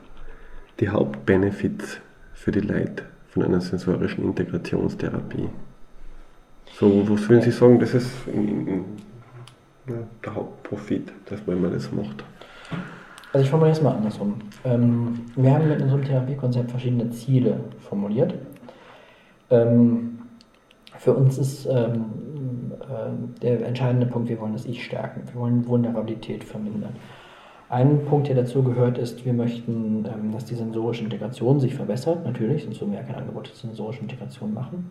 die Hauptbenefits für die Leute von einer sensorischen Integrationstherapie? So, was würden Sie sagen, das ist der Hauptprofit, dass man das macht? Also ich formuliere es mal andersrum. Ähm, wir haben mit unserem Therapiekonzept verschiedene Ziele formuliert. Ähm, für uns ist ähm, äh, der entscheidende Punkt, wir wollen das Ich stärken. Wir wollen Vulnerabilität vermindern. Ein Punkt, der dazu gehört, ist, wir möchten, ähm, dass die sensorische Integration sich verbessert. Natürlich, sonst würden wir ja kein Angebot zur sensorischen Integration machen.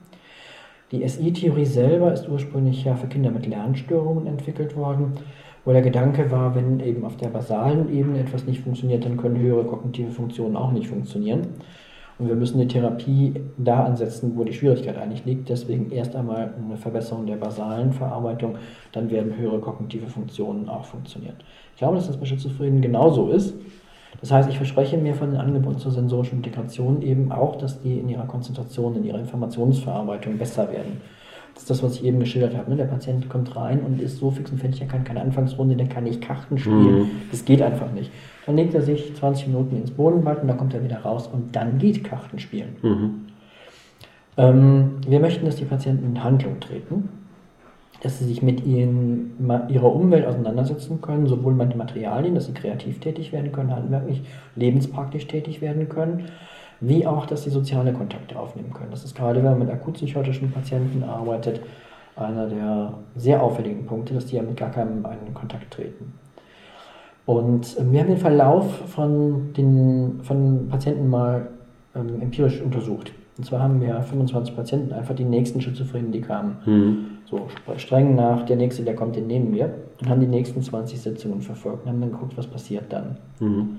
Die SI-Theorie selber ist ursprünglich ja für Kinder mit Lernstörungen entwickelt worden wo der Gedanke war, wenn eben auf der basalen Ebene etwas nicht funktioniert, dann können höhere kognitive Funktionen auch nicht funktionieren. Und wir müssen die Therapie da ansetzen, wo die Schwierigkeit eigentlich liegt. Deswegen erst einmal eine Verbesserung der basalen Verarbeitung, dann werden höhere kognitive Funktionen auch funktionieren. Ich glaube, dass das bei Schizophrenen genauso ist. Das heißt, ich verspreche mir von den Angeboten zur sensorischen Integration eben auch, dass die in ihrer Konzentration, in ihrer Informationsverarbeitung besser werden Das ist das, was ich eben geschildert habe. Ne? Der Patient kommt rein und ist so fix und fertig, er kann keine Anfangsrunde, der kann nicht Karten spielen. Mhm. Das geht einfach nicht. Dann legt er sich 20 Minuten ins Bodenbad und dann kommt er wieder raus und dann geht Karten spielen. Mhm. Ähm, wir möchten, dass die Patienten in Handlung treten, dass sie sich mit ihren, ihrer Umwelt auseinandersetzen können, sowohl mit den Materialien, dass sie kreativ tätig werden können, handwerklich, lebenspraktisch tätig werden können, wie auch, dass sie soziale Kontakte aufnehmen können. Das ist gerade, wenn man mit akutpsychotischen Patienten arbeitet, einer der sehr auffälligen Punkte, dass die ja mit gar keinem einen Kontakt treten. Und äh, wir haben den Verlauf von den von Patienten mal ähm, empirisch untersucht. Und zwar haben wir 25 Patienten einfach die nächsten Schizophrenen, die kamen. Mhm. So streng nach, der nächste, der kommt, den nehmen wir. Und haben die nächsten 20 Sitzungen verfolgt und haben dann geguckt, was passiert dann. Mhm.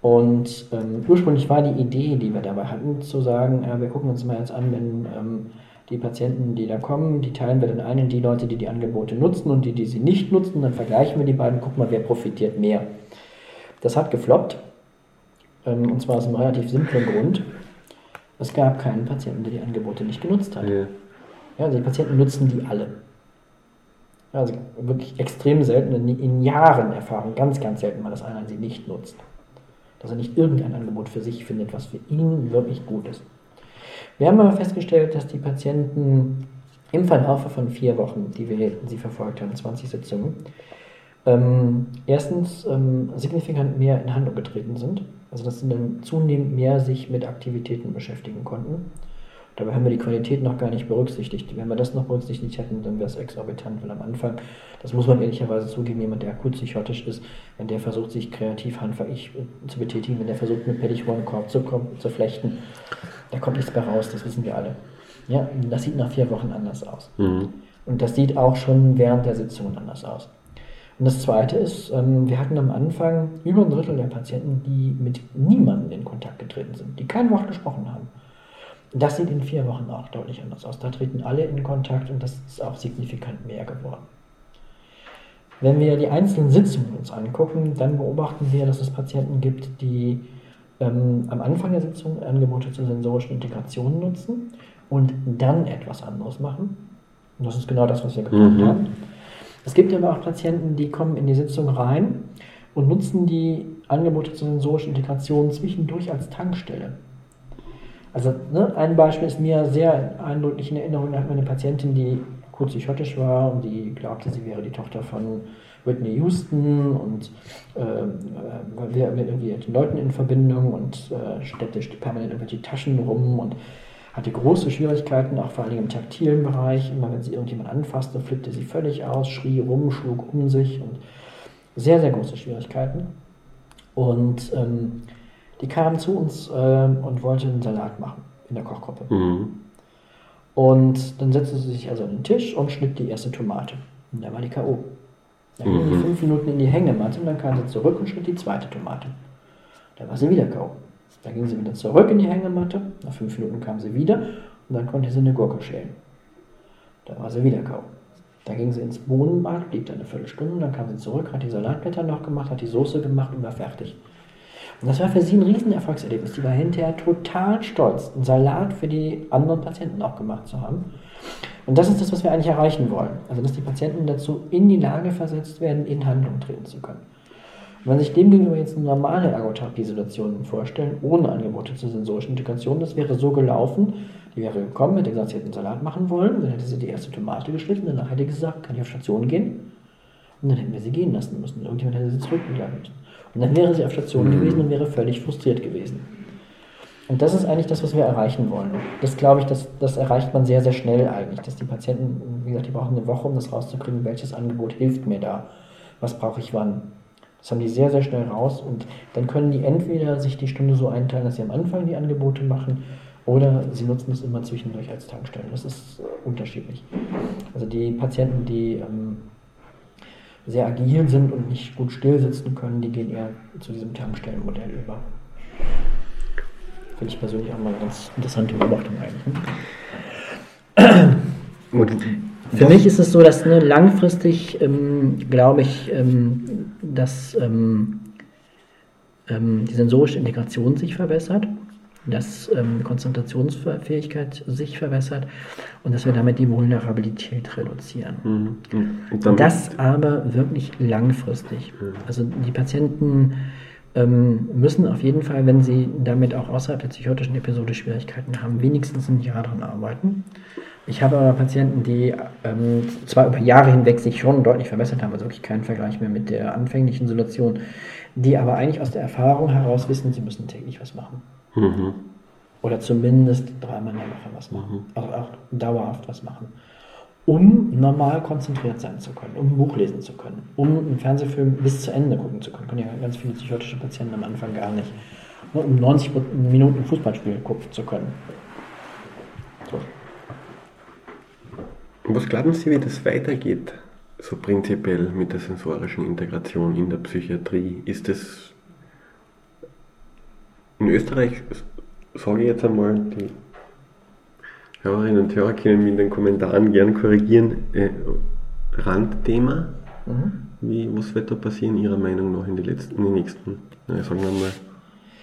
Und ähm, ursprünglich war die Idee, die wir dabei hatten, zu sagen, äh, wir gucken uns mal jetzt an, wenn ähm, die Patienten, die da kommen, die teilen wir dann ein in die Leute, die die Angebote nutzen und die, die sie nicht nutzen. Dann vergleichen wir die beiden, gucken mal, wer profitiert mehr. Das hat gefloppt. Ähm, und zwar aus einem relativ simplen Grund. Es gab keinen Patienten, der die Angebote nicht genutzt hat. Ja. ja also die Patienten nutzen die alle. Also wirklich extrem selten, in Jahren Erfahrung, ganz, ganz selten mal, dass einer sie nicht nutzt dass er nicht irgendein Angebot für sich findet, was für ihn wirklich gut ist. Wir haben aber festgestellt, dass die Patienten im Verlauf von vier Wochen, die wir sie verfolgt haben, 20 Sitzungen, ähm, erstens ähm, signifikant mehr in Handlung getreten sind, also dass sie dann zunehmend mehr sich mit Aktivitäten beschäftigen konnten Dabei haben wir die Qualität noch gar nicht berücksichtigt. Wenn wir das noch berücksichtigt hätten, dann wäre es exorbitant, weil am Anfang, das muss man ehrlicherweise zugeben, jemand, der akut psychotisch ist, wenn der versucht, sich kreativ handwerklich zu betätigen, wenn der versucht, mit Pettichrohr einen Korb zu, zu flechten, da kommt nichts mehr raus, das wissen wir alle. Ja, das sieht nach vier Wochen anders aus. Mhm. Und das sieht auch schon während der Sitzungen anders aus. Und das Zweite ist, ähm, wir hatten am Anfang über ein Drittel der Patienten, die mit niemandem in Kontakt getreten sind, die kein Wort gesprochen haben. Das sieht in vier Wochen auch deutlich anders aus. Da treten alle in Kontakt und das ist auch signifikant mehr geworden. Wenn wir die einzelnen Sitzungen uns angucken, dann beobachten wir, dass es Patienten gibt, die ähm, am Anfang der Sitzung Angebote zur sensorischen Integration nutzen und dann etwas anderes machen. Und das ist genau das, was wir gemacht mhm. haben. Es gibt aber auch Patienten, die kommen in die Sitzung rein und nutzen die Angebote zur sensorischen Integration zwischendurch als Tankstelle. Also ne, ein Beispiel ist mir sehr eindrücklich in Erinnerung, da hat man eine Patientin, die kurz psychotisch war und die glaubte, sie wäre die Tochter von Whitney Houston und äh, wäre mit irgendwelchen Leuten in Verbindung und äh, steckte permanent irgendwelche Taschen rum und hatte große Schwierigkeiten, auch vor allem im taktilen Bereich. Immer wenn sie irgendjemand anfasste, flippte sie völlig aus, schrie rum, schlug um sich und sehr, sehr große Schwierigkeiten. Und ähm, die kam zu uns äh, und wollte einen Salat machen in der Kochgruppe. Mhm. Und dann setzte sie sich also an den Tisch und schnitt die erste Tomate. Und da war die K.O. Dann ging mhm. sie fünf Minuten in die Hängematte und dann kam sie zurück und schnitt die zweite Tomate. Da war sie wieder K.O. Dann ging sie wieder zurück in die Hängematte. Nach fünf Minuten kam sie wieder und dann konnte sie eine Gurke schälen. Da war sie wieder K.O. Dann ging sie ins Bohnenbad, blieb da eine Viertelstunde, dann kam sie zurück, hat die Salatblätter noch gemacht, hat die Soße gemacht und war fertig. Und das war für sie ein Riesenerfolgserlebnis. Die war hinterher total stolz, einen Salat für die anderen Patienten auch gemacht zu haben. Und das ist das, was wir eigentlich erreichen wollen. Also, dass die Patienten dazu in die Lage versetzt werden, in Handlung treten zu können. Und wenn sich demgegenüber jetzt eine normale Ergotherapie-Situation vorstellen, ohne Angebote zur sensorischen Integration, das wäre so gelaufen, die wäre gekommen, hätte gesagt, sie hätte einen Salat machen wollen, dann hätte sie die erste Tomate geschnitten, danach hätte sie gesagt, kann ich auf Station gehen? Und dann hätten wir sie gehen lassen müssen. Irgendjemand hätte sie zurückbegleiten müssen. Und dann wäre sie auf Station mhm. gewesen und wäre völlig frustriert gewesen. Und das ist eigentlich das, was wir erreichen wollen. Das glaube ich, das, das erreicht man sehr, sehr schnell eigentlich, dass die Patienten, wie gesagt, die brauchen eine Woche, um das rauszukriegen, welches Angebot hilft mir da, was brauche ich wann. Das haben die sehr, sehr schnell raus und dann können die entweder sich die Stunde so einteilen, dass sie am Anfang die Angebote machen oder sie nutzen es immer zwischendurch als Tankstellen. Das ist unterschiedlich. Also die Patienten, die ähm, sehr agil sind und nicht gut still sitzen können, die gehen eher zu diesem Tankstellenmodell über. Finde ich persönlich auch mal eine ganz interessante Beobachtung eigentlich. Ne? Für mich ist es so, dass ne, langfristig ähm, glaube ich, ähm, dass ähm, ähm die sensorische Integration sich verbessert. Dass ähm, Konzentrationsfähigkeit sich verbessert und dass wir damit die Vulnerabilität reduzieren. Mhm. Das aber wirklich langfristig. Mhm. Also die Patienten ähm, müssen auf jeden Fall, wenn sie damit auch außerhalb der psychotischen Episode Schwierigkeiten haben, wenigstens ein Jahr daran arbeiten. Ich habe aber Patienten, die ähm, zwar über Jahre hinweg sich schon deutlich verbessert haben, also wirklich keinen Vergleich mehr mit der anfänglichen Situation, die aber eigentlich aus der Erfahrung heraus wissen, sie müssen täglich was machen. Mhm. Oder zumindest dreimal in der Woche was machen. Mhm. Auch, auch dauerhaft was machen. Um normal konzentriert sein zu können, um ein Buch lesen zu können, um einen Fernsehfilm bis zu Ende gucken zu können. Können ja ganz viele psychotische Patienten am Anfang gar nicht. Um 90 Minuten Fußballspiel gucken zu können. So. Was glauben Sie, wie das weitergeht, so prinzipiell mit der sensorischen Integration in der Psychiatrie? Ist es in Österreich, sage ich jetzt einmal, die Hörerinnen und Hörer können mich in den Kommentaren gern korrigieren, äh, Randthema? Mhm. Wie, was wird da passieren, Ihrer Meinung nach, in, die letzten, in den nächsten, sagen wir mal,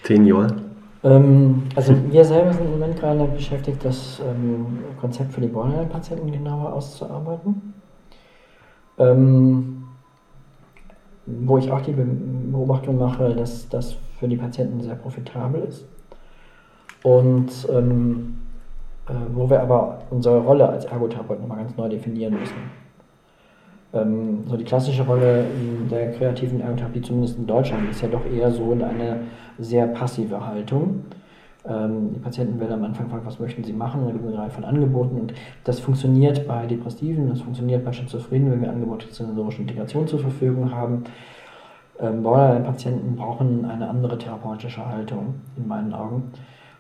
zehn Jahren? Ähm, also wir selber sind im Moment gerade beschäftigt, das ähm, Konzept für die Borderline-Patienten genauer auszuarbeiten. Ähm, wo ich auch die Beobachtung mache, dass das für die Patienten sehr profitabel ist. Und ähm, äh, wo wir aber unsere Rolle als Ergotherapeut nochmal ganz neu definieren müssen. Ähm, so die klassische Rolle der kreativen Ergotherapie, zumindest in Deutschland, ist ja doch eher so in eine sehr passive Haltung. Ähm, die Patienten werden am Anfang fragen, was möchten sie machen, da gibt es eine Reihe von Angeboten und das funktioniert bei Depressiven, das funktioniert bei Schizophrenen, wenn wir Angebote zur sensorischen Integration zur Verfügung haben. Ähm, Borderline-Patienten brauchen eine andere therapeutische Haltung, in meinen Augen.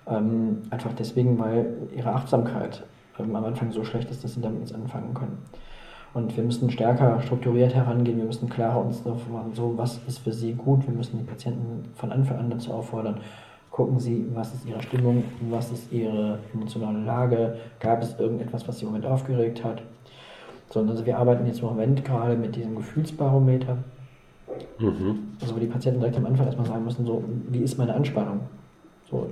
Ähm, einfach deswegen, weil ihre Achtsamkeit am Anfang so schlecht ist, dass sie damit nichts anfangen können. Und wir müssen stärker strukturiert herangehen, wir müssen klarer uns darauf machen, so was ist für Sie gut. Wir müssen die Patienten von Anfang an dazu auffordern, gucken Sie, was ist Ihre Stimmung, was ist Ihre emotionale Lage, gab es irgendetwas, was Sie im Moment aufgeregt hat. So, also wir arbeiten jetzt im Moment gerade mit diesem Gefühlsbarometer, mhm. also wo die Patienten direkt am Anfang erstmal sagen müssen, so, wie ist meine Anspannung? So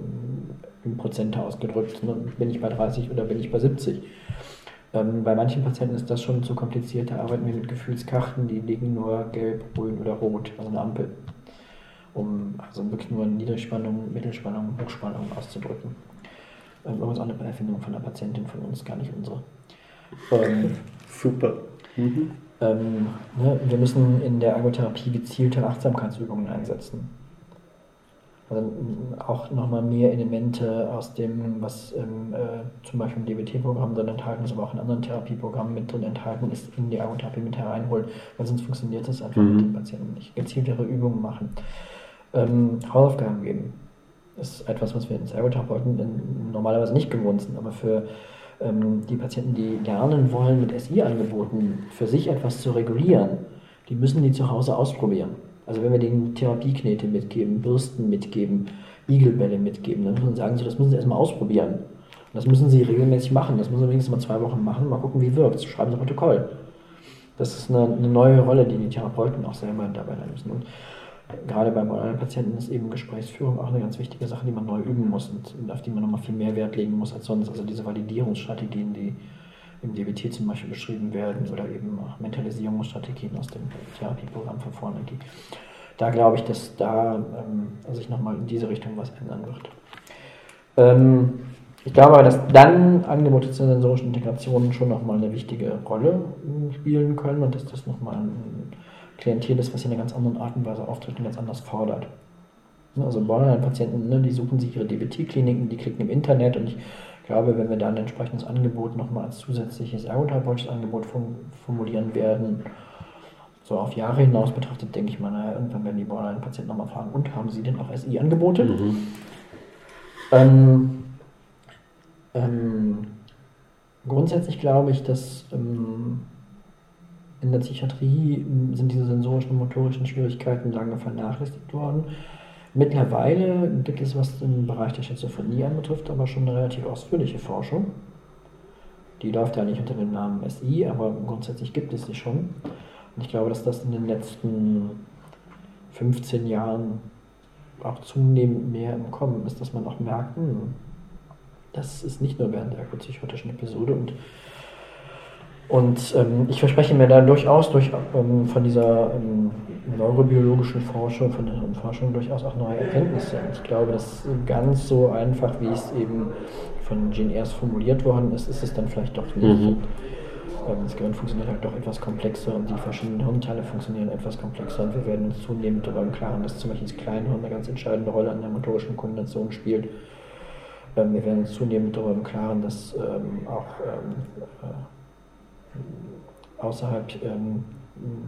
in Prozent ausgedrückt, ne? bin ich bei 30 oder bin ich bei 70? Ähm, bei manchen Patienten ist das schon zu kompliziert. Da arbeiten wir mit Gefühlskarten, die liegen nur gelb, grün oder rot, also eine Ampel, um also wirklich nur Niedrigspannung, Mittelspannung, Hochspannung auszudrücken. Ähm, übrigens auch eine Erfindung von einer Patientin von uns, gar nicht unsere. Ähm, Super. Mhm. Ähm, ne, wir müssen in der Ergotherapie gezielte Achtsamkeitsübungen einsetzen also auch nochmal mehr Elemente aus dem, was ähm, äh, zum Beispiel im DBT-Programm drin enthalten ist, aber auch in anderen Therapieprogrammen mit drin enthalten ist, in die Ergotherapie mit hereinholen, weil sonst funktioniert das einfach mhm. mit den Patienten nicht. Gezieltere Übungen machen. Ähm, Hausaufgaben geben ist etwas, was wir ins Ergotherapeuten normalerweise nicht gewohnt sind, aber für ähm, die Patienten, die lernen wollen, mit SI-Angeboten für sich etwas zu regulieren, die müssen die zu Hause ausprobieren. Also wenn wir denen Therapieknete mitgeben, Bürsten mitgeben, Igelbälle mitgeben, dann müssen wir sagen, so, das müssen sie erstmal ausprobieren. Und das müssen sie regelmäßig machen. Das müssen sie wenigstens mal zwei Wochen machen, mal gucken, wie wirkt. Schreiben sie Protokoll. Das ist eine, eine, neue Rolle, die die Therapeuten auch selber dabei lernen müssen. Und gerade bei modernen Patienten ist eben Gesprächsführung auch eine ganz wichtige Sache, die man neu üben muss und auf die man nochmal viel mehr Wert legen muss als sonst. Also diese Validierungsstrategien, die im DBT zum Beispiel beschrieben werden oder eben Mentalisierungsstrategien aus dem Therapieprogramm von vorne. Da glaube ich, dass da ähm, sich nochmal in diese Richtung was ändern wird. Ähm, ich glaube aber, dass dann Angebote zur sensorischen Integration schon nochmal eine wichtige Rolle äh, spielen können und dass das nochmal ein Klientel ist, was in einer ganz anderen Art und Weise auftritt und ganz anders fordert. Also Borderline-Patienten, ne, die suchen sich ihre DBT-Kliniken, die klicken im Internet und ich ich glaube, wenn wir da ein entsprechendes Angebot nochmal als zusätzliches ergotherapeutisches Angebot formulieren werden, so auf Jahre hinaus betrachtet, denke ich mal, naja, irgendwann werden die Borderline-Patienten nochmal fragen, und haben sie denn auch SI-Angebote? Mhm. Ähm, ähm, grundsätzlich glaube ich, dass ähm, in der Psychiatrie sind diese sensorischen und motorischen Schwierigkeiten lange vernachlässigt worden. Mittlerweile gibt es, was im Bereich der Schizophrenie anbetrifft, aber schon eine relativ ausführliche Forschung. Die läuft ja nicht unter dem Namen SI, aber grundsätzlich gibt es sie schon. Und ich glaube, dass das in den letzten 15 Jahren auch zunehmend mehr im Kommen ist, dass man auch merkt, hm, das ist nicht nur während der akutpsychotischen Episode und und ähm, ich verspreche mir da durchaus durch, ähm, von dieser ähm, neurobiologischen Forschung, von der Forschung durchaus auch neue Erkenntnisse. Ich glaube, dass ganz so einfach, wie es eben von Jane Eyres formuliert worden ist, ist es dann vielleicht doch nicht. Mhm. Ähm, das Gehirn funktioniert halt doch etwas komplexer und die verschiedenen Hirnteile funktionieren etwas komplexer und wir werden uns zunehmend darüber im Klaren, dass zum Beispiel das Kleinhirn eine ganz entscheidende Rolle an der motorischen Koordination spielt. Ähm, wir werden uns zunehmend darüber im Klaren, dass ähm, auch außerhalb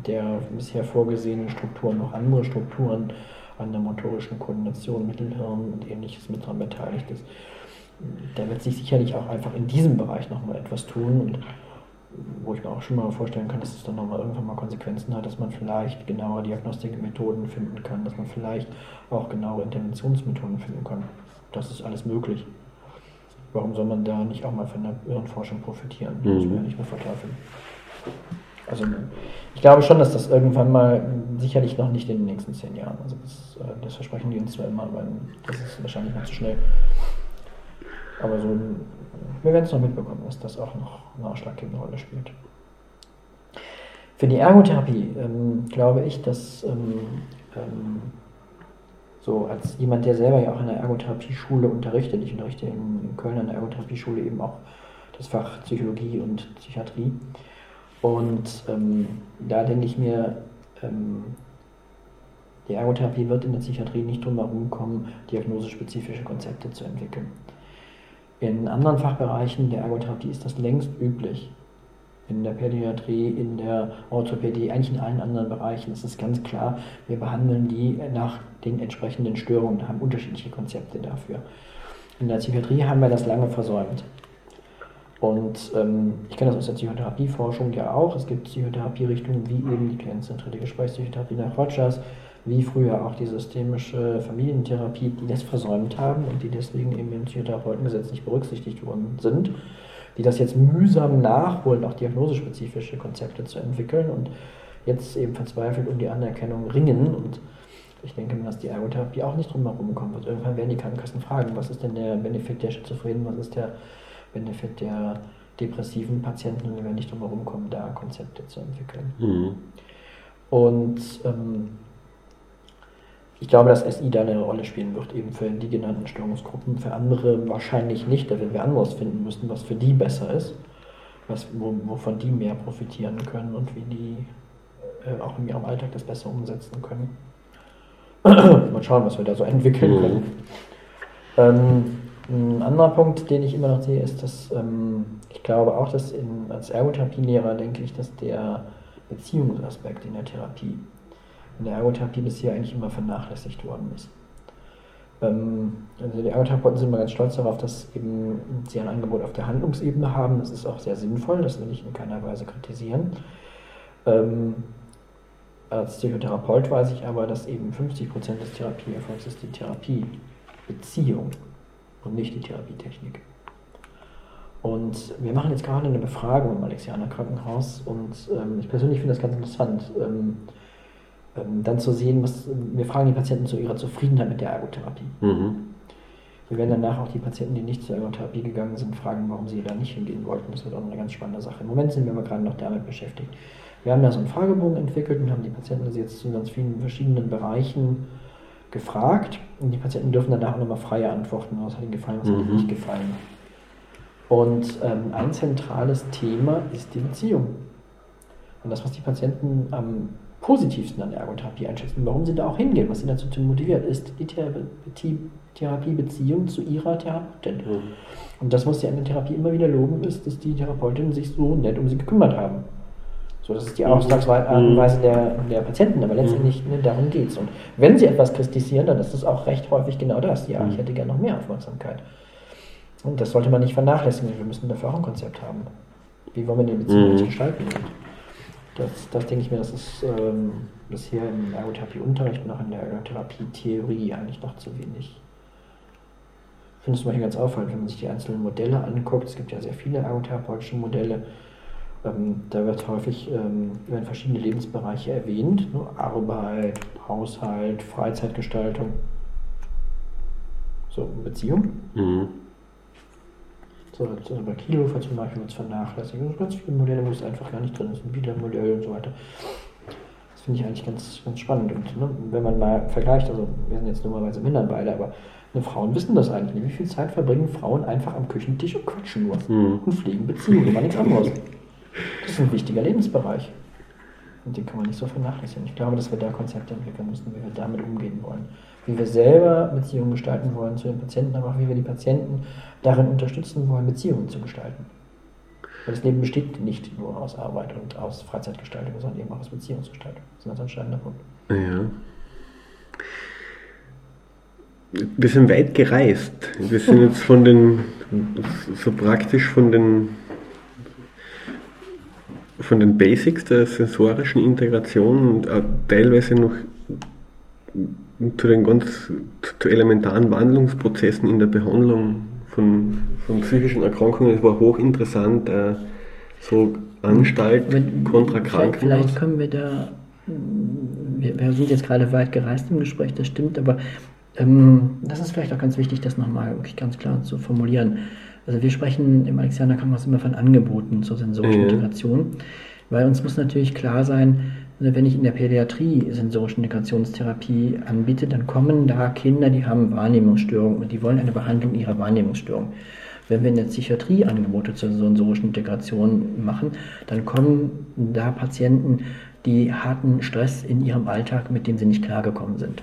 der bisher vorgesehenen Strukturen noch andere Strukturen an der motorischen Koordination, Mittelhirn und ähnliches mit daran beteiligt ist. Da wird sich sicherlich auch einfach in diesem Bereich nochmal etwas tun und wo ich mir auch schon mal vorstellen kann, dass es dann nochmal irgendwann mal Konsequenzen hat, dass man vielleicht genauere Diagnostikmethoden finden kann, dass man vielleicht auch genauere Interventionsmethoden finden kann. Das ist alles möglich. Warum soll man da nicht auch mal von der Hirnforschung profitieren? Das mhm. muss man ja nicht mehr verteufeln. Also ich glaube schon, dass das irgendwann mal, sicherlich noch nicht in den nächsten zehn Jahren, also das, äh, das versprechen die uns zwar immer, aber das ist wahrscheinlich noch zu schnell. Aber so, wir werden es noch mitbekommen, dass das auch noch eine ausschlaggebende Rolle spielt. Für die Ergotherapie ähm, glaube ich, dass ähm, ähm, so als jemand, der selber ja auch in der Ergotherapie-Schule unterrichtet, ich unterrichte in, in Köln an der Ergotherapie-Schule eben auch das Fach Psychologie und Psychiatrie. Und ähm, da denke ich mir, ähm, die Ergotherapie wird in der Psychiatrie nicht drum herum kommen, diagnosespezifische Konzepte zu entwickeln. In anderen Fachbereichen der Ergotherapie ist das längst üblich. In der Pädiatrie, in der Orthopädie, eigentlich in allen anderen Bereichen ist es ganz klar, wir behandeln die nach den entsprechenden Störungen und haben unterschiedliche Konzepte dafür. In der Psychiatrie haben wir das lange versäumt. Und ähm, ich kenne das aus der Psychotherapieforschung ja auch. Es gibt Psychotherapierichtungen wie eben die klientenzentrierte Gesprächspsychotherapie nach Rogers, wie früher auch die systemische Familientherapie, die das versäumt haben und die deswegen eben im Psychotherapeutengesetz nicht berücksichtigt worden sind, die das jetzt mühsam nachholen, auch diagnosespezifische Konzepte zu entwickeln und jetzt eben verzweifelt um die Anerkennung ringen. Und ich denke mir, dass die Ergotherapie auch nicht drum herum kommen wird. Irgendwann werden die Krankenkassen fragen, was ist denn der Benefit der Schizophrenen, was ist der Benefit der depressiven Patienten und wir werden nicht drum herum kommen, da Konzepte zu entwickeln. Mhm. Und ähm, ich glaube, dass SI da eine Rolle spielen wird, eben für die genannten Störungsgruppen. Für andere wahrscheinlich nicht, da werden wir anderes finden müssen, was für die besser ist, was, wovon die mehr profitieren können und wie die äh, auch in ihrem Alltag das besser umsetzen können. Mal schauen, was wir da so entwickeln mhm. können. Ähm, ein anderer Punkt, den ich immer noch sehe, ist, dass ähm, ich glaube auch, dass in, als Ergotherapielehrer denke ich, dass der Beziehungsaspekt in der Therapie, in der Ergotherapie bisher eigentlich immer vernachlässigt worden ist. Ähm, also die Ergotherapeuten sind immer ganz stolz darauf, dass eben sie ein Angebot auf der Handlungsebene haben. Das ist auch sehr sinnvoll, das will ich in keiner Weise kritisieren. Ähm, als Psychotherapeut weiß ich aber, dass eben 50% des Therapieerfolgs ist die Therapiebeziehung und nicht die Therapietechnik. Und wir machen jetzt gerade eine Befragung im Alexianer Krankenhaus und ähm, ich persönlich finde das ganz interessant, ähm, dann zu sehen, was wir fragen die Patienten zu ihrer Zufriedenheit mit der Ergotherapie. Mhm. Wir werden danach auch die Patienten, die nicht zur Ergotherapie gegangen sind, fragen, warum sie da nicht hingehen wollten. Das wird auch eine ganz spannende Sache. Im Moment sind wir aber gerade noch damit beschäftigt. Wir haben da so einen Fragebogen entwickelt und haben die Patienten also jetzt zu ganz vielen verschiedenen Bereichen gefragt und die Patienten dürfen danach auch nochmal freie antworten, was hat ihnen gefallen, was mhm. hat ihnen nicht gefallen. Und ähm, ein zentrales Thema ist die Beziehung. Und das, was die Patienten am positivsten an der Ergotherapie einschätzen, warum sie da auch hingehen, was sie dazu motiviert, ist die Therapiebeziehung zu ihrer Therapeutin. Mhm. Und das, was sie an der Therapie immer wieder loben, ist, dass die Therapeutinnen sich so nett um sie gekümmert haben. So, das ist die Ausdrucksweise mhm. der, der Patienten, aber letztendlich ne, darum geht es. Und wenn sie etwas kritisieren, dann ist es auch recht häufig genau das. Ja, ich mhm. hätte gerne noch mehr Aufmerksamkeit. Und das sollte man nicht vernachlässigen. Wir müssen dafür auch ein Konzept haben. Wie wollen wir die Beziehung mhm. gestalten? Das, das denke ich mir, das ist ähm, bisher im Ergotherapie-Unterricht und auch in der Ergotherapie-Theorie eigentlich noch zu wenig. Ich finde es zum Beispiel ganz auffallend, wenn man sich die einzelnen Modelle anguckt. Es gibt ja sehr viele ergotherapeutische Modelle ähm, da wird häufig ähm, werden verschiedene Lebensbereiche erwähnt, ne? Arbeit, Haushalt, Freizeitgestaltung. So, Beziehung. Mhm. So, also bei Kielhofer zum Beispiel wird es vernachlässigt. Und ganz viele Modelle, wo es einfach gar nicht drin ist, ein Biedermodell und so weiter. Das finde ich eigentlich ganz, ganz spannend. Und ne, wenn man mal vergleicht, also wir sind jetzt normalerweise Männern beide, aber ne, Frauen wissen das eigentlich nicht. Wie viel Zeit verbringen Frauen einfach am Küchentisch und quatschen nur mhm. und pflegen Beziehungen, immer nichts anderes. Das ist ein wichtiger Lebensbereich. Und den kann man nicht so vernachlässigen. Ich glaube, dass wir da Konzepte entwickeln müssen, wie wir damit umgehen wollen. Wie wir selber Beziehungen gestalten wollen zu den Patienten, aber auch wie wir die Patienten darin unterstützen wollen, Beziehungen zu gestalten. Weil das Leben besteht nicht nur aus Arbeit und aus Freizeitgestaltung, sondern eben auch aus Beziehungsgestaltung. Das ist ein ganz entscheidender Punkt. Ja. Wir sind weit gereist. Wir sind jetzt von den, so praktisch von den von den Basics der sensorischen Integration und auch teilweise noch zu den ganz zu elementaren Wandlungsprozessen in der Behandlung von, von psychischen Erkrankungen. Es war hochinteressant, äh, so Anstalt Wenn, kontra Krankenhaus. Vielleicht können wir da, wir, wir, sind jetzt gerade weit gereist im Gespräch, das stimmt, aber ähm, das ist vielleicht auch ganz wichtig, das nochmal wirklich ganz klar zu formulieren. Also wir sprechen im Alexianer Krankenhaus immer von Angeboten zur sensorischen ja. Integration, weil uns muss natürlich klar sein, wenn ich in der Pädiatrie sensorische Integrationstherapie anbiete, dann kommen da Kinder, die haben Wahrnehmungsstörungen und die wollen eine Behandlung ihrer Wahrnehmungsstörung. Wenn wir in der Psychiatrie Angebote zur sensorischen Integration machen, dann kommen da Patienten, die harten Stress in ihrem Alltag, mit dem sie nicht klargekommen sind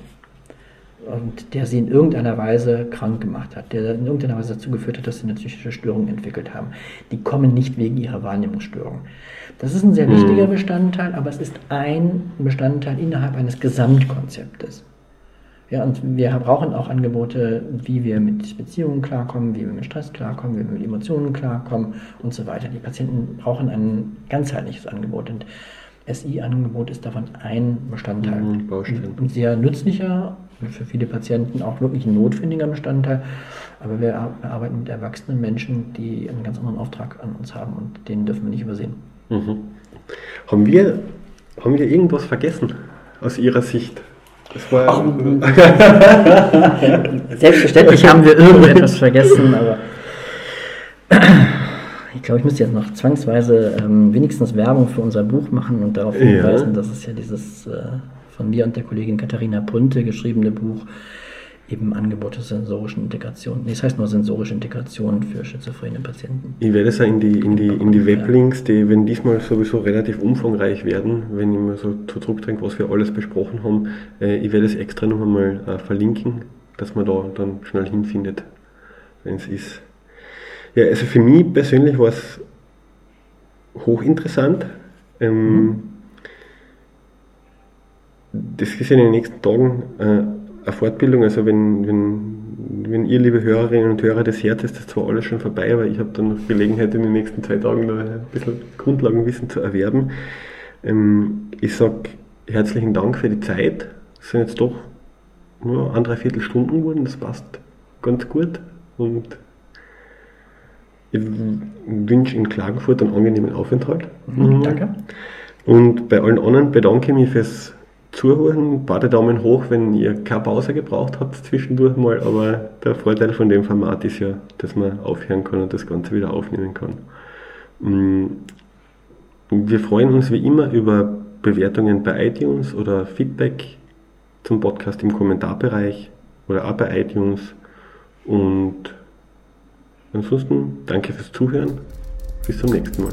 und der sie in irgendeiner Weise krank gemacht hat, der in irgendeiner Weise dazu geführt hat, dass sie eine psychische Störung entwickelt haben. Die kommen nicht wegen ihrer Wahrnehmungsstörung. Das ist ein sehr wichtiger hm. Bestandteil, aber es ist ein Bestandteil innerhalb eines Gesamtkonzeptes. Ja, und wir brauchen auch Angebote, wie wir mit Beziehungen klarkommen, wie wir mit Stress klarkommen, wie wir mit Emotionen klarkommen und so weiter. Die Patienten brauchen ein ganzheitliches Angebot. Und SI-Angebot ist davon ein Bestandteil. Mhm, ein sehr nützlicher für viele Patienten auch wirklich ein notwendiger Bestandteil. Aber wir arbeiten mit erwachsenen Menschen, die einen ganz anderen Auftrag an uns haben und den dürfen wir nicht übersehen. Mhm. Haben, wir, haben wir irgendwas vergessen aus Ihrer Sicht? Ach, Selbstverständlich haben wir irgendetwas vergessen, aber ich glaube, ich müsste jetzt noch zwangsweise ähm, wenigstens Werbung für unser Buch machen und darauf hinweisen, ja. dass es ja dieses äh, von mir und der Kollegin Katharina Punte geschriebene Buch eben Angebote sensorischen Integration. Nee, das heißt nur sensorische Integration für schizophrene Patienten. Ich werde es ja in die, in die, in die Weblinks, die wenn diesmal sowieso relativ umfangreich werden, wenn ich mir so zu zurückdenke, was wir alles besprochen haben, äh, ich werde es extra noch einmal äh, verlinken, dass man da dann schnell hinfindet, wenn es ist. Ja, also für mich persönlich war es hochinteressant. Ähm, mhm das ist in den nächsten Tagen äh, eine Fortbildung. Also wenn, wenn, wenn ihr, liebe Hörerinnen und Hörer, das hört, ist das zwar alles schon vorbei, aber ich habe dann noch Gelegenheit, in den nächsten zwei Tagen noch ein bisschen Grundlagenwissen zu erwerben. Ähm, ich sage herzlichen Dank für die Zeit. Es sind jetzt doch nur ein, dreiviertel Stunden geworden, das passt ganz gut. Und ich wünsche in Klagenfurt einen angenehmen Aufenthalt. Mhm, danke. Und bei allen anderen bedanke ich mich fürs Zuhören. Beide Daumen hoch, wenn ihr keine Pause gebraucht habt zwischendurch mal. Aber der Vorteil von dem Format ist ja, dass man aufhören kann und das Ganze wieder aufnehmen kann. Mm, wir freuen uns wie immer über Bewertungen bei iTunes oder Feedback zum Podcast im Kommentarbereich oder auch bei iTunes. Und ansonsten danke fürs Zuhören. Bis zum nächsten Mal.